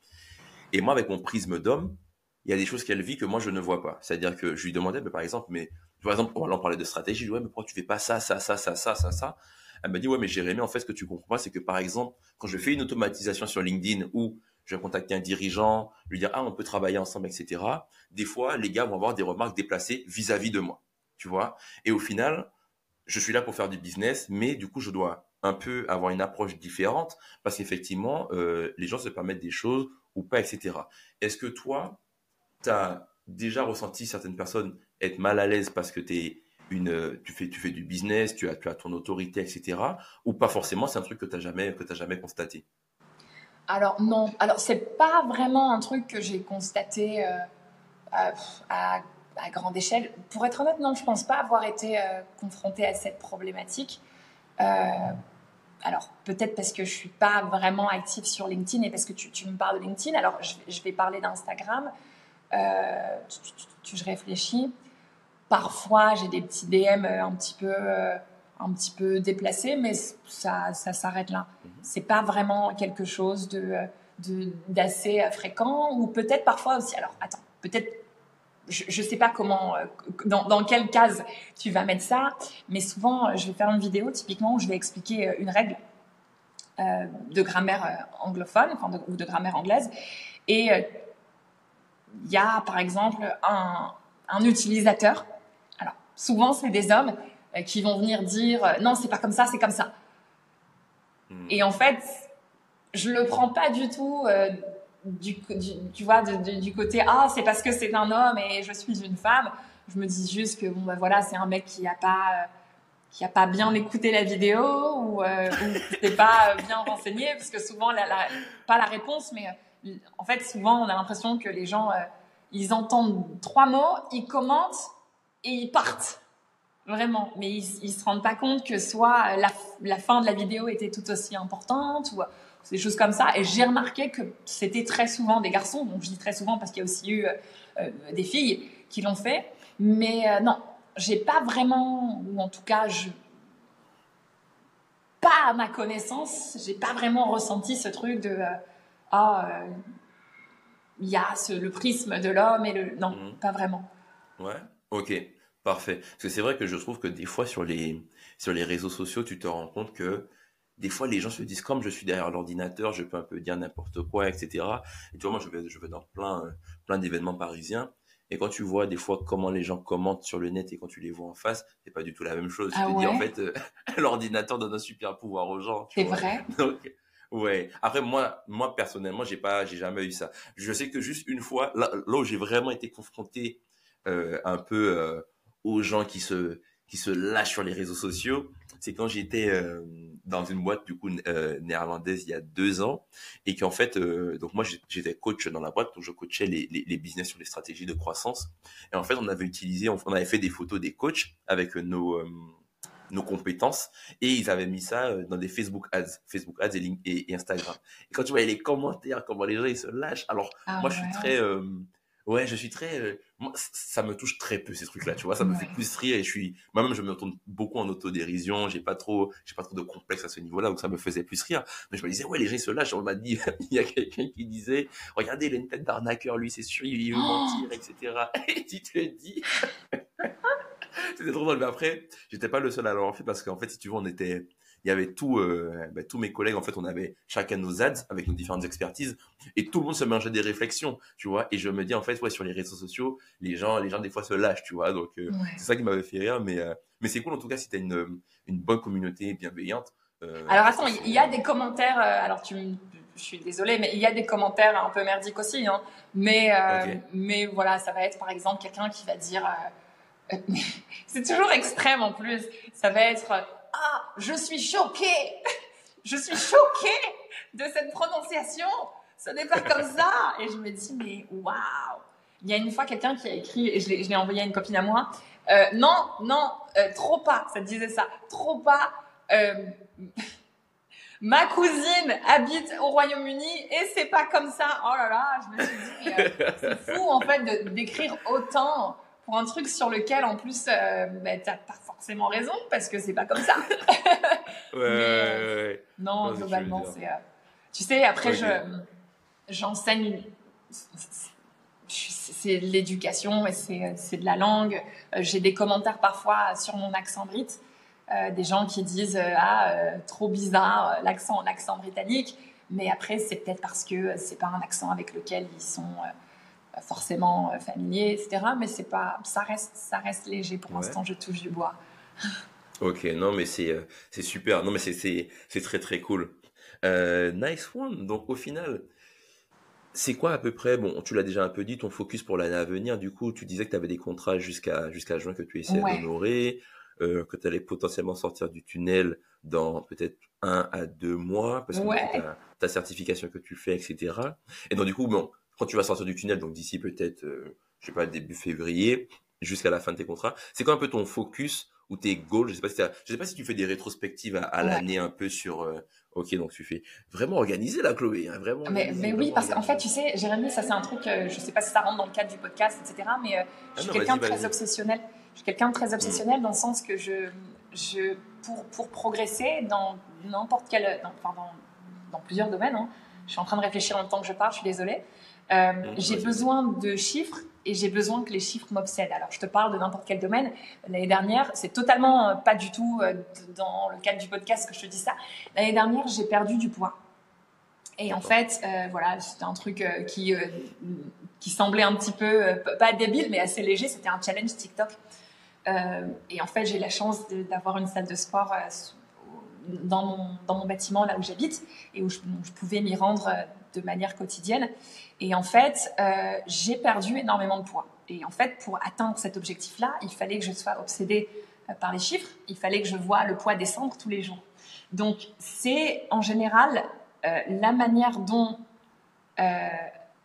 Speaker 2: Et moi, avec mon prisme d'homme, il y a des choses qu'elle vit que moi, je ne vois pas. C'est-à-dire que je lui demandais, mais par exemple, mais, par exemple, on parlait de stratégie, je lui disais, ouais, mais pourquoi tu fais pas ça, ça, ça, ça, ça, ça, ça? Elle m'a dit, ouais, mais Jérémy, en fait, ce que tu comprends pas, c'est que, par exemple, quand je fais une automatisation sur LinkedIn ou je vais contacter un dirigeant, lui dire ah on peut travailler ensemble, etc. Des fois, les gars vont avoir des remarques déplacées vis-à-vis de moi, tu vois? Et au final, je suis là pour faire du business, mais du coup, je dois un peu avoir une approche différente parce qu'effectivement, euh, les gens se permettent des choses ou pas, etc. Est-ce que toi, tu as déjà ressenti certaines personnes être mal à l'aise parce que es une, tu fais, tu fais du business, tu as, tu as ton autorité, etc. Ou pas forcément, c'est un truc que tu n'as jamais, jamais constaté?
Speaker 3: Alors non, alors c'est pas vraiment un truc que j'ai constaté euh, à, grande échelle. Pour être honnête, non, je pense pas avoir été euh, confrontée à cette problématique. Euh, alors peut-être parce que je suis pas vraiment active sur LinkedIn et parce que tu, me parles de LinkedIn. Alors je, vais parler d'Instagram. je réfléchis. Parfois j'ai des petits DM un petit peu un petit peu déplacé, mais ça, ça s'arrête là. Mhm. C'est pas vraiment quelque chose de d'assez fréquent ou peut-être parfois aussi. Alors attends, peut-être je ne sais pas comment, euh, dans, dans, quelle case tu vas mettre ça, mais souvent, je vais faire une vidéo typiquement où je vais expliquer euh, une règle euh, de grammaire anglophone enfin ou de grammaire anglaise. Et il y a par exemple un, un utilisateur. Alors, souvent, c'est des hommes euh, qui vont venir dire euh, non, c'est pas comme ça, c'est comme ça.
Speaker 2: Hmm.
Speaker 3: Et en fait, je le prends pas du tout euh, du, tu vois, du côté ah, c'est parce que c'est un homme et je suis une femme. Je me dis juste que bon, bah voilà, c'est un mec qui a pas. euh, qui a pas bien écouté la vidéo ou, euh, qui s'est pas euh, bien renseigné parce que souvent la, pas la réponse mais euh, en fait souvent on a l'impression que les gens ils entendent trois mots ils commentent et ils partent vraiment mais ils, ils se rendent pas compte que soit la, la fin de la vidéo était tout aussi importante ou des choses comme ça et j'ai remarqué que c'était très souvent des garçons donc je dis très souvent parce qu'il y a aussi eu euh, euh, des filles qui l'ont fait mais euh, non j'ai pas vraiment, ou en tout cas, je, pas à ma connaissance, j'ai pas vraiment ressenti ce truc de, euh, ah, euh, il y a ce- le prisme de l'homme et le, non,
Speaker 2: Mhm.
Speaker 3: pas vraiment.
Speaker 2: Ouais, ok, parfait. Parce que c'est vrai que je trouve que des fois sur les, sur les réseaux sociaux, tu te rends compte que des fois les gens se disent comme je suis derrière l'ordinateur, je peux un peu dire n'importe quoi, etc. Et tu vois, moi je vais, je vais dans plein, euh, plein d'événements parisiens. Et quand tu vois des fois comment les gens commentent sur le net et quand tu les vois en face, c'est pas du tout la même chose.
Speaker 3: Ah
Speaker 2: tu te dis en
Speaker 3: ouais?
Speaker 2: fait, euh, l'ordinateur donne un super pouvoir aux gens.
Speaker 3: C'est vrai?
Speaker 2: Donc, ouais. Après, moi, moi, personnellement, j'ai pas, j'ai jamais eu ça. Je sais que juste une fois, là, là où j'ai vraiment été confronté, euh, un peu, euh, aux gens qui se, qui se lâchent sur les réseaux sociaux, c'est quand j'étais, euh, dans une boîte, du coup, euh, néerlandaise il y a deux ans, et qu'en fait, euh, donc moi, j'étais coach dans la boîte, donc je coachais les, les, les business sur les stratégies de croissance. Et en fait, on avait utilisé, on, on avait fait des photos des coachs avec nos, nos compétences et ils avaient mis ça dans des Facebook ads, Facebook ads et, Link- et, et Instagram. Et quand tu voyais les commentaires, comment les gens ils se lâchent. Alors
Speaker 3: Ah
Speaker 2: moi je suis très, euh, ouais, je suis très, euh, moi, ça me touche très peu ces trucs-là, tu vois, ça me fait plus rire et je suis, moi-même je me retourne beaucoup en autodérision, j'ai pas trop, j'ai pas trop de complexe à ce niveau-là, donc ça me faisait plus rire. Mais je me disais ouais les gens se lâchent. On m'a dit, il y a quelqu'un qui disait, regardez il a une tête d'arnaqueur, lui c'est sûr il veut
Speaker 3: Oh
Speaker 2: mentir, etc. Et tu te dis. C'était trop drôle. Mais après, j'étais pas le seul à l'avoir fait parce qu'en fait, si tu veux, on était, il y avait tout, euh, bah, tous mes collègues. En fait, on avait chacun nos ads avec nos différentes expertises et tout le monde se mélangeait des réflexions, tu vois. Et je me dis, en fait, ouais, sur les réseaux sociaux, les gens, les gens, des fois, se lâchent, tu vois. Donc, euh,
Speaker 3: Ouais.
Speaker 2: c'est ça qui m'avait fait rire. Mais, euh, mais c'est cool, en tout cas, si t'as une, une bonne communauté bienveillante.
Speaker 3: Alors attends, il y a des commentaires, alors tu, me- je suis désolée, mais il y a des commentaires un peu merdiques aussi, hein. mais, euh, mais voilà, ça va être par exemple quelqu'un qui va dire, euh, c'est toujours extrême en plus, ça va être, ah, je suis choquée, je suis choquée de cette prononciation, ce n'est pas comme ça, et je me dis, mais waouh, il y a une fois quelqu'un qui a écrit, et je l'ai envoyé à une copine à moi, euh, non, non, euh, trop pas, ça disait ça, trop pas, euh, ma cousine habite au Royaume-Uni et c'est pas comme ça. Oh là là, je me suis dit, c'est fou en fait d'écrire autant pour un truc sur lequel en plus bah, t'as forcément raison parce que c'est pas comme ça.
Speaker 2: Ouais,
Speaker 3: Mais,
Speaker 2: ouais, ouais.
Speaker 3: Non, globalement, c'est. euh, tu sais, après, je j'enseigne. je- C'est de l'éducation et c'est de la langue. Euh, J'ai des commentaires parfois sur mon accent brit. euh, des gens qui disent euh, ah euh, trop bizarre l'accent l'accent britannique mais après c'est peut-être parce que c'est pas un accent avec lequel ils sont forcément familiers etc mais c'est pas ça reste ça reste léger pour
Speaker 2: Ouais.
Speaker 3: l'instant je touche du bois
Speaker 2: Ok, non mais c'est euh, c'est super, non mais c'est c'est c'est très très cool. Euh, nice one. Donc au final, c'est quoi à peu près, bon, tu l'as déjà un peu dit, ton focus pour l'année à venir. Du coup, tu disais que tu avais des contrats jusqu'à jusqu'à juin que tu essayais
Speaker 3: Ouais.
Speaker 2: d'honorer, euh, que tu allais potentiellement sortir du tunnel dans peut-être un à deux mois parce que
Speaker 3: Ouais.
Speaker 2: tu as ta certification que tu fais, etc. Et donc du coup, bon, quand tu vas sortir du tunnel, donc d'ici peut-être, euh, je sais pas, début février, jusqu'à la fin de tes contrats, c'est quoi un peu ton focus ou tes goals Je sais pas si je sais pas si tu fais des rétrospectives à, à
Speaker 3: Ouais.
Speaker 2: l'année un peu sur. euh, ok, donc tu fais vraiment organiser la Chloé, hein, vraiment.
Speaker 3: Mais,
Speaker 2: organisé,
Speaker 3: mais oui, parce qu'en fait,
Speaker 2: organisé.
Speaker 3: tu sais, Jérémy, ça c'est un truc, euh, je sais pas si ça rentre dans le cadre du podcast, etc. Mais euh, je suis
Speaker 2: non,
Speaker 3: quelqu'un de très obsessionnel. Je suis quelqu'un de très obsessionnel dans le sens que je, je pour, pour progresser dans n'importe quel, dans, enfin, dans, dans plusieurs domaines, hein, je suis en train de réfléchir en même temps que je parle, je suis désolée. Euh, j'ai
Speaker 2: vas-y.
Speaker 3: besoin de chiffres et j'ai besoin que les chiffres m'obsèdent. Alors, je te parle de n'importe quel domaine. L'année dernière, c'est totalement euh, pas du tout euh, dans le cadre du podcast que je te dis ça. L'année dernière, j'ai perdu du poids. Et en fait, euh, voilà, c'était un truc euh, qui, euh, qui semblait un petit peu, pas débile, mais assez léger. C'était un challenge TikTok. Et en fait, j'ai la chance d'avoir une salle de sport dans, mon, dans mon bâtiment, là où j'habite, et où je, pouvais m'y rendre de manière quotidienne. Et en fait, euh, j'ai perdu énormément de poids. Et en fait, pour atteindre cet objectif-là, il fallait que je sois obsédée euh, par les chiffres. Il fallait que je vois le poids descendre tous les jours. Donc, c'est en général euh, la manière dont euh,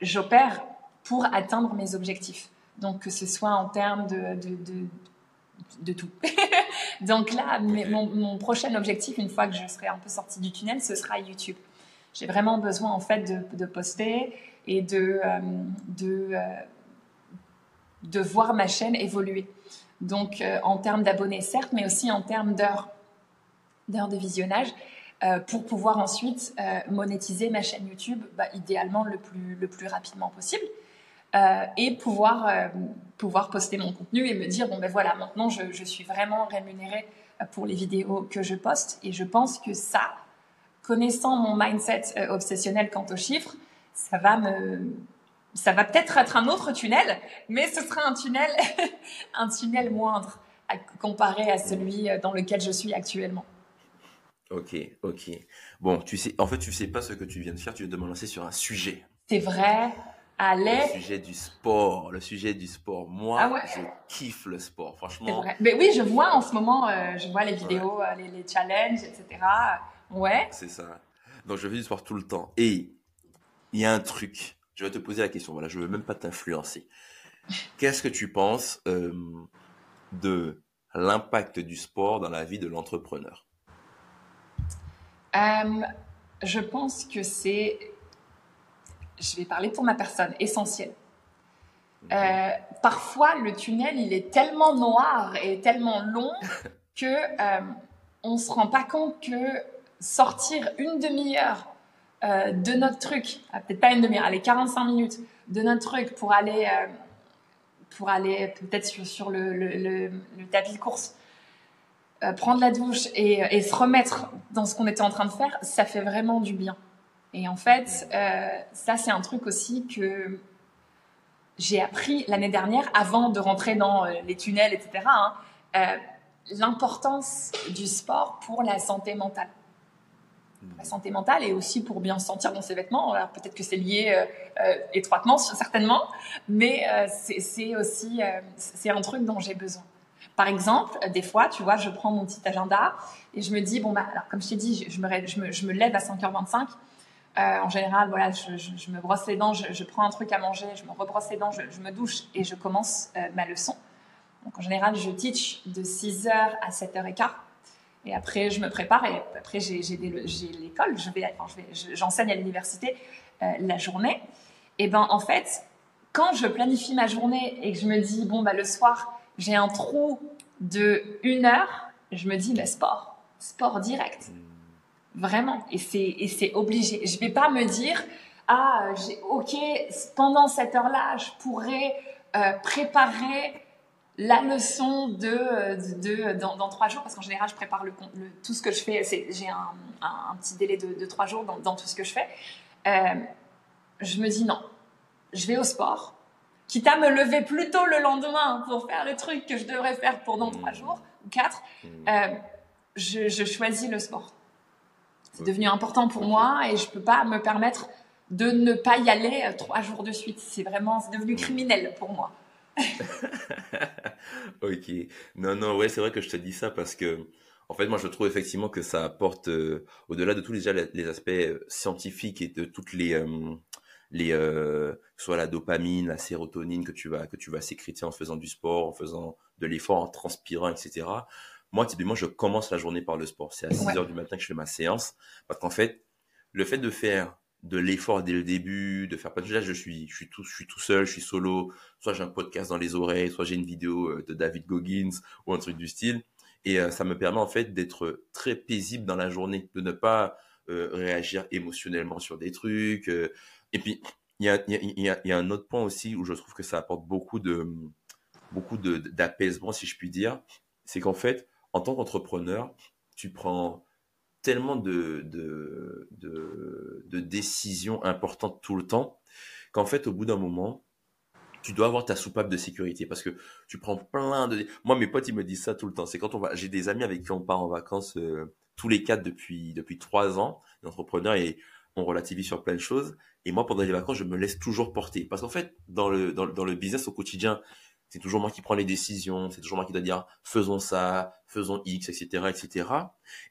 Speaker 3: j'opère pour atteindre mes objectifs. Donc, que ce soit en termes de, de, de, de tout. Donc là, mon, mon prochain objectif, une fois que je serai un peu sortie du tunnel, ce sera YouTube. J'ai vraiment besoin, en fait, de, poster et de, euh, de, euh, de voir ma chaîne évoluer. Donc, euh, en termes d'abonnés, certes, mais aussi en termes d'heures d'heures de visionnage pour pouvoir ensuite monétiser ma chaîne YouTube, bah, idéalement le plus, le plus rapidement possible. Et pouvoir, pouvoir poster mon contenu et me dire, bon ben voilà, maintenant je, je suis vraiment rémunérée pour les vidéos que je poste. Et je pense que ça, connaissant mon mindset euh, obsessionnel quant aux chiffres, ça va me... Ça va peut-être être un autre tunnel, mais ce sera un tunnel, un tunnel moindre à, comparé à celui euh, dans lequel je suis actuellement.
Speaker 2: Ok, ok. Bon, tu sais, en fait, tu sais pas ce que tu viens de faire. Tu viens de me lancer sur un sujet.
Speaker 3: C'est vrai,
Speaker 2: Le
Speaker 3: allez,
Speaker 2: sujet du sport. Le sujet du sport. Moi,
Speaker 3: Ah ouais.
Speaker 2: je kiffe le sport. Franchement,
Speaker 3: vrai. Mais oui, je vois en ce moment, euh, je vois les vidéos, les, les challenges, etc. Ouais,
Speaker 2: c'est ça. Donc, je fais du sport tout le temps. Et il y a un truc. Je vais te poser la question. Voilà, je veux même pas t'influencer. Qu'est-ce que tu penses euh, de l'impact du sport dans la vie de l'entrepreneur?
Speaker 3: Euh, je pense que c'est, je vais parler pour ma personne, essentiel. Euh, parfois, le tunnel, il est tellement noir et tellement long que on se rend pas compte que sortir une demi-heure euh, de notre truc, ah, peut-être pas une demi-heure, allez 45 minutes de notre truc pour aller euh, aller peut-être sur, le, le, tapis de course, euh, prendre la douche et, se remettre dans ce qu'on était en train de faire, ça fait vraiment du bien. Et en fait, ça c'est un truc aussi que j'ai appris l'année dernière, avant de rentrer dans les tunnels, etc. hein, L'importance du sport pour la santé mentale. La santé mentale et aussi pour bien se sentir dans ses vêtements. Alors peut-être que c'est lié euh, euh, étroitement, certainement, mais euh, c'est aussi c'est un truc dont j'ai besoin. Par exemple, des fois, tu vois, je prends mon petit agenda et je me dis bon bah alors comme je t'ai dit, je, me, je, me, lève à 5h25. Euh, en général, voilà, je, je- me brosse les dents, je, prends un truc à manger, je me rebrosse les dents, je, me douche et je commence ma leçon. Donc en général, je teach de 6h à 7h15. Et après, je me prépare et après, j'ai l'école, je j'enseigne à l'université euh, la journée. Et ben en fait, quand je planifie ma journée et que je me dis, bon, bah, le soir, j'ai un trou de une heure, je me dis, bah, sport, sport direct. Vraiment. Et c'est, obligé. Je vais pas me dire, ah, ok, pendant cette heure-là, je pourrais euh, préparer la leçon de, de, de- dans, dans trois jours, parce qu'en général, je prépare le, con- le- tout ce que je fais. J'ai un, un- un petit délai de, de trois jours dans, dans tout ce que je fais. Euh, je me dis non, je vais au sport, quitte à me lever plus tôt le lendemain pour faire le truc que je devrais faire pour dans trois jours ou quatre. Euh, je, je choisis le sport. C'est devenu important pour moi et je peux pas me permettre de ne pas y aller euh, trois jours de suite. C'est vraiment, c'est devenu criminel pour moi.
Speaker 2: Ok. Non, non, ouais, c'est vrai que je te dis ça parce que, en fait, moi, je trouve effectivement que ça apporte, euh, au-delà de tous les, aspects euh, scientifiques et de toutes les, euh, les, euh, soit la dopamine, la sérotonine que tu vas, que tu vas sécréter en faisant du sport, en faisant de l'effort, en transpirant, etc. Moi, typiquement, je commence la journée par le sport. C'est à 6
Speaker 3: Ouais.
Speaker 2: heures du matin que je fais ma séance parce qu'en fait, le fait de faire de l'effort dès le début, de faire pas déjà, je suis, je suis tout, je suis tout seul, je suis solo, soit j'ai un podcast dans les oreilles, soit j'ai une vidéo euh, de David Goggins ou un truc du style. Et euh, ça me permet en fait d'être très paisible dans la journée, de ne pas euh, réagir émotionnellement sur des trucs. Et puis, il y a, y, a, y, a, y a un autre point aussi où je trouve que ça apporte beaucoup de beaucoup de- d'apaisement, si je puis dire. C'est qu'en fait, en tant qu'entrepreneur, tu prends tellement de, de, de, décisions importantes tout le temps qu'en fait, au bout d'un moment, tu dois avoir ta soupape de sécurité parce que tu prends plein de. Moi, mes potes, ils me disent ça tout le temps. C'est quand on va. J'ai des amis avec qui on part en vacances euh, tous les quatre depuis depuis trois ans, entrepreneurs et on relativise sur plein de choses. Et moi, pendant les vacances, je me laisse toujours porter parce qu'en fait, dans le dans le business au quotidien, c'est toujours moi qui prends les décisions, c'est toujours moi qui dois dire faisons ça, faisons X, etc., etc.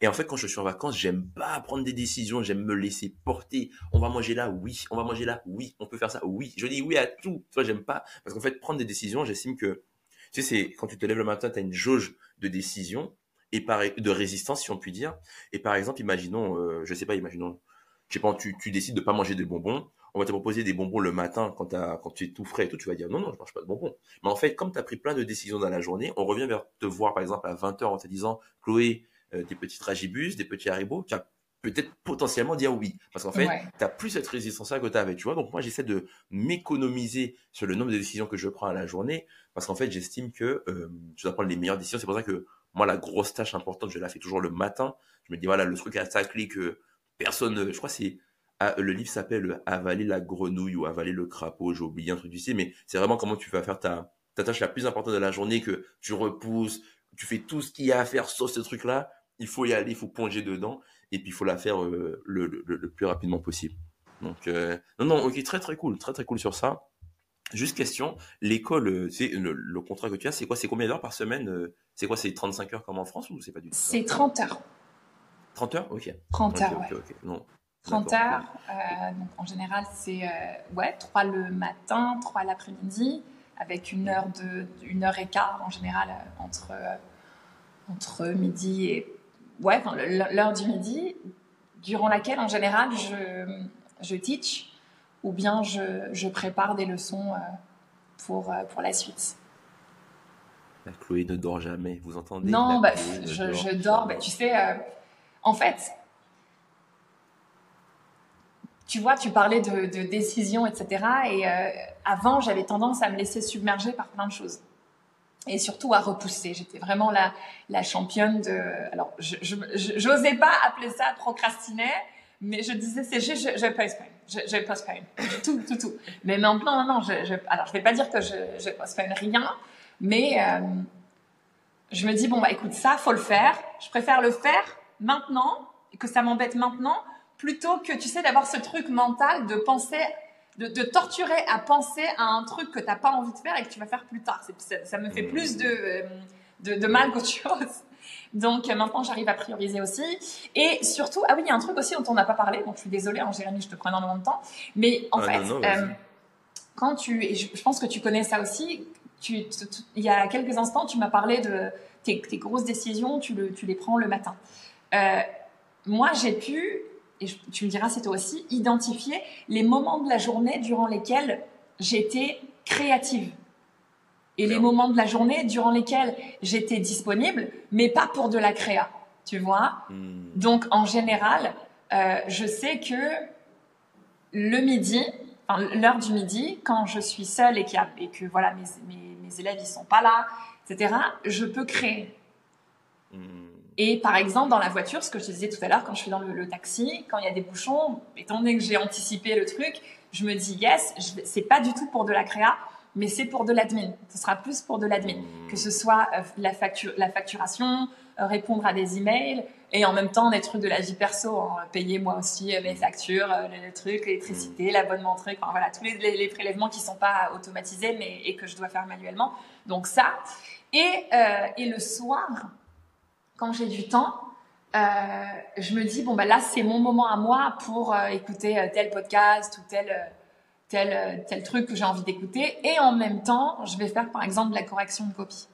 Speaker 2: Et en fait, quand je suis en vacances, j'aime pas prendre des décisions, j'aime me laisser porter. On va manger là, oui. On va manger là, oui. On peut faire ça, oui. Je dis oui à tout. Tu vois, j'aime pas parce qu'en fait, prendre des décisions, j'estime que tu sais, c'est quand tu te lèves le matin, tu as une jauge de décision et par de résistance, si on peut dire. Et par exemple, imaginons, euh, je sais pas, imaginons, je sais pas, tu, tu décides de pas manger de bonbons on va te proposer des bonbons le matin quand, quand tu es tout frais et tout, tu vas dire non, non, je mange pas de bonbons. Mais en fait, comme tu as pris plein de décisions dans la journée, on revient vers te voir par exemple à 20h en te disant Chloé, euh, des petits tragibus, des petits haribots, tu as peut-être potentiellement dire oui. Parce qu'en fait, tu as plus cette résistance-là que tu avais, tu vois. Donc moi, j'essaie de m'économiser sur le nombre de décisions que je prends à la journée parce qu'en fait, j'estime que euh, tu dois prendre les meilleures décisions. C'est pour ça que moi, la grosse tâche importante, je la fais toujours le matin. Je me dis, voilà, le truc à clé que personne, je crois c'est ah, le livre s'appelle Avaler la grenouille ou Avaler le crapaud, j'ai oublié un truc du mais c'est vraiment comment tu vas faire ta, ta tâche la plus importante de la journée que tu repousses, tu fais tout ce qu'il y a à faire sur ce truc-là, il faut y aller, il faut plonger dedans, et puis il faut la faire euh, le, le, plus rapidement possible. Donc, euh, non, non, ok, très très cool, très très cool sur ça. Juste question, l'école, c'est euh, le, contrat que tu as, c'est quoi C'est combien d'heures par semaine C'est quoi C'est 35 heures comme en France ou c'est pas du tout
Speaker 3: C'est 30 heures.
Speaker 2: 30 heures? Ok.
Speaker 3: 30 heures,
Speaker 2: ouais. Non,
Speaker 3: 30 heures. Euh, donc en général, c'est euh, ouais, 3 le matin, 3 l'après-midi, avec une heure, de, une heure et quart en général euh, entre, entre midi et ouais, l'heure du midi, durant laquelle en général je, je teach ou bien je, je prépare des leçons pour, pour la suite.
Speaker 2: La Chloé ne dort jamais, vous entendez
Speaker 3: Non, bah, je, je, dors, bah, tu sais, en fait, tu vois, tu parlais de, de décision, etc. Et euh, avant, j'avais tendance à me laisser submerger par plein de choses. Et surtout à repousser. J'étais vraiment la, championne de... Alors, je n'osais pas appeler ça procrastiner, mais je disais, c'est juste, je, je postpone. Je, je postpone. Tout, tout, tout. Mais maintenant, non, non, je, alors je vais pas dire que je, je postpone rien, mais euh, je me dis, bon, bah écoute, ça, faut le faire. Je préfère le faire maintenant, que ça m'embête maintenant, plutôt que, tu sais, d'avoir ce truc mental de penser, de, de, torturer à penser à un truc que tu n'as pas envie de faire et que tu vas faire plus tard. Ça, ça, me fait plus de, de, de mal qu'autre chose. Donc euh, maintenant, j'arrive à prioriser aussi. Et surtout, ah oui, il y a un truc aussi dont on n'a pas parlé. Donc je suis désolée, hein, Jérémy, je te prends énormément de temps. Mais en ah, fait, euh, quand tu, et je, pense que tu connais ça aussi, tu, il y a quelques instants, tu m'as parlé de tes, tes, grosses décisions, tu, le, tu les prends le matin. Euh, moi, j'ai pu et tu me diras c'est toi aussi, identifier les moments de la journée durant lesquels j'étais créative. Et les moments de la journée durant lesquels j'étais disponible, mais pas pour de la créa, tu vois? Hmm. Donc en général, euh, je sais que le midi, enfin, l'heure du midi, quand je suis seule et, et que voilà mes, mes, mes, élèves ils sont pas là, etc., je peux créer. Hmm. Et par exemple, dans la voiture, ce que je te disais tout à l'heure, quand je suis dans le, taxi, quand il y a des bouchons, étant donné que j'ai anticipé le truc, je me dis yes, c'est pas du tout pour de la créa, mais c'est pour de l'admin. Ce sera plus pour de l'admin, mmh. que ce soit euh, la, facture, la facturation, euh, répondre à des emails et en même temps des trucs de la vie perso, hein, payer moi aussi euh, mes factures, les, trucs, l'électricité, mmh. l'abonnement truc, enfin voilà tous les, les, prélèvements qui sont pas automatisés mais et que je dois faire manuellement. Donc ça et et le soir quand j'ai du temps, euh, je me dis bon bah là c'est mon moment à moi pour euh, écouter euh, tel podcast ou tel tel tel truc que j'ai envie d'écouter. Et en même temps je vais faire par exemple la correction de copie.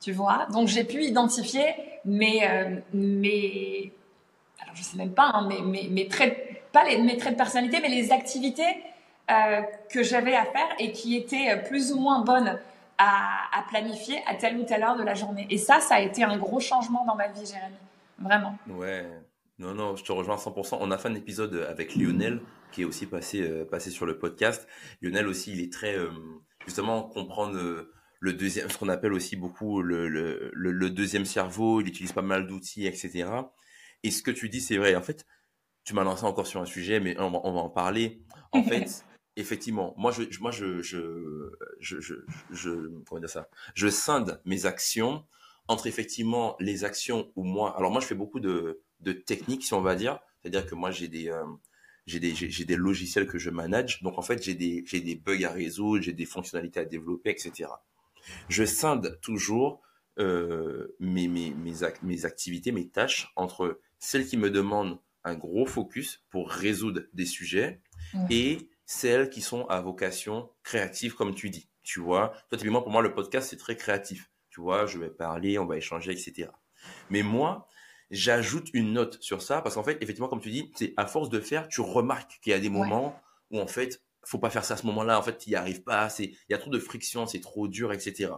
Speaker 3: Tu vois? Donc j'ai pu identifier mes mes alors je sais même pas hein, mes, mes, traits pas les, mes traits de personnalité mais les activités que j'avais à faire et qui étaient plus ou moins bonnes à, planifier à telle ou telle heure de la journée. Et ça, ça a été un gros changement dans ma vie, Jérémy. Vraiment.
Speaker 2: Ouais. Non, non, je te rejoins à 100%. On a fait un épisode avec Lionel qui est aussi passé, euh, passé sur le podcast. Lionel aussi, il est très, euh, justement, comprendre euh, le deuxième, ce qu'on appelle aussi beaucoup le, le, le, deuxième cerveau. Il utilise pas mal d'outils, etc. Et ce que tu dis, c'est vrai. En fait, tu m'as lancé encore sur un sujet, mais on va, on va en parler. En fait, effectivement, moi, je, moi, je, je, je, je, je, comment dire ça? Je scinde mes actions entre effectivement les actions où moi, alors moi, je fais beaucoup de, de techniques, si on va dire. C'est-à-dire que moi, j'ai des, euh, j'ai des, j'ai des logiciels que je manage. Donc, en fait, j'ai des, j'ai des bugs à résoudre, j'ai des fonctionnalités à développer, etc. Je scinde toujours euh, mes, mes, mes, mes activités, mes tâches entre celles qui me demandent un gros focus pour résoudre des sujets et celles qui sont à vocation créative, comme tu dis. Tu vois, toi, typiquement, pour moi, le podcast, c'est très créatif. Tu vois, je vais parler, on va échanger, etc. Mais moi, j'ajoute une note sur ça parce qu'en fait, effectivement, comme tu dis, c'est à force de faire, tu remarques qu'il y a des moments où en fait, faut pas faire ça à ce moment-là. En fait, tu n'y arrives pas. C'est, il y a trop de friction, c'est trop dur, etc.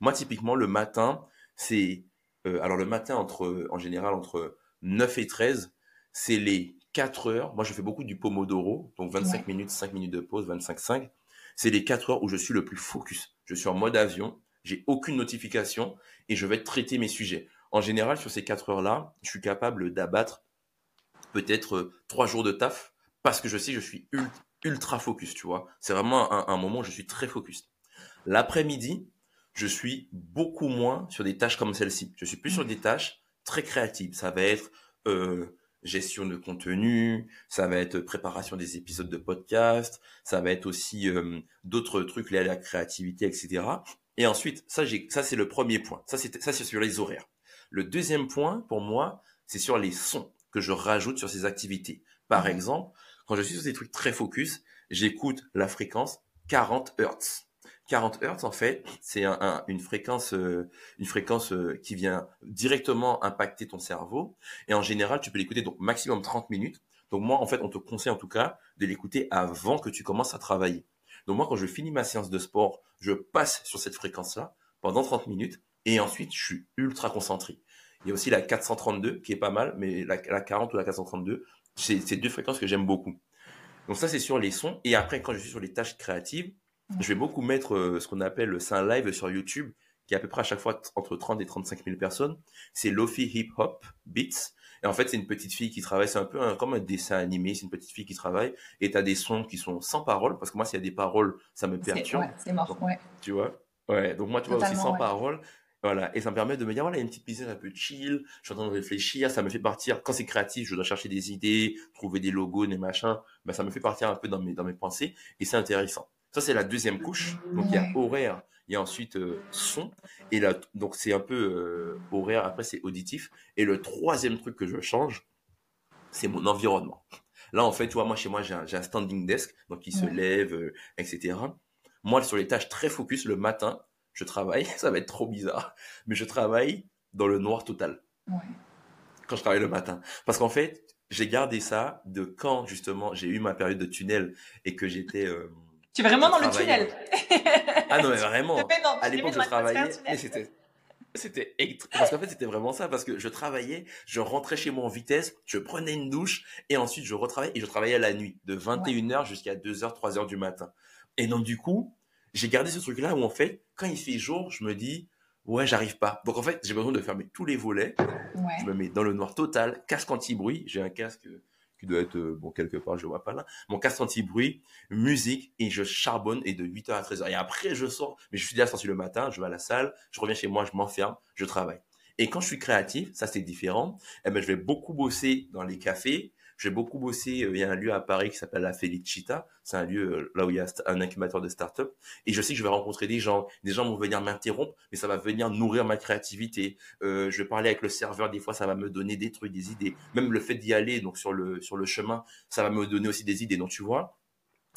Speaker 2: Moi, typiquement, le matin, c'est, euh, alors le matin entre, en général, entre 9 et 13, c'est les 4 heures. Moi, je fais beaucoup du Pomodoro, donc 25 minutes, 5 minutes de pause, 25-5. C'est les 4 heures où je suis le plus focus. Je suis en mode avion, j'ai aucune notification et je vais traiter mes sujets. En général, sur ces 4 heures-là, je suis capable d'abattre peut-être 3 euh, jours de taf parce que je sais que je suis ultra, focus, tu vois. C'est vraiment un, moment où je suis très focus. L'après-midi, je suis beaucoup moins sur des tâches comme celle-ci. Je suis plus sur des tâches très créatives. Ça va être euh, gestion de contenu, ça va être préparation des épisodes de podcast, ça va être aussi euh, d'autres trucs liés à la créativité, etc. Et ensuite, ça, ça c'est le premier point. Ça, c'est, ça c'est sur les horaires. Le deuxième point, pour moi, c'est sur les sons que je rajoute sur ces activités. Par exemple, quand je suis sur des trucs très focus, j'écoute la fréquence 40 Hz. 40 Hz, en fait, c'est une fréquence, euh, une fréquence euh, qui vient directement impacter ton cerveau. Et en général, tu peux l'écouter donc maximum 30 minutes. Donc moi, en fait, on te conseille en tout cas de l'écouter avant que tu commences à travailler. Donc moi, quand je finis ma séance de sport, je passe sur cette fréquence-là pendant 30 minutes et ensuite, je suis ultra concentré. Il y a aussi la 432 qui est pas mal, mais la, la 40 ou la 432, c'est deux fréquences que j'aime beaucoup. Donc ça, c'est sur les sons. Et après, quand je suis sur les tâches créatives, je vais beaucoup mettre euh, ce qu'on appelle, c'est un live sur YouTube qui est à peu près à chaque fois entre 30 et 35 000 personnes. C'est Lofi Hip Hop Beats. Et en fait, c'est une petite fille qui travaille, c'est un peu comme un dessin animé, c'est une petite fille qui travaille, et tu as des sons qui sont sans paroles, parce que moi, s'il y a des paroles, ça me perturbe.
Speaker 3: c'est mort, ouais.
Speaker 2: Tu vois? Ouais, donc moi, tu vois, aussi sans paroles. Voilà, et ça me permet de me dire, voilà, il y a une petite business un peu chill, je suis en train de réfléchir, ça me fait partir, quand c'est créatif, je dois chercher des idées, trouver des logos, des machins, ben, ça me fait partir un peu dans mes, dans mes pensées, et c'est intéressant. Ça, c'est la deuxième couche. Donc, il y a horaire, il y a ensuite euh, son, et là, donc c'est un peu euh, horaire, après c'est auditif. Et le troisième truc que je change, c'est mon environnement. Là, en fait, tu vois, moi, chez moi, j'ai un, standing desk, donc qui se lève, euh, etc. Moi, sur les tâches très focus, le matin, je travaille, ça va être trop bizarre, mais je travaille dans le noir total. Quand je travaille le matin. Parce qu'en fait, j'ai gardé ça de quand, justement, j'ai eu ma période de tunnel et que j'étais...
Speaker 3: tu es vraiment dans le tunnel.
Speaker 2: ah non, mais vraiment. à l'époque, je travaillais, et c'était c'était parce qu'en fait c'était vraiment ça parce que je travaillais, je rentrais chez moi en vitesse, je prenais une douche et ensuite je retravaillais et je travaillais la nuit de 21h jusqu'à 2h 3h du matin. Et donc du coup, j'ai gardé ce truc là où en fait quand il fait jour, je me dis ouais, j'arrive pas. Donc en fait, j'ai besoin de fermer tous les volets. Je me mets dans le noir total, casque anti-bruit, j'ai un casque doit être, euh, bon, quelque part, je vois pas là. Mon casque anti-bruit, musique, et je charbonne, et de 8h à 13h. Et après, je sors, mais je suis déjà sorti le matin, je vais à la salle, je reviens chez moi, je m'enferme, je travaille. Et quand je suis créatif, ça c'est différent, eh ben, je vais beaucoup bosser dans les cafés, j'ai beaucoup bossé, euh, il y a un lieu à Paris qui s'appelle la Felicita, c'est un lieu euh, là où il y a un incubateur de start-up, et je sais que je vais rencontrer des gens, des gens vont venir m'interrompre, mais ça va venir nourrir ma créativité. Euh, je vais parler avec le serveur, des fois ça va me donner des trucs, des idées. Même le fait d'y aller, donc sur le, sur le chemin, ça va me donner aussi des idées. Donc tu vois,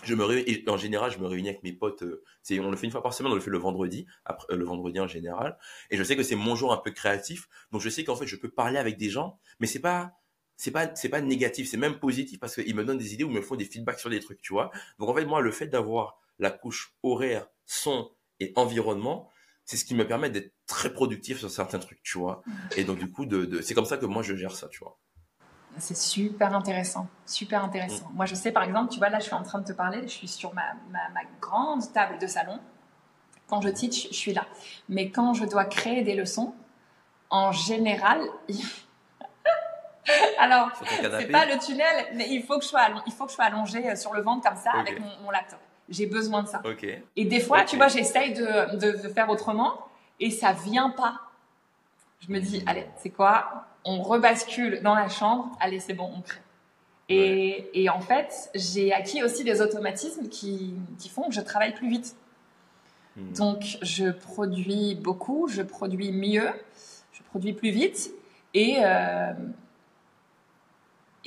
Speaker 2: je me réunis, en général, je me réunis avec mes potes. on le fait une fois par semaine, on le fait le vendredi, après, le vendredi en général. Et je sais que c'est mon jour un peu créatif, donc je sais qu'en fait, je peux parler avec des gens, mais c'est pas, c'est pas c'est pas négatif, c'est même positif parce qu'ils me donnent des idées ou me font des feedbacks sur des trucs, tu vois. Donc en fait moi le fait d'avoir la couche horaire, son et environnement, c'est ce qui me permet d'être très productif sur certains trucs, tu vois. Et donc du coup de, c'est comme ça que moi je gère ça, tu vois.
Speaker 3: C'est super intéressant, super intéressant. Mm. Moi je sais par exemple, tu vois là je suis en train de te parler, je suis sur ma, ma, ma grande table de salon. Quand je teach, je suis là. Mais quand je dois créer des leçons, en général, Alors, c'est pas le tunnel, mais il faut que je sois, il faut que je sois allongée sur le ventre comme ça avec mon, laptop. J'ai besoin de ça. Et des fois, tu vois, j'essaye de, de, faire autrement et ça vient pas. Je me dis, allez, c'est quoi? On rebascule dans la chambre. Allez, c'est bon, on crée. Et, et en fait, j'ai acquis aussi des automatismes qui, qui font que je travaille plus vite. Hmm. Donc, je produis beaucoup, je produis mieux, je produis plus vite. Et, euh,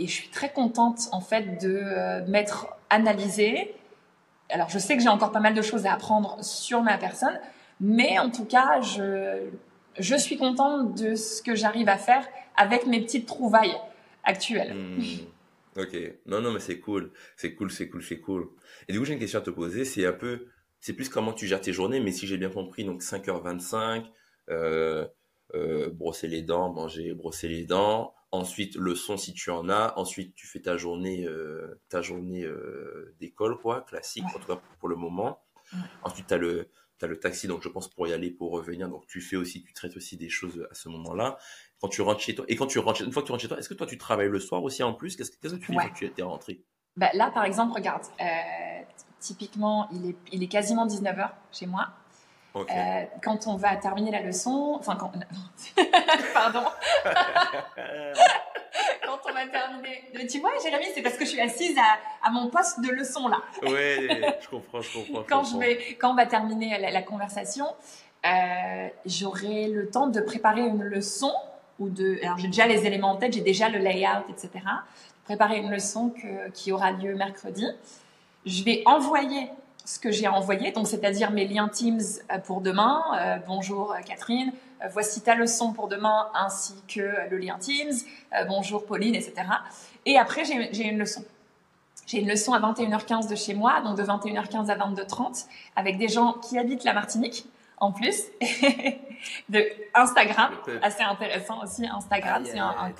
Speaker 3: et je suis très contente, en fait, de euh, m'être analysée. Alors, je sais que j'ai encore pas mal de choses à apprendre sur ma personne, mais en tout cas, je, je suis contente de ce que j'arrive à faire avec mes petites trouvailles actuelles. Hmm.
Speaker 2: Ok. Non, non, mais c'est cool. C'est cool, c'est cool, c'est cool. Et du coup, j'ai une question à te poser. C'est un peu, c'est plus comment tu gères tes journées, mais si j'ai bien compris, donc 5h25, euh, euh, brosser les dents, manger, brosser les dents. Ensuite, le son si tu en as. Ensuite, tu fais ta journée, euh, ta journée euh, d'école, quoi, classique, en tout cas pour le moment. Ensuite, tu as le, as le taxi, donc je pense pour y aller, pour revenir. Donc tu fais aussi, tu traites aussi des choses à ce moment-là. Quand tu rentres chez toi, et quand tu rentres, une fois que tu rentres chez toi, est-ce que toi tu travailles le soir aussi en plus? Qu'est-ce que tu fais quand tu es rentré
Speaker 3: bah, Là, par exemple, regarde, euh, typiquement, il est, il est quasiment 19h chez moi. Euh, quand on va terminer la leçon, enfin quand, pardon, quand on va terminer, tu vois, Jérémy, c'est parce que je suis assise à, à mon poste de leçon là.
Speaker 2: Oui, je comprends, je comprends.
Speaker 3: quand je vais, quand on va terminer la, conversation, euh, j'aurai le temps de préparer une leçon ou de, alors j'ai déjà les éléments en tête, j'ai déjà le layout, etc. Préparer une leçon que, qui aura lieu mercredi. Je vais envoyer ce que j'ai envoyé, donc c'est-à-dire mes liens Teams euh, pour demain. Euh, bonjour euh, Catherine, voici ta leçon pour demain ainsi que le lien Teams. bonjour Pauline, etc. Et après j'ai une leçon. J'ai une leçon à 21h15 de chez moi, donc de 21h15 à 22h30, avec des gens qui habitent la Martinique en plus, de Instagram, assez intéressant aussi. Instagram, c'est un, un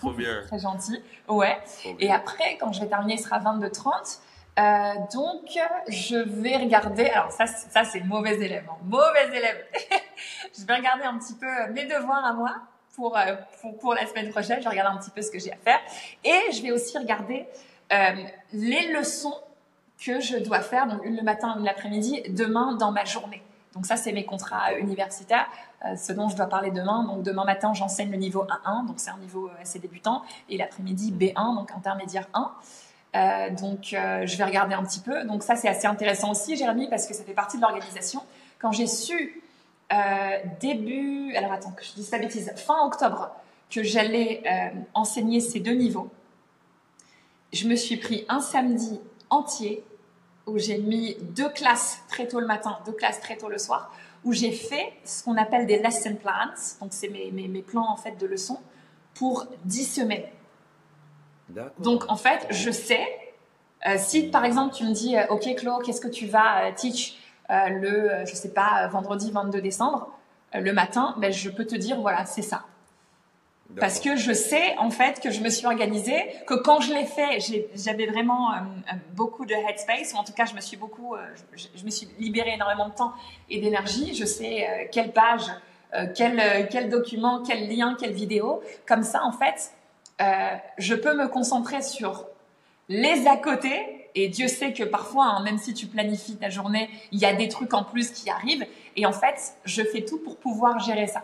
Speaker 3: très gentil. Ouais. Et après, quand je vais terminer, il sera 22h30. Euh, donc, je vais regarder. Alors, ça, ça c'est mauvais élève. Hein. Mauvais élève. je vais regarder un petit peu mes devoirs à moi pour, euh, pour, la semaine prochaine. Je vais regarder un petit peu ce que j'ai à faire. Et je vais aussi regarder euh, les leçons que je dois faire, donc une le matin, une l'après-midi, demain dans ma journée. Donc ça, c'est mes contrats universitaires, ce dont je dois parler demain. Donc demain matin, j'enseigne le niveau 1-1, donc c'est un niveau assez débutant, et l'après-midi B1, donc intermédiaire 1. Euh, donc, euh, je vais regarder un petit peu. Donc, ça, c'est assez intéressant aussi, Jérémy, parce que ça fait partie de l'organisation. Quand j'ai su euh, début, alors attends que je dise pas bêtise, fin octobre, que j'allais enseigner ces deux niveaux, je me suis pris un samedi entier où j'ai mis deux classes très tôt le matin, deux classes très tôt le soir, où j'ai fait ce qu'on appelle des lesson plans. Donc, c'est mes, plans en fait de leçons pour dix semaines. Donc, en fait, je sais, euh, si par exemple tu me dis, euh, OK, Claude, qu'est-ce que tu vas euh, teach le, je sais pas, vendredi 22 décembre, le matin, ben, je peux te dire, voilà, c'est ça. Parce que je sais en fait que je me suis organisée, que quand je l'ai fait, j'avais vraiment beaucoup de headspace, ou en tout cas je me suis beaucoup, je, me suis libérée énormément de temps et d'énergie. Je sais quelle page, quel, quel document, quel lien, quelle vidéo. Comme ça en fait, euh, je peux me concentrer sur les à côté. Et Dieu sait que parfois, hein, même si tu planifies ta journée, il y a des trucs en plus qui arrivent. Et en fait, je fais tout pour pouvoir gérer ça.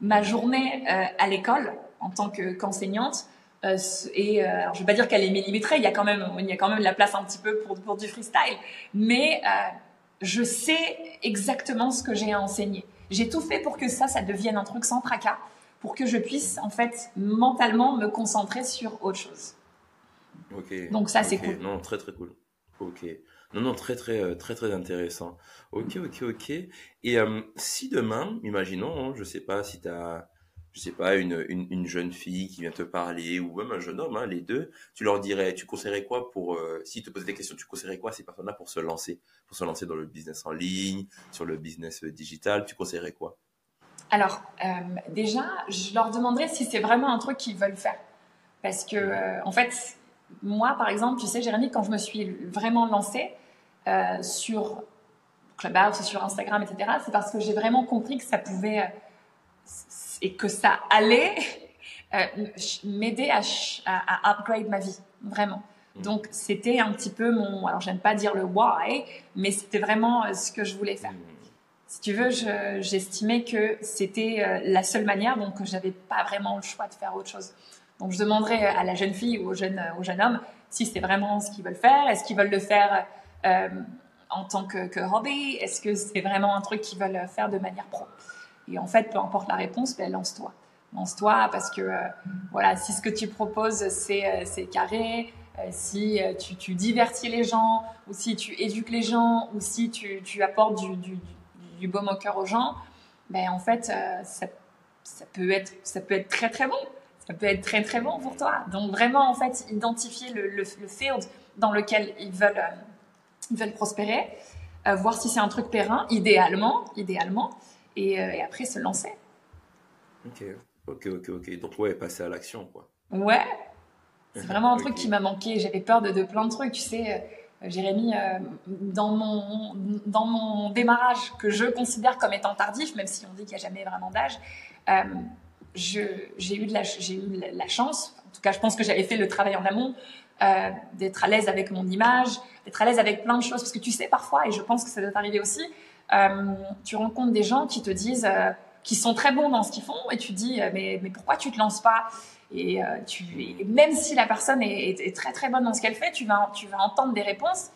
Speaker 3: Ma journée euh, à l'école, en tant qu'enseignante, euh, et je vais pas dire qu'elle est millimétrée, il y a quand même, il y a quand même de la place un petit peu pour, pour du freestyle, mais je sais exactement ce que j'ai à enseigner. J'ai tout fait pour que ça, ça devienne un truc sans tracas pour que je puisse en fait mentalement me concentrer sur autre chose.
Speaker 2: Ok.
Speaker 3: Donc ça c'est cool.
Speaker 2: Non, très très cool. Ok. Non, non, très très euh, très très intéressant. Ok, ok, ok. Et euh, si demain, imaginons, hein, je sais pas si tu as, je sais pas, une, une, jeune fille qui vient te parler ou même un jeune homme, hein, les deux, tu leur dirais, tu conseillerais quoi pour, euh, s'ils te posaient des questions, tu conseillerais quoi à ces personnes-là pour se lancer, pour se lancer dans le business en ligne, sur le business digital, tu conseillerais quoi?
Speaker 3: Alors, euh, déjà, je leur demanderai si c'est vraiment un truc qu'ils veulent faire. Parce que, euh, en fait, moi, par exemple, tu sais, Jérémy, quand je me suis vraiment lancée euh, sur Clubhouse, sur Instagram, etc., c'est parce que j'ai vraiment compris que ça pouvait et que ça allait m'aider à, à, upgrade ma vie, vraiment. Mm. Donc, c'était un petit peu mon. Alors, j'aime pas dire le why, mais c'était vraiment ce que je voulais faire. Si tu veux, j'estimais que c'était la seule manière, donc j'avais pas vraiment le choix de faire autre chose. Donc, je demanderais à la jeune fille ou au jeune, au jeune homme si c'est vraiment ce qu'ils veulent faire. Est-ce qu'ils veulent le faire euh, en tant que, hobby? Est-ce que c'est vraiment un truc qu'ils veulent faire de manière pro Et en fait, peu importe la réponse, ben, lance-toi. Lance-toi parce que, euh, voilà, si ce que tu proposes, c'est euh, carré, si tu, tu, divertis les gens, ou si tu éduques les gens, ou si tu, apportes du, du, baume au cœur aux gens, ben, en fait, ça, ça, peut être, ça peut être très, très bon ça peut être très très bon pour toi. Donc vraiment en fait identifier le, le, field dans lequel ils veulent, euh, ils veulent prospérer, euh, voir si c'est un truc périn, idéalement, idéalement, et, euh, et, après se lancer.
Speaker 2: Ok, ok, ok, ok. Donc ouais, passer à l'action quoi.
Speaker 3: Ouais, c'est vraiment un truc qui m'a manqué. J'avais peur de, de, plein de trucs, tu sais. Jérémy, dans, mon, dans mon démarrage que je considère comme étant tardif, même si on dit qu'il n'y a jamais vraiment d'âge, j'ai eu, de la, eu la chance, en tout cas je pense que j'avais fait le travail en amont, euh, d'être à l'aise avec mon image, d'être à l'aise avec plein de choses, parce que tu sais parfois, et je pense que ça doit t'arriver aussi, euh, tu rencontres des gens qui te disent, euh, qui sont très bons dans ce qu'ils font, et tu dis, mais, mais pourquoi tu te lances pas? Et, tu, même si la personne est, très très bonne dans ce qu'elle fait, tu vas, tu vas entendre des réponses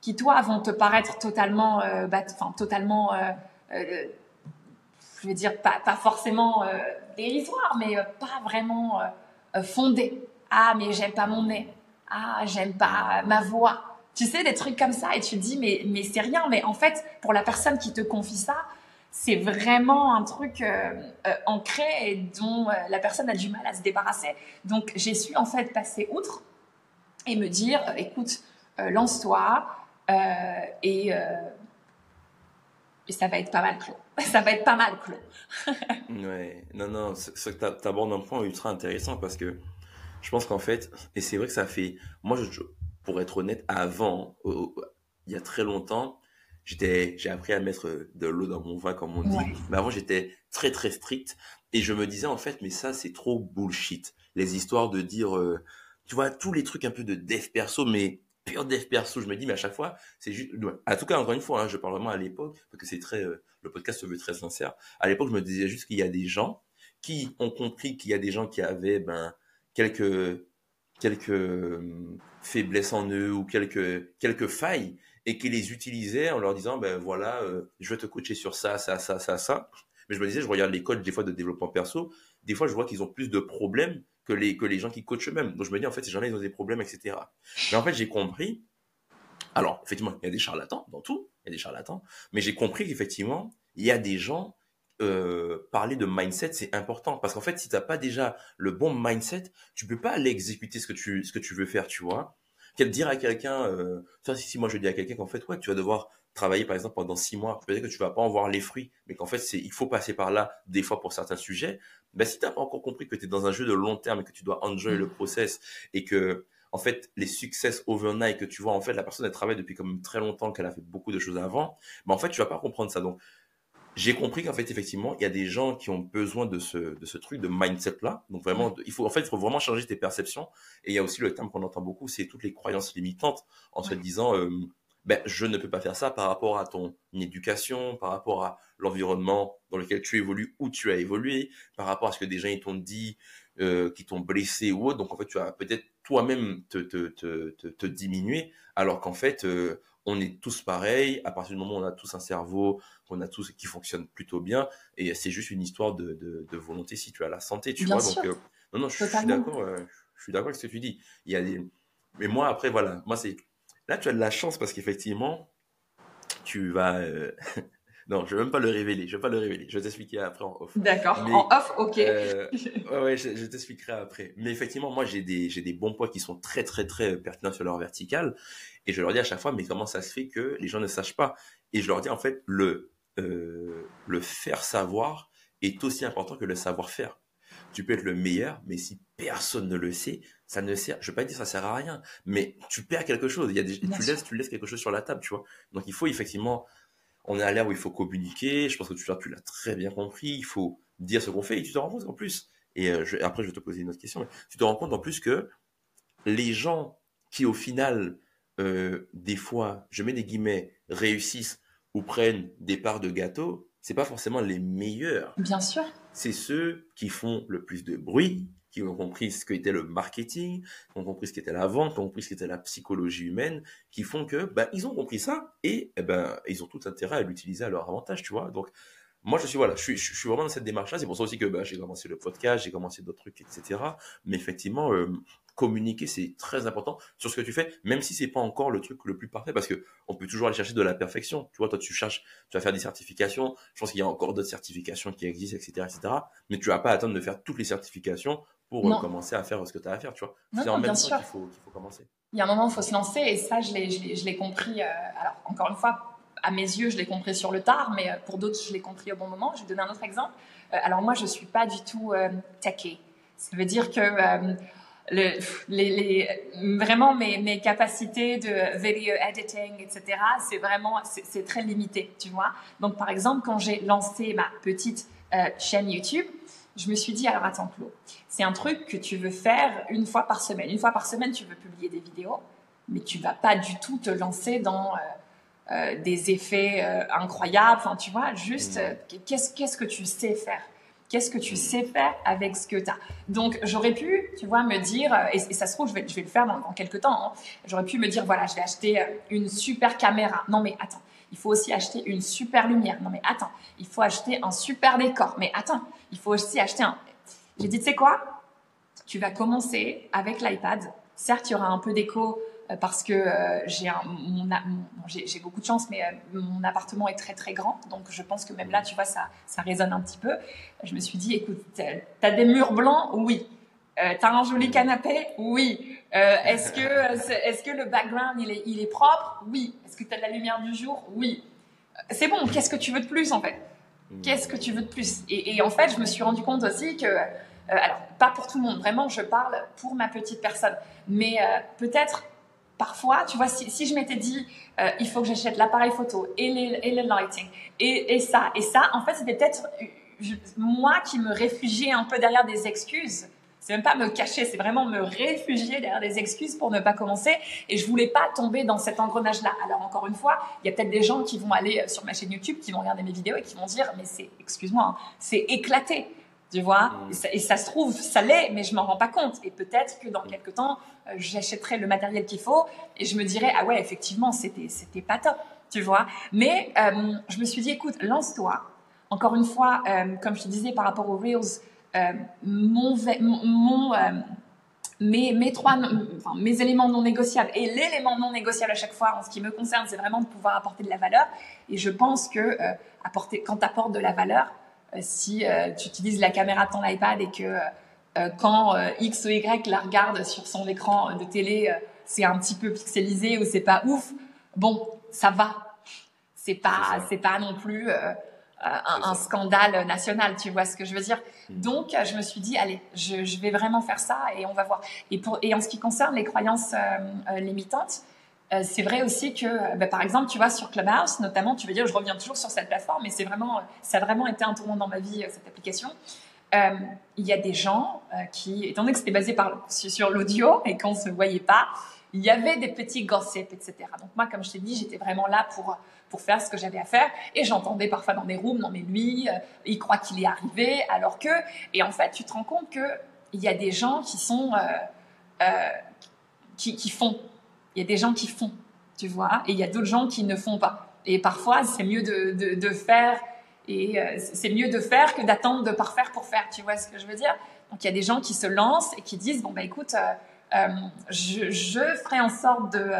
Speaker 3: qui toi vont te paraître totalement, bah, enfin totalement je veux dire, pas, pas forcément euh, dérisoire, mais euh, pas vraiment euh, fondé. Ah, mais j'aime pas mon nez. Ah, j'aime pas ma voix. Tu sais, des trucs comme ça, et tu te dis, mais, mais c'est rien. Mais en fait, pour la personne qui te confie ça, c'est vraiment un truc ancré et dont la personne a du mal à se débarrasser. Donc, j'ai su en fait passer outre et me dire, écoute, lance-toi et, ça va être pas mal clos. ça va être pas mal, Claude.
Speaker 2: ouais, non, non, tu abordes un point ultra intéressant parce que je pense qu'en fait, et c'est vrai que ça fait, moi, pour être honnête, avant, il y a très longtemps, j'étais, j'ai appris à mettre de l'eau dans mon vin, comme on dit. Mais avant, j'étais très, très strict. Et je me disais, en fait, mais ça, c'est trop bullshit. Les histoires de dire, euh, tu vois, tous les trucs un peu de dev perso, mais pur dev perso, je me dis, mais à chaque fois, c'est juste, en tout cas, encore une fois, hein, je parle vraiment à l'époque, parce que c'est très, euh, le podcast se veut très sincère. À l'époque, je me disais juste qu'il y a des gens qui ont compris qu'il y a des gens qui avaient, ben, quelques, quelques euh, faiblesses en eux ou quelques, quelques failles et qui les utilisaient en leur disant, ben voilà, euh, je vais te coacher sur ça, ça, ça, ça, ça. Mais je me disais, je regarde les coachs des fois de développement perso, des fois je vois qu'ils ont plus de problèmes que les, que les gens qui coachent eux-mêmes. Donc je me dis, en fait, ces gens-là, ils ont des problèmes, etc. Mais en fait, j'ai compris. Alors, effectivement, il y a des charlatans dans tout, il y a des charlatans, mais j'ai compris qu'effectivement, il y a des gens, euh, parler de mindset, c'est important. Parce qu'en fait, si tu n'as pas déjà le bon mindset, tu peux pas aller exécuter ce que tu, ce que tu veux faire, tu vois. Quel dire à quelqu'un, euh, si, moi je dis à quelqu'un qu'en fait, ouais, tu vas devoir travailler par exemple pendant six mois, peut-être que tu vas pas en voir les fruits, mais qu'en fait, c'est, il faut passer par là des fois pour certains sujets. Ben, si t'as pas encore compris que tu es dans un jeu de long terme et que tu dois enjoy le process et que, en fait, les success overnight que tu vois, en fait, la personne, elle travaille depuis comme très longtemps, qu'elle a fait beaucoup de choses avant, mais en fait, tu vas pas comprendre ça. Donc, j'ai compris qu'en fait, effectivement, il y a des gens qui ont besoin de ce, de ce truc, de mindset-là. Donc vraiment, il faut, en fait, il faut vraiment changer tes perceptions. Et il y a aussi le terme qu'on entend beaucoup, c'est toutes les croyances limitantes en se disant, euh, ben, je ne peux pas faire ça par rapport à ton éducation, par rapport à l'environnement dans lequel tu évolues, où tu as évolué, par rapport à ce que des gens t'ont dit, euh, qui t'ont blessé ou autre. Donc en fait, tu vas peut-être toi-même te, te, te, te, diminuer, alors qu'en fait, euh, on est tous pareils. À partir du moment où on a tous un cerveau, qu'on a tous qui fonctionne plutôt bien, et c'est juste une histoire de, de, volonté si tu as la santé, tu vois. Donc euh, non, non, je, suis d'accord. je suis d'accord avec ce que tu dis. Il y a des, mais moi après voilà, moi c'est Là, tu as de la chance parce qu'effectivement, tu vas. Euh, non, je ne vais même pas le révéler. Je vais pas le révéler. Je vais t'expliquer après en off.
Speaker 3: D'accord. En off, ok.
Speaker 2: Euh, ouais, ouais, je, t'expliquerai après. Mais effectivement, moi, j'ai des, j'ai des bons points qui sont très, très, très pertinents sur leur verticale. Et je leur dis à chaque fois, mais comment ça se fait que les gens ne sachent pas? Et je leur dis en fait, le, euh, le faire savoir est aussi important que le savoir-faire tu peux être le meilleur, mais si personne ne le sait, ça ne sert, je vais pas dire ça sert à rien, mais tu perds quelque chose. Il y a des, tu laisses, tu laisses quelque chose sur la table, tu vois. Donc il faut effectivement, on est à l'ère où il faut communiquer. Je pense que tu l'as, tu l'as très bien compris. Il faut dire ce qu'on fait et tu te rends compte en plus. Et euh, après, je vais te poser une autre question. tu te rends compte en plus que les gens qui, au final, euh, des fois, je mets des guillemets, réussissent ou prennent des parts de gâteau, c'est pas forcément les meilleurs.
Speaker 3: Bien sûr.
Speaker 2: C'est ceux qui font le plus de bruit, qui ont compris ce qu'était le marketing, qui ont compris ce qu'était la vente, qui ont compris ce qu'était la psychologie humaine, qui font que, ben, ils ont compris ça et, eh ben, ils ont tout intérêt à l'utiliser à leur avantage, tu vois. Donc, moi, je suis, voilà, je suis, je suis vraiment dans cette démarche-là. C'est pour ça aussi que ben, j'ai commencé le podcast, j'ai commencé d'autres trucs, etc. Mais effectivement, euh, communiquer, c'est très important sur ce que tu fais, même si c'est pas encore le truc le plus parfait, parce que on peut toujours aller chercher de la perfection. Tu vois, toi, tu cherches, tu vas faire des certifications. Je pense qu'il y a encore d'autres certifications qui existent, etc., etc. Mais tu vas pas attendre de faire toutes les certifications pour euh, commencer à faire ce que tu as à faire, tu vois.
Speaker 3: C'est en même temps
Speaker 2: qu'il faut, faut, commencer.
Speaker 3: Il y a un moment, il faut se lancer, et ça, je l'ai compris. Euh, alors, encore une fois, à mes yeux, je l'ai compris sur le tard, mais euh, pour d'autres, je l'ai compris au bon moment. Je vais donner un autre exemple. alors, moi, je suis pas du tout euh, techie. Ça veut dire que le, les, les, vraiment mes, mes, capacités de video editing, etc., c'est vraiment, c'est très limité, tu vois. Donc, par exemple, quand j'ai lancé ma petite chaîne YouTube, je me suis dit, alors attends, Claude, c'est un truc que tu veux faire une fois par semaine. Une fois par semaine, tu veux publier des vidéos, mais tu vas pas du tout te lancer dans euh, euh, des effets euh, incroyables. Enfin, tu vois, juste, qu'est-ce, qu'est-ce que tu sais faire? Qu'est-ce que tu sais faire avec ce que tu as Donc, j'aurais pu, tu vois, me dire, et, ça se trouve, je vais, je vais le faire dans, quelques temps, hein. j'aurais pu me dire, voilà, je vais acheter une super caméra. Non, mais attends, il faut aussi acheter une super lumière. Non, mais attends, il faut acheter un super décor. Mais attends, il faut aussi acheter un. J'ai dit, tu sais quoi? Tu vas commencer avec l'iPad. Certes, il y aura un peu d'écho euh, parce que euh, j'ai j'ai beaucoup de chance, mais euh, mon appartement est très très grand, donc je pense que même là, tu vois, ça, ça résonne un petit peu. Je me suis dit, écoute, t'as des murs blancs, oui. Euh, t'as un joli canapé, oui. est-ce que est-ce que le background il est il est propre, oui. Est-ce que t'as de la lumière du jour, oui. C'est bon. Qu'est-ce que tu veux de plus en fait? Qu'est-ce que tu veux de plus? Et, en fait, je me suis rendu compte aussi que, euh, alors, pas pour tout le monde, vraiment, je parle pour ma petite personne. Mais euh, peut-être, parfois, tu vois, si, je m'étais dit, euh, il faut que j'achète l'appareil photo et, les, le lighting et, et, ça, et ça, en fait, c'était peut-être moi qui me réfugiais un peu derrière des excuses c'est même pas me cacher, c'est vraiment me réfugier derrière des excuses pour ne pas commencer. Et je voulais pas tomber dans cet engrenage-là. Alors encore une fois, il y a peut-être des gens qui vont aller sur ma chaîne YouTube, qui vont regarder mes vidéos et qui vont dire, mais c'est, excuse-moi, hein, c'est éclaté. Tu vois, mmh. et, ça, se trouve, ça l'est, mais je m'en rends pas compte. Et peut-être que dans quelques temps, euh, j'achèterai le matériel qu'il faut et je me dirai, ah ouais, effectivement, c'était, c'était pas top, tu vois? Mais euh, je me suis dit, écoute, lance-toi. Encore une fois, euh, comme je te disais par rapport aux Reels, euh, mon, mon euh, mes, mes, trois, enfin, mes éléments non négociables et l'élément non négociable à chaque fois en ce qui me concerne, c'est vraiment de pouvoir apporter de la valeur. Et je pense que euh, apporter, quand tu apportes de la valeur, si tu utilises la caméra de ton iPad et que quand X ou Y la regarde sur son écran de télé, c'est un petit peu pixelisé ou c'est pas ouf, bon, ça va. C'est pas, c'est pas non plus euh, un, scandale national, tu vois ce que je veux dire. Hmm. Donc, je me suis dit, allez, je, vais vraiment faire ça et on va voir. Et, pour, et en ce qui concerne les croyances euh, euh, limitantes, c'est vrai aussi que, bah, par exemple, tu vois, sur Clubhouse, notamment, tu veux dire, je reviens toujours sur cette plateforme, et c'est vraiment, ça a vraiment été un tournant dans ma vie, cette application. il y a des gens qui, étant donné que c'était basé par, sur, l'audio et qu'on se voyait pas, il y avait des petits gossips, etc. Donc moi, comme je t'ai dit, j'étais vraiment là pour pour faire ce que j'avais à faire. Et j'entendais parfois dans des rooms, non mais lui, euh, il croit qu'il est arrivé, alors que... Et en fait, tu te rends compte qu'il y a des gens qui sont... Euh, euh, qui, font. Il y a des gens qui font, tu vois, et il y a d'autres gens qui ne font pas. Et parfois, c'est mieux de, de, faire, et c'est mieux de faire que d'attendre de parfaire pour faire, tu vois ce que je veux dire? Donc il y a des gens qui se lancent et qui disent, bon bah écoute, je, ferai en sorte de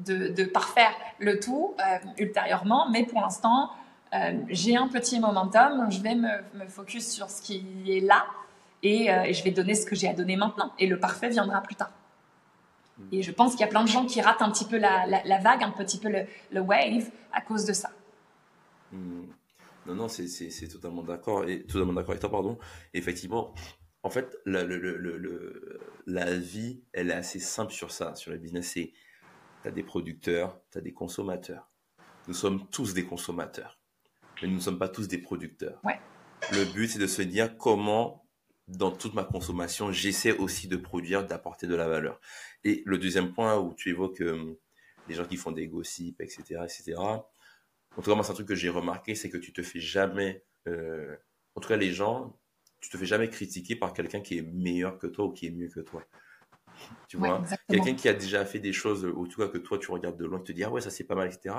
Speaker 3: de, parfaire le tout euh, ultérieurement, mais pour l'instant, euh, j'ai un petit momentum, je vais me, focus sur ce qui est là et, euh, je vais donner ce que j'ai à donner maintenant. Et le parfait viendra plus tard. Hmm. Et je pense qu'il y a plein de gens qui ratent un petit peu la, vague, un petit peu le, wave à cause de ça.
Speaker 2: Hmm. Non, non, c'est totalement d'accord et totalement d'accord avec toi, pardon. Effectivement, en fait, la, la vie, elle est assez simple sur ça, sur le business. C'est tu as des producteurs, tu as des consommateurs. Nous sommes tous des consommateurs, mais nous ne sommes pas tous des producteurs.
Speaker 3: Ouais.
Speaker 2: Le but, c'est de se dire comment dans toute ma consommation, j'essaie aussi de produire, d'apporter de la valeur. Et le deuxième point où tu évoques euh, les gens qui font des gossips, etc., etc. En tout cas, moi, c'est un truc que j'ai remarqué, c'est que tu te fais jamais, euh, en tout cas, les gens, tu te fais jamais critiquer par quelqu'un qui est meilleur que toi ou qui est mieux que toi. Tu vois, quelqu'un qui a déjà fait des choses, ou tout cas que toi tu regardes de loin, tu te dis ah ouais ça c'est pas mal, etc.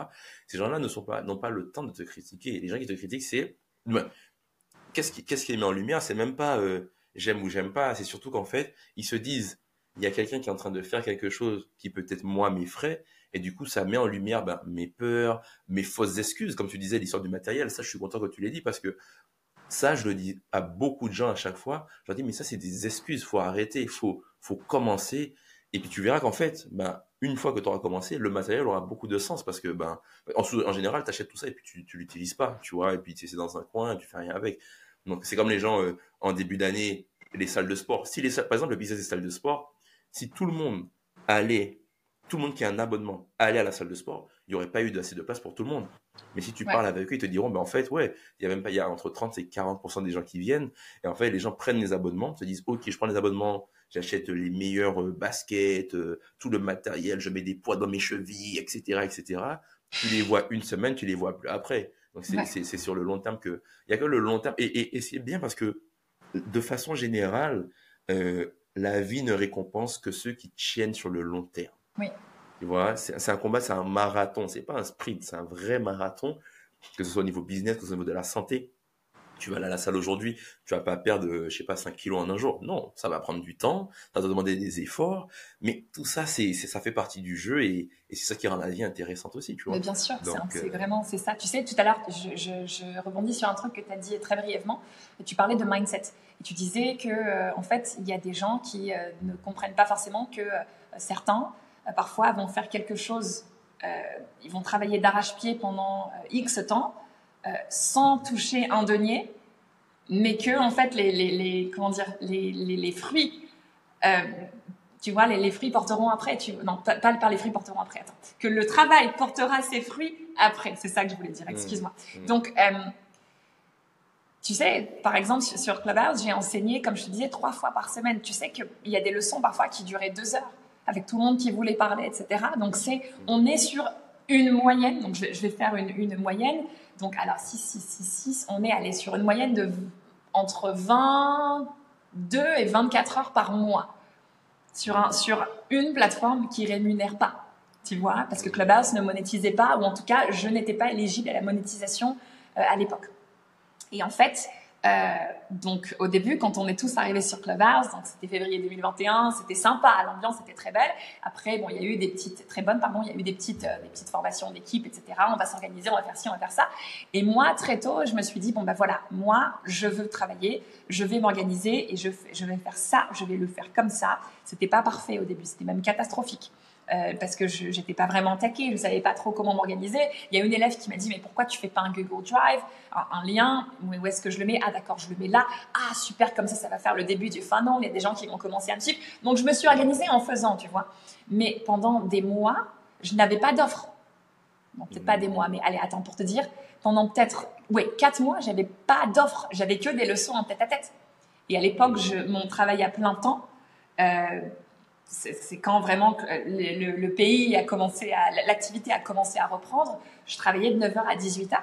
Speaker 2: Ces gens-là ne sont pas, n'ont pas le temps de te critiquer. Les gens qui te critiquent, c'est qu'est-ce qui, qu'est-ce qui est mis en lumière? C'est même pas euh, j'aime ou j'aime pas. C'est surtout qu'en fait ils se disent il y a quelqu'un qui est en train de faire quelque chose qui peut-être moi m'effraie et du coup, ça met en lumière ben, mes peurs, mes fausses excuses. Comme tu disais, l'histoire du matériel, ça, je suis content que tu l'aies dit parce que ça, je le dis à beaucoup de gens à chaque fois. Je leur dis, mais ça, c'est des excuses. faut arrêter. Il faut, faut commencer. Et puis, tu verras qu'en fait, ben, une fois que tu auras commencé, le matériel aura beaucoup de sens parce que, ben, en, général, tu achètes tout ça et puis tu, tu l'utilises pas, tu vois, et puis c'est dans un coin, tu fais rien avec. Donc, c'est comme les gens euh, en début d'année, les salles de sport. Si les par exemple, le business des salles de sport, si tout le monde allait tout le monde qui a un abonnement aller à la salle de sport, il n'y aurait pas eu assez de place pour tout le monde. Mais si tu parles avec eux, ils te diront, ben en fait, ouais, il y a même pas, il y a entre 30 et 40% des gens qui viennent. Et en fait, les gens prennent les abonnements, se disent, OK, je prends les abonnements, j'achète les meilleurs euh, baskets, euh, tout le matériel, je mets des poids dans mes chevilles, etc., etc. Tu les vois une semaine, tu les vois plus après. Donc, c'est sur le long terme que, il y a que le long terme. Et, et, c'est bien parce que, de façon générale, euh, la vie ne récompense que ceux qui tiennent sur le long terme.
Speaker 3: Oui.
Speaker 2: Tu vois, c'est un combat, c'est un marathon. C'est pas un sprint, c'est un vrai marathon. Que ce soit au niveau business, que ce soit au niveau de la santé. Tu vas aller à la salle aujourd'hui, tu vas pas perdre, je sais pas, 5 kilos en un jour. Non, ça va prendre du temps, ça va te demander des efforts. Mais tout ça, c'est, ça fait partie du jeu et, et c'est ça qui rend la vie intéressante aussi, tu vois.
Speaker 3: Mais bien sûr, c'est euh, vraiment, c'est ça. Tu sais, tout à l'heure, je, je, je, rebondis sur un truc que tu as dit très brièvement. Tu parlais de mindset. Et tu disais que, euh, en fait, il y a des gens qui euh, ne comprennent pas forcément que certains, euh, parfois vont faire quelque chose, euh, ils vont travailler d'arrache-pied pendant euh, X temps, sans toucher un denier, mais que en fait les, les, les comment dire les, les fruits tu vois, les, fruits porteront après. Tu, non, pas, pas les fruits porteront après. Attends. Que le travail portera ses fruits après. C'est ça que je voulais dire. Mmh. Excuse-moi. Mmh. Donc, tu sais, par exemple, sur Clubhouse, j'ai enseigné, comme je te disais, trois fois par semaine. Tu sais qu'il y a des leçons parfois qui duraient deux heures avec tout le monde qui voulait parler, etc. Donc, c'est, on est sur une moyenne. Donc, je vais, faire une, moyenne. Donc, alors, 6, 6, 6, 6, on est allé sur une moyenne de entre 22 et 24 heures par mois sur, un, sur une plateforme qui rémunère pas. Tu vois, parce que Clubhouse ne monétisait pas, ou en tout cas, je n'étais pas éligible à la monétisation euh, à l'époque. Et en fait, euh, donc au début, quand on est tous arrivés sur Clubhouse, donc c'était février 2021, c'était sympa, l'ambiance était très belle. Après, bon, il y a eu des petites, très bonnes, pardon, il y a eu des petites, euh, des petites formations d'équipe, etc. On va s'organiser, on va faire ci, on va faire ça. Et moi, très tôt, je me suis dit bon ben voilà, moi, je veux travailler, je vais m'organiser et je, je vais faire ça, je vais le faire comme ça. C'était pas parfait au début, c'était même catastrophique. Euh, parce que je n'étais pas vraiment taquée, je savais pas trop comment m'organiser. Il y a une élève qui m'a dit mais pourquoi tu fais pas un Google Drive, un, lien, où est-ce que je le mets? Ah d'accord, je le mets là. Ah super, comme ça ça va faire le début du funnel. Il y a des gens qui vont commencer à me suivre. Donc je me suis organisée en faisant, tu vois. Mais pendant des mois, je n'avais pas d'offre. Bon, peut-être pas des mois, mais allez, attends pour te dire, pendant peut-être ouais quatre mois, j'avais pas d'offre, j'avais que des leçons en tête à tête. Et à l'époque, mon travail à plein temps. Euh, c'est quand vraiment le, pays a commencé à, l'activité a commencé à reprendre. Je travaillais de 9h à 18h.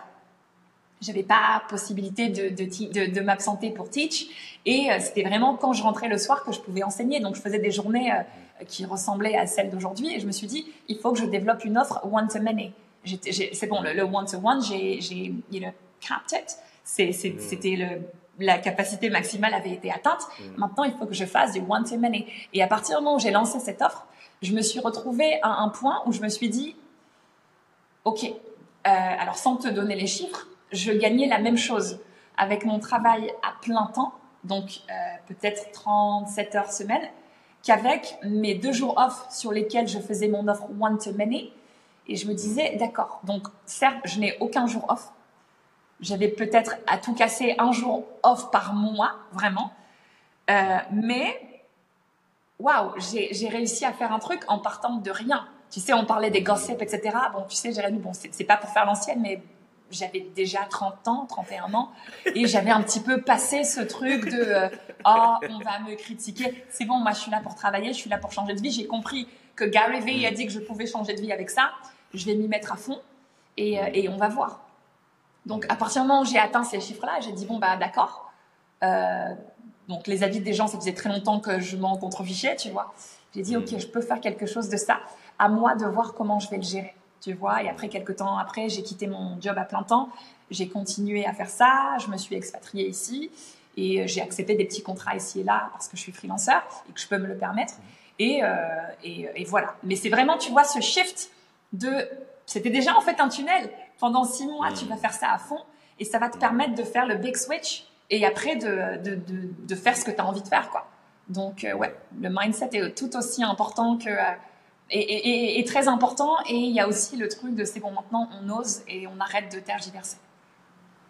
Speaker 3: J'avais pas possibilité de, de, de, m'absenter pour teach. Et euh, c'était vraiment quand je rentrais le soir que je pouvais enseigner. Donc, je faisais des journées euh, qui ressemblaient à celles d'aujourd'hui. Et je me suis dit, il faut que je développe une offre one-to-many. C'est bon, le one-to-one, j'ai, you know, capped it. Hmm. C'était le la capacité maximale avait été atteinte. Mm. Maintenant, il faut que je fasse du one to many. Et à partir du moment où j'ai lancé cette offre, je me suis retrouvée à un point où je me suis dit, OK, euh, alors sans te donner les chiffres, je gagnais la même chose avec mon travail à plein temps, donc euh, peut-être 37 heures semaine, qu'avec mes deux jours off sur lesquels je faisais mon offre one to many. Et je me disais, d'accord, donc certes, je n'ai aucun jour off, j'avais peut-être à tout casser un jour off par mois, vraiment. Euh, mais, waouh, j'ai réussi à faire un truc en partant de rien. Tu sais, on parlait des gossips, etc. Bon, tu sais, Jérémy, bon, c'est pas pour faire l'ancienne, mais j'avais déjà 30 ans, 31 ans, et j'avais un petit peu passé ce truc de euh, oh on va me critiquer. C'est bon, moi je suis là pour travailler, je suis là pour changer de vie. J'ai compris que Gary Vee a dit que je pouvais changer de vie avec ça. Je vais m'y mettre à fond et, euh, et, on va voir. Donc à partir du moment où j'ai atteint ces chiffres-là, j'ai dit bon bah d'accord. Euh, donc les avis des gens, ça faisait très longtemps que je m'en contrefichais, tu vois. J'ai dit ok, je peux faire quelque chose de ça. À moi de voir comment je vais le gérer tu vois. Et après, quelques temps après, j'ai quitté mon job à plein temps. J'ai continué à faire ça. Je me suis expatriée ici et j'ai accepté des petits contrats ici et là parce que je suis freelanceur et que je peux me le permettre. Et, euh, et, voilà. Mais c'est vraiment, tu vois, ce shift de. C'était déjà en fait un tunnel. Pendant six mois, tu vas faire ça à fond et ça va te permettre de faire le big switch et après de, de, de, de faire ce que tu as envie de faire, quoi. Donc, euh, ouais, le mindset est tout aussi important que. Euh, est, très important. Et il y a aussi le truc de c'est bon, maintenant on ose et on arrête de tergiverser.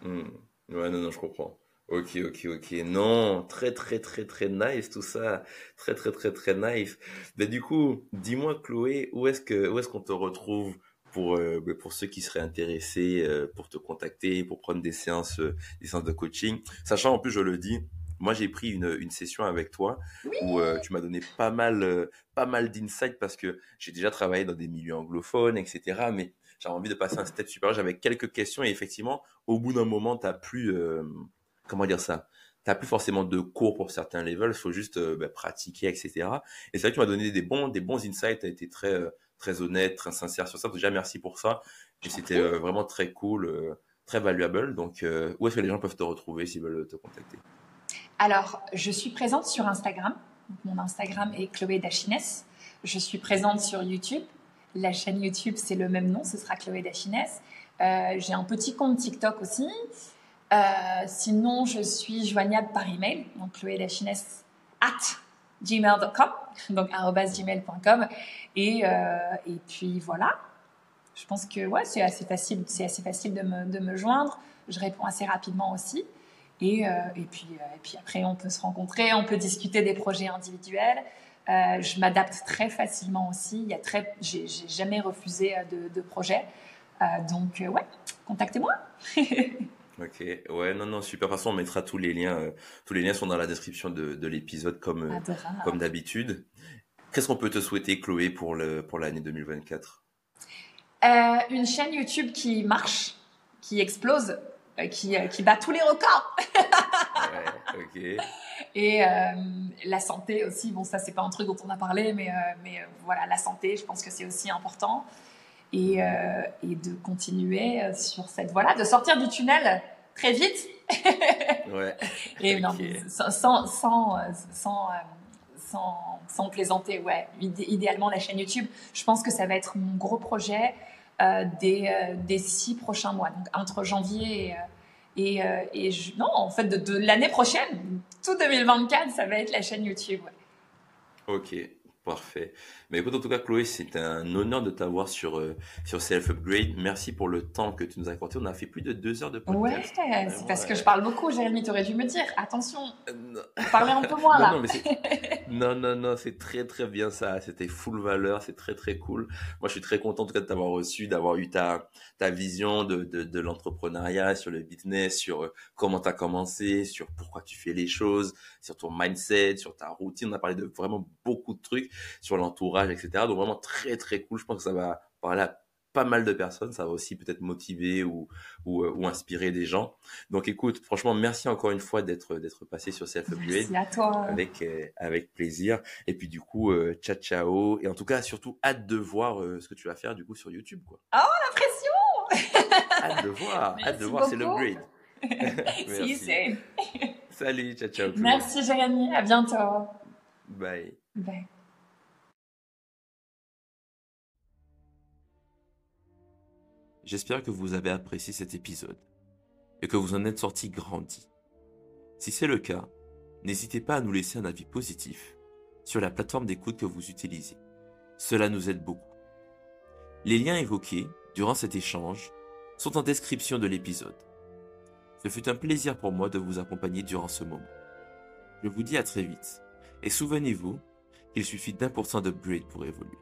Speaker 2: Hmm. Ouais, non, non, je comprends. Ok, ok, ok. Non, très, très, très, très nice tout ça. Très, très, très, très nice. Mais du coup, dis-moi, Chloé, où est-ce que, où est-ce qu'on te retrouve pour, euh, bah, pour ceux qui seraient intéressés, euh, pour te contacter, pour prendre des séances, euh, des séances de coaching. Sachant, en plus, je le dis, moi, j'ai pris une, une, session avec toi où euh, tu m'as donné pas mal, euh, pas mal d'insights parce que j'ai déjà travaillé dans des milieux anglophones, etc. Mais j'avais envie de passer un step supérieur. J'avais quelques questions et effectivement, au bout d'un moment, tu n'as plus, euh, comment dire ça? T'as plus forcément de cours pour certains levels, il faut juste bah, pratiquer, etc. Et c'est vrai que tu m'as donné des bons, des bons insights, tu as été très, très honnête, très sincère sur ça. Déjà, merci pour ça. Et c'était vraiment très cool, très valuable. Donc, où est-ce que les gens peuvent te retrouver s'ils veulent te contacter?
Speaker 3: Alors, je suis présente sur Instagram. Mon Instagram est Chloé Dachines. Je suis présente sur YouTube. La chaîne YouTube, c'est le même nom, ce sera Chloé Dachines. Euh, j'ai un petit compte TikTok aussi. Euh, sinon, je suis joignable par email, donc Chloé Dachines at gmail.com, donc gmail.com. Et, euh, et puis voilà. Je pense que ouais, c'est assez facile, c'est assez facile de me, de me joindre. Je réponds assez rapidement aussi. Et, euh, et, puis, euh, et puis après, on peut se rencontrer, on peut discuter des projets individuels. Je m'adapte très facilement aussi. Il y a très, j'ai, jamais refusé de, de projet. donc ouais, contactez-moi.
Speaker 2: Ok, ouais, non, non, super. De toute façon, on mettra tous les liens. tous les liens sont dans la description de, de l'épisode comme, comme d'habitude. Qu'est-ce qu'on peut te souhaiter, Chloé, pour, le, pour l'année 2024
Speaker 3: Une chaîne YouTube qui marche, qui explose, euh, qui, euh, qui, bat tous les records. ouais, ok. Et euh, la santé aussi, bon ça c'est pas un truc dont on a parlé, mais, mais voilà, la santé, je pense que c'est aussi important. Et, et, de continuer sur cette voie-là, de sortir du tunnel très vite. ouais. Et non, sans, sans, sans, sans, sans, plaisanter, ouais. Idéalement, la chaîne YouTube, je pense que ça va être mon gros projet. Euh, des, euh, des, six prochains mois, donc entre janvier et, euh, et, je, non, en fait, de, de l'année prochaine, tout 2024, ça va être la chaîne YouTube.
Speaker 2: Ok, Parfait. Mais écoute, en tout cas, Chloé, c'est un honneur de t'avoir sur, euh, sur Self Upgrade. Merci pour le temps que tu nous as accordé. On a fait plus de deux heures de podcast.
Speaker 3: Ouais, c'est parce que je parle beaucoup, Jérémy. Tu aurais dû me dire, attention, euh, parlez un peu moins là.
Speaker 2: Non, non, non, c'est très, très bien ça. C'était full valeur. C'est très, très cool. Moi, je suis très content en tout cas de t'avoir reçu, d'avoir eu ta, ta vision de, de, de l'entrepreneuriat, sur le business, sur euh, comment tu as commencé, sur pourquoi tu fais les choses, sur ton mindset, sur ta routine. On a parlé de vraiment beaucoup de trucs sur l'entourage, etc. Donc vraiment très très cool. Je pense que ça va parler à pas mal de personnes. Ça va aussi peut-être motiver ou, ou, euh, ou, inspirer des gens. Donc écoute, franchement, merci encore une fois d'être d'être passé sur Self Upgrade.
Speaker 3: Merci à toi.
Speaker 2: Avec euh, avec plaisir. Et puis du coup, euh, ciao ciao. Et en tout cas, surtout hâte de voir ce que tu vas faire du coup sur YouTube, quoi.
Speaker 3: Oh la pression.
Speaker 2: hâte de voir. hâte de voir. C'est l'upgrade.
Speaker 3: si
Speaker 2: Salut, ciao ciao.
Speaker 3: Merci Jérémy. À bientôt.
Speaker 2: Bye.
Speaker 3: Bye.
Speaker 1: J'espère que vous avez apprécié cet épisode et que vous en êtes sorti grandi. Si c'est le cas, n'hésitez pas à nous laisser un avis positif sur la plateforme d'écoute que vous utilisez. Cela nous aide beaucoup. Les liens évoqués durant cet échange sont en description de l'épisode. Ce fut un plaisir pour moi de vous accompagner durant ce moment. Je vous dis à très vite et souvenez-vous qu'il suffit d'un pour cent d'upgrade pour évoluer.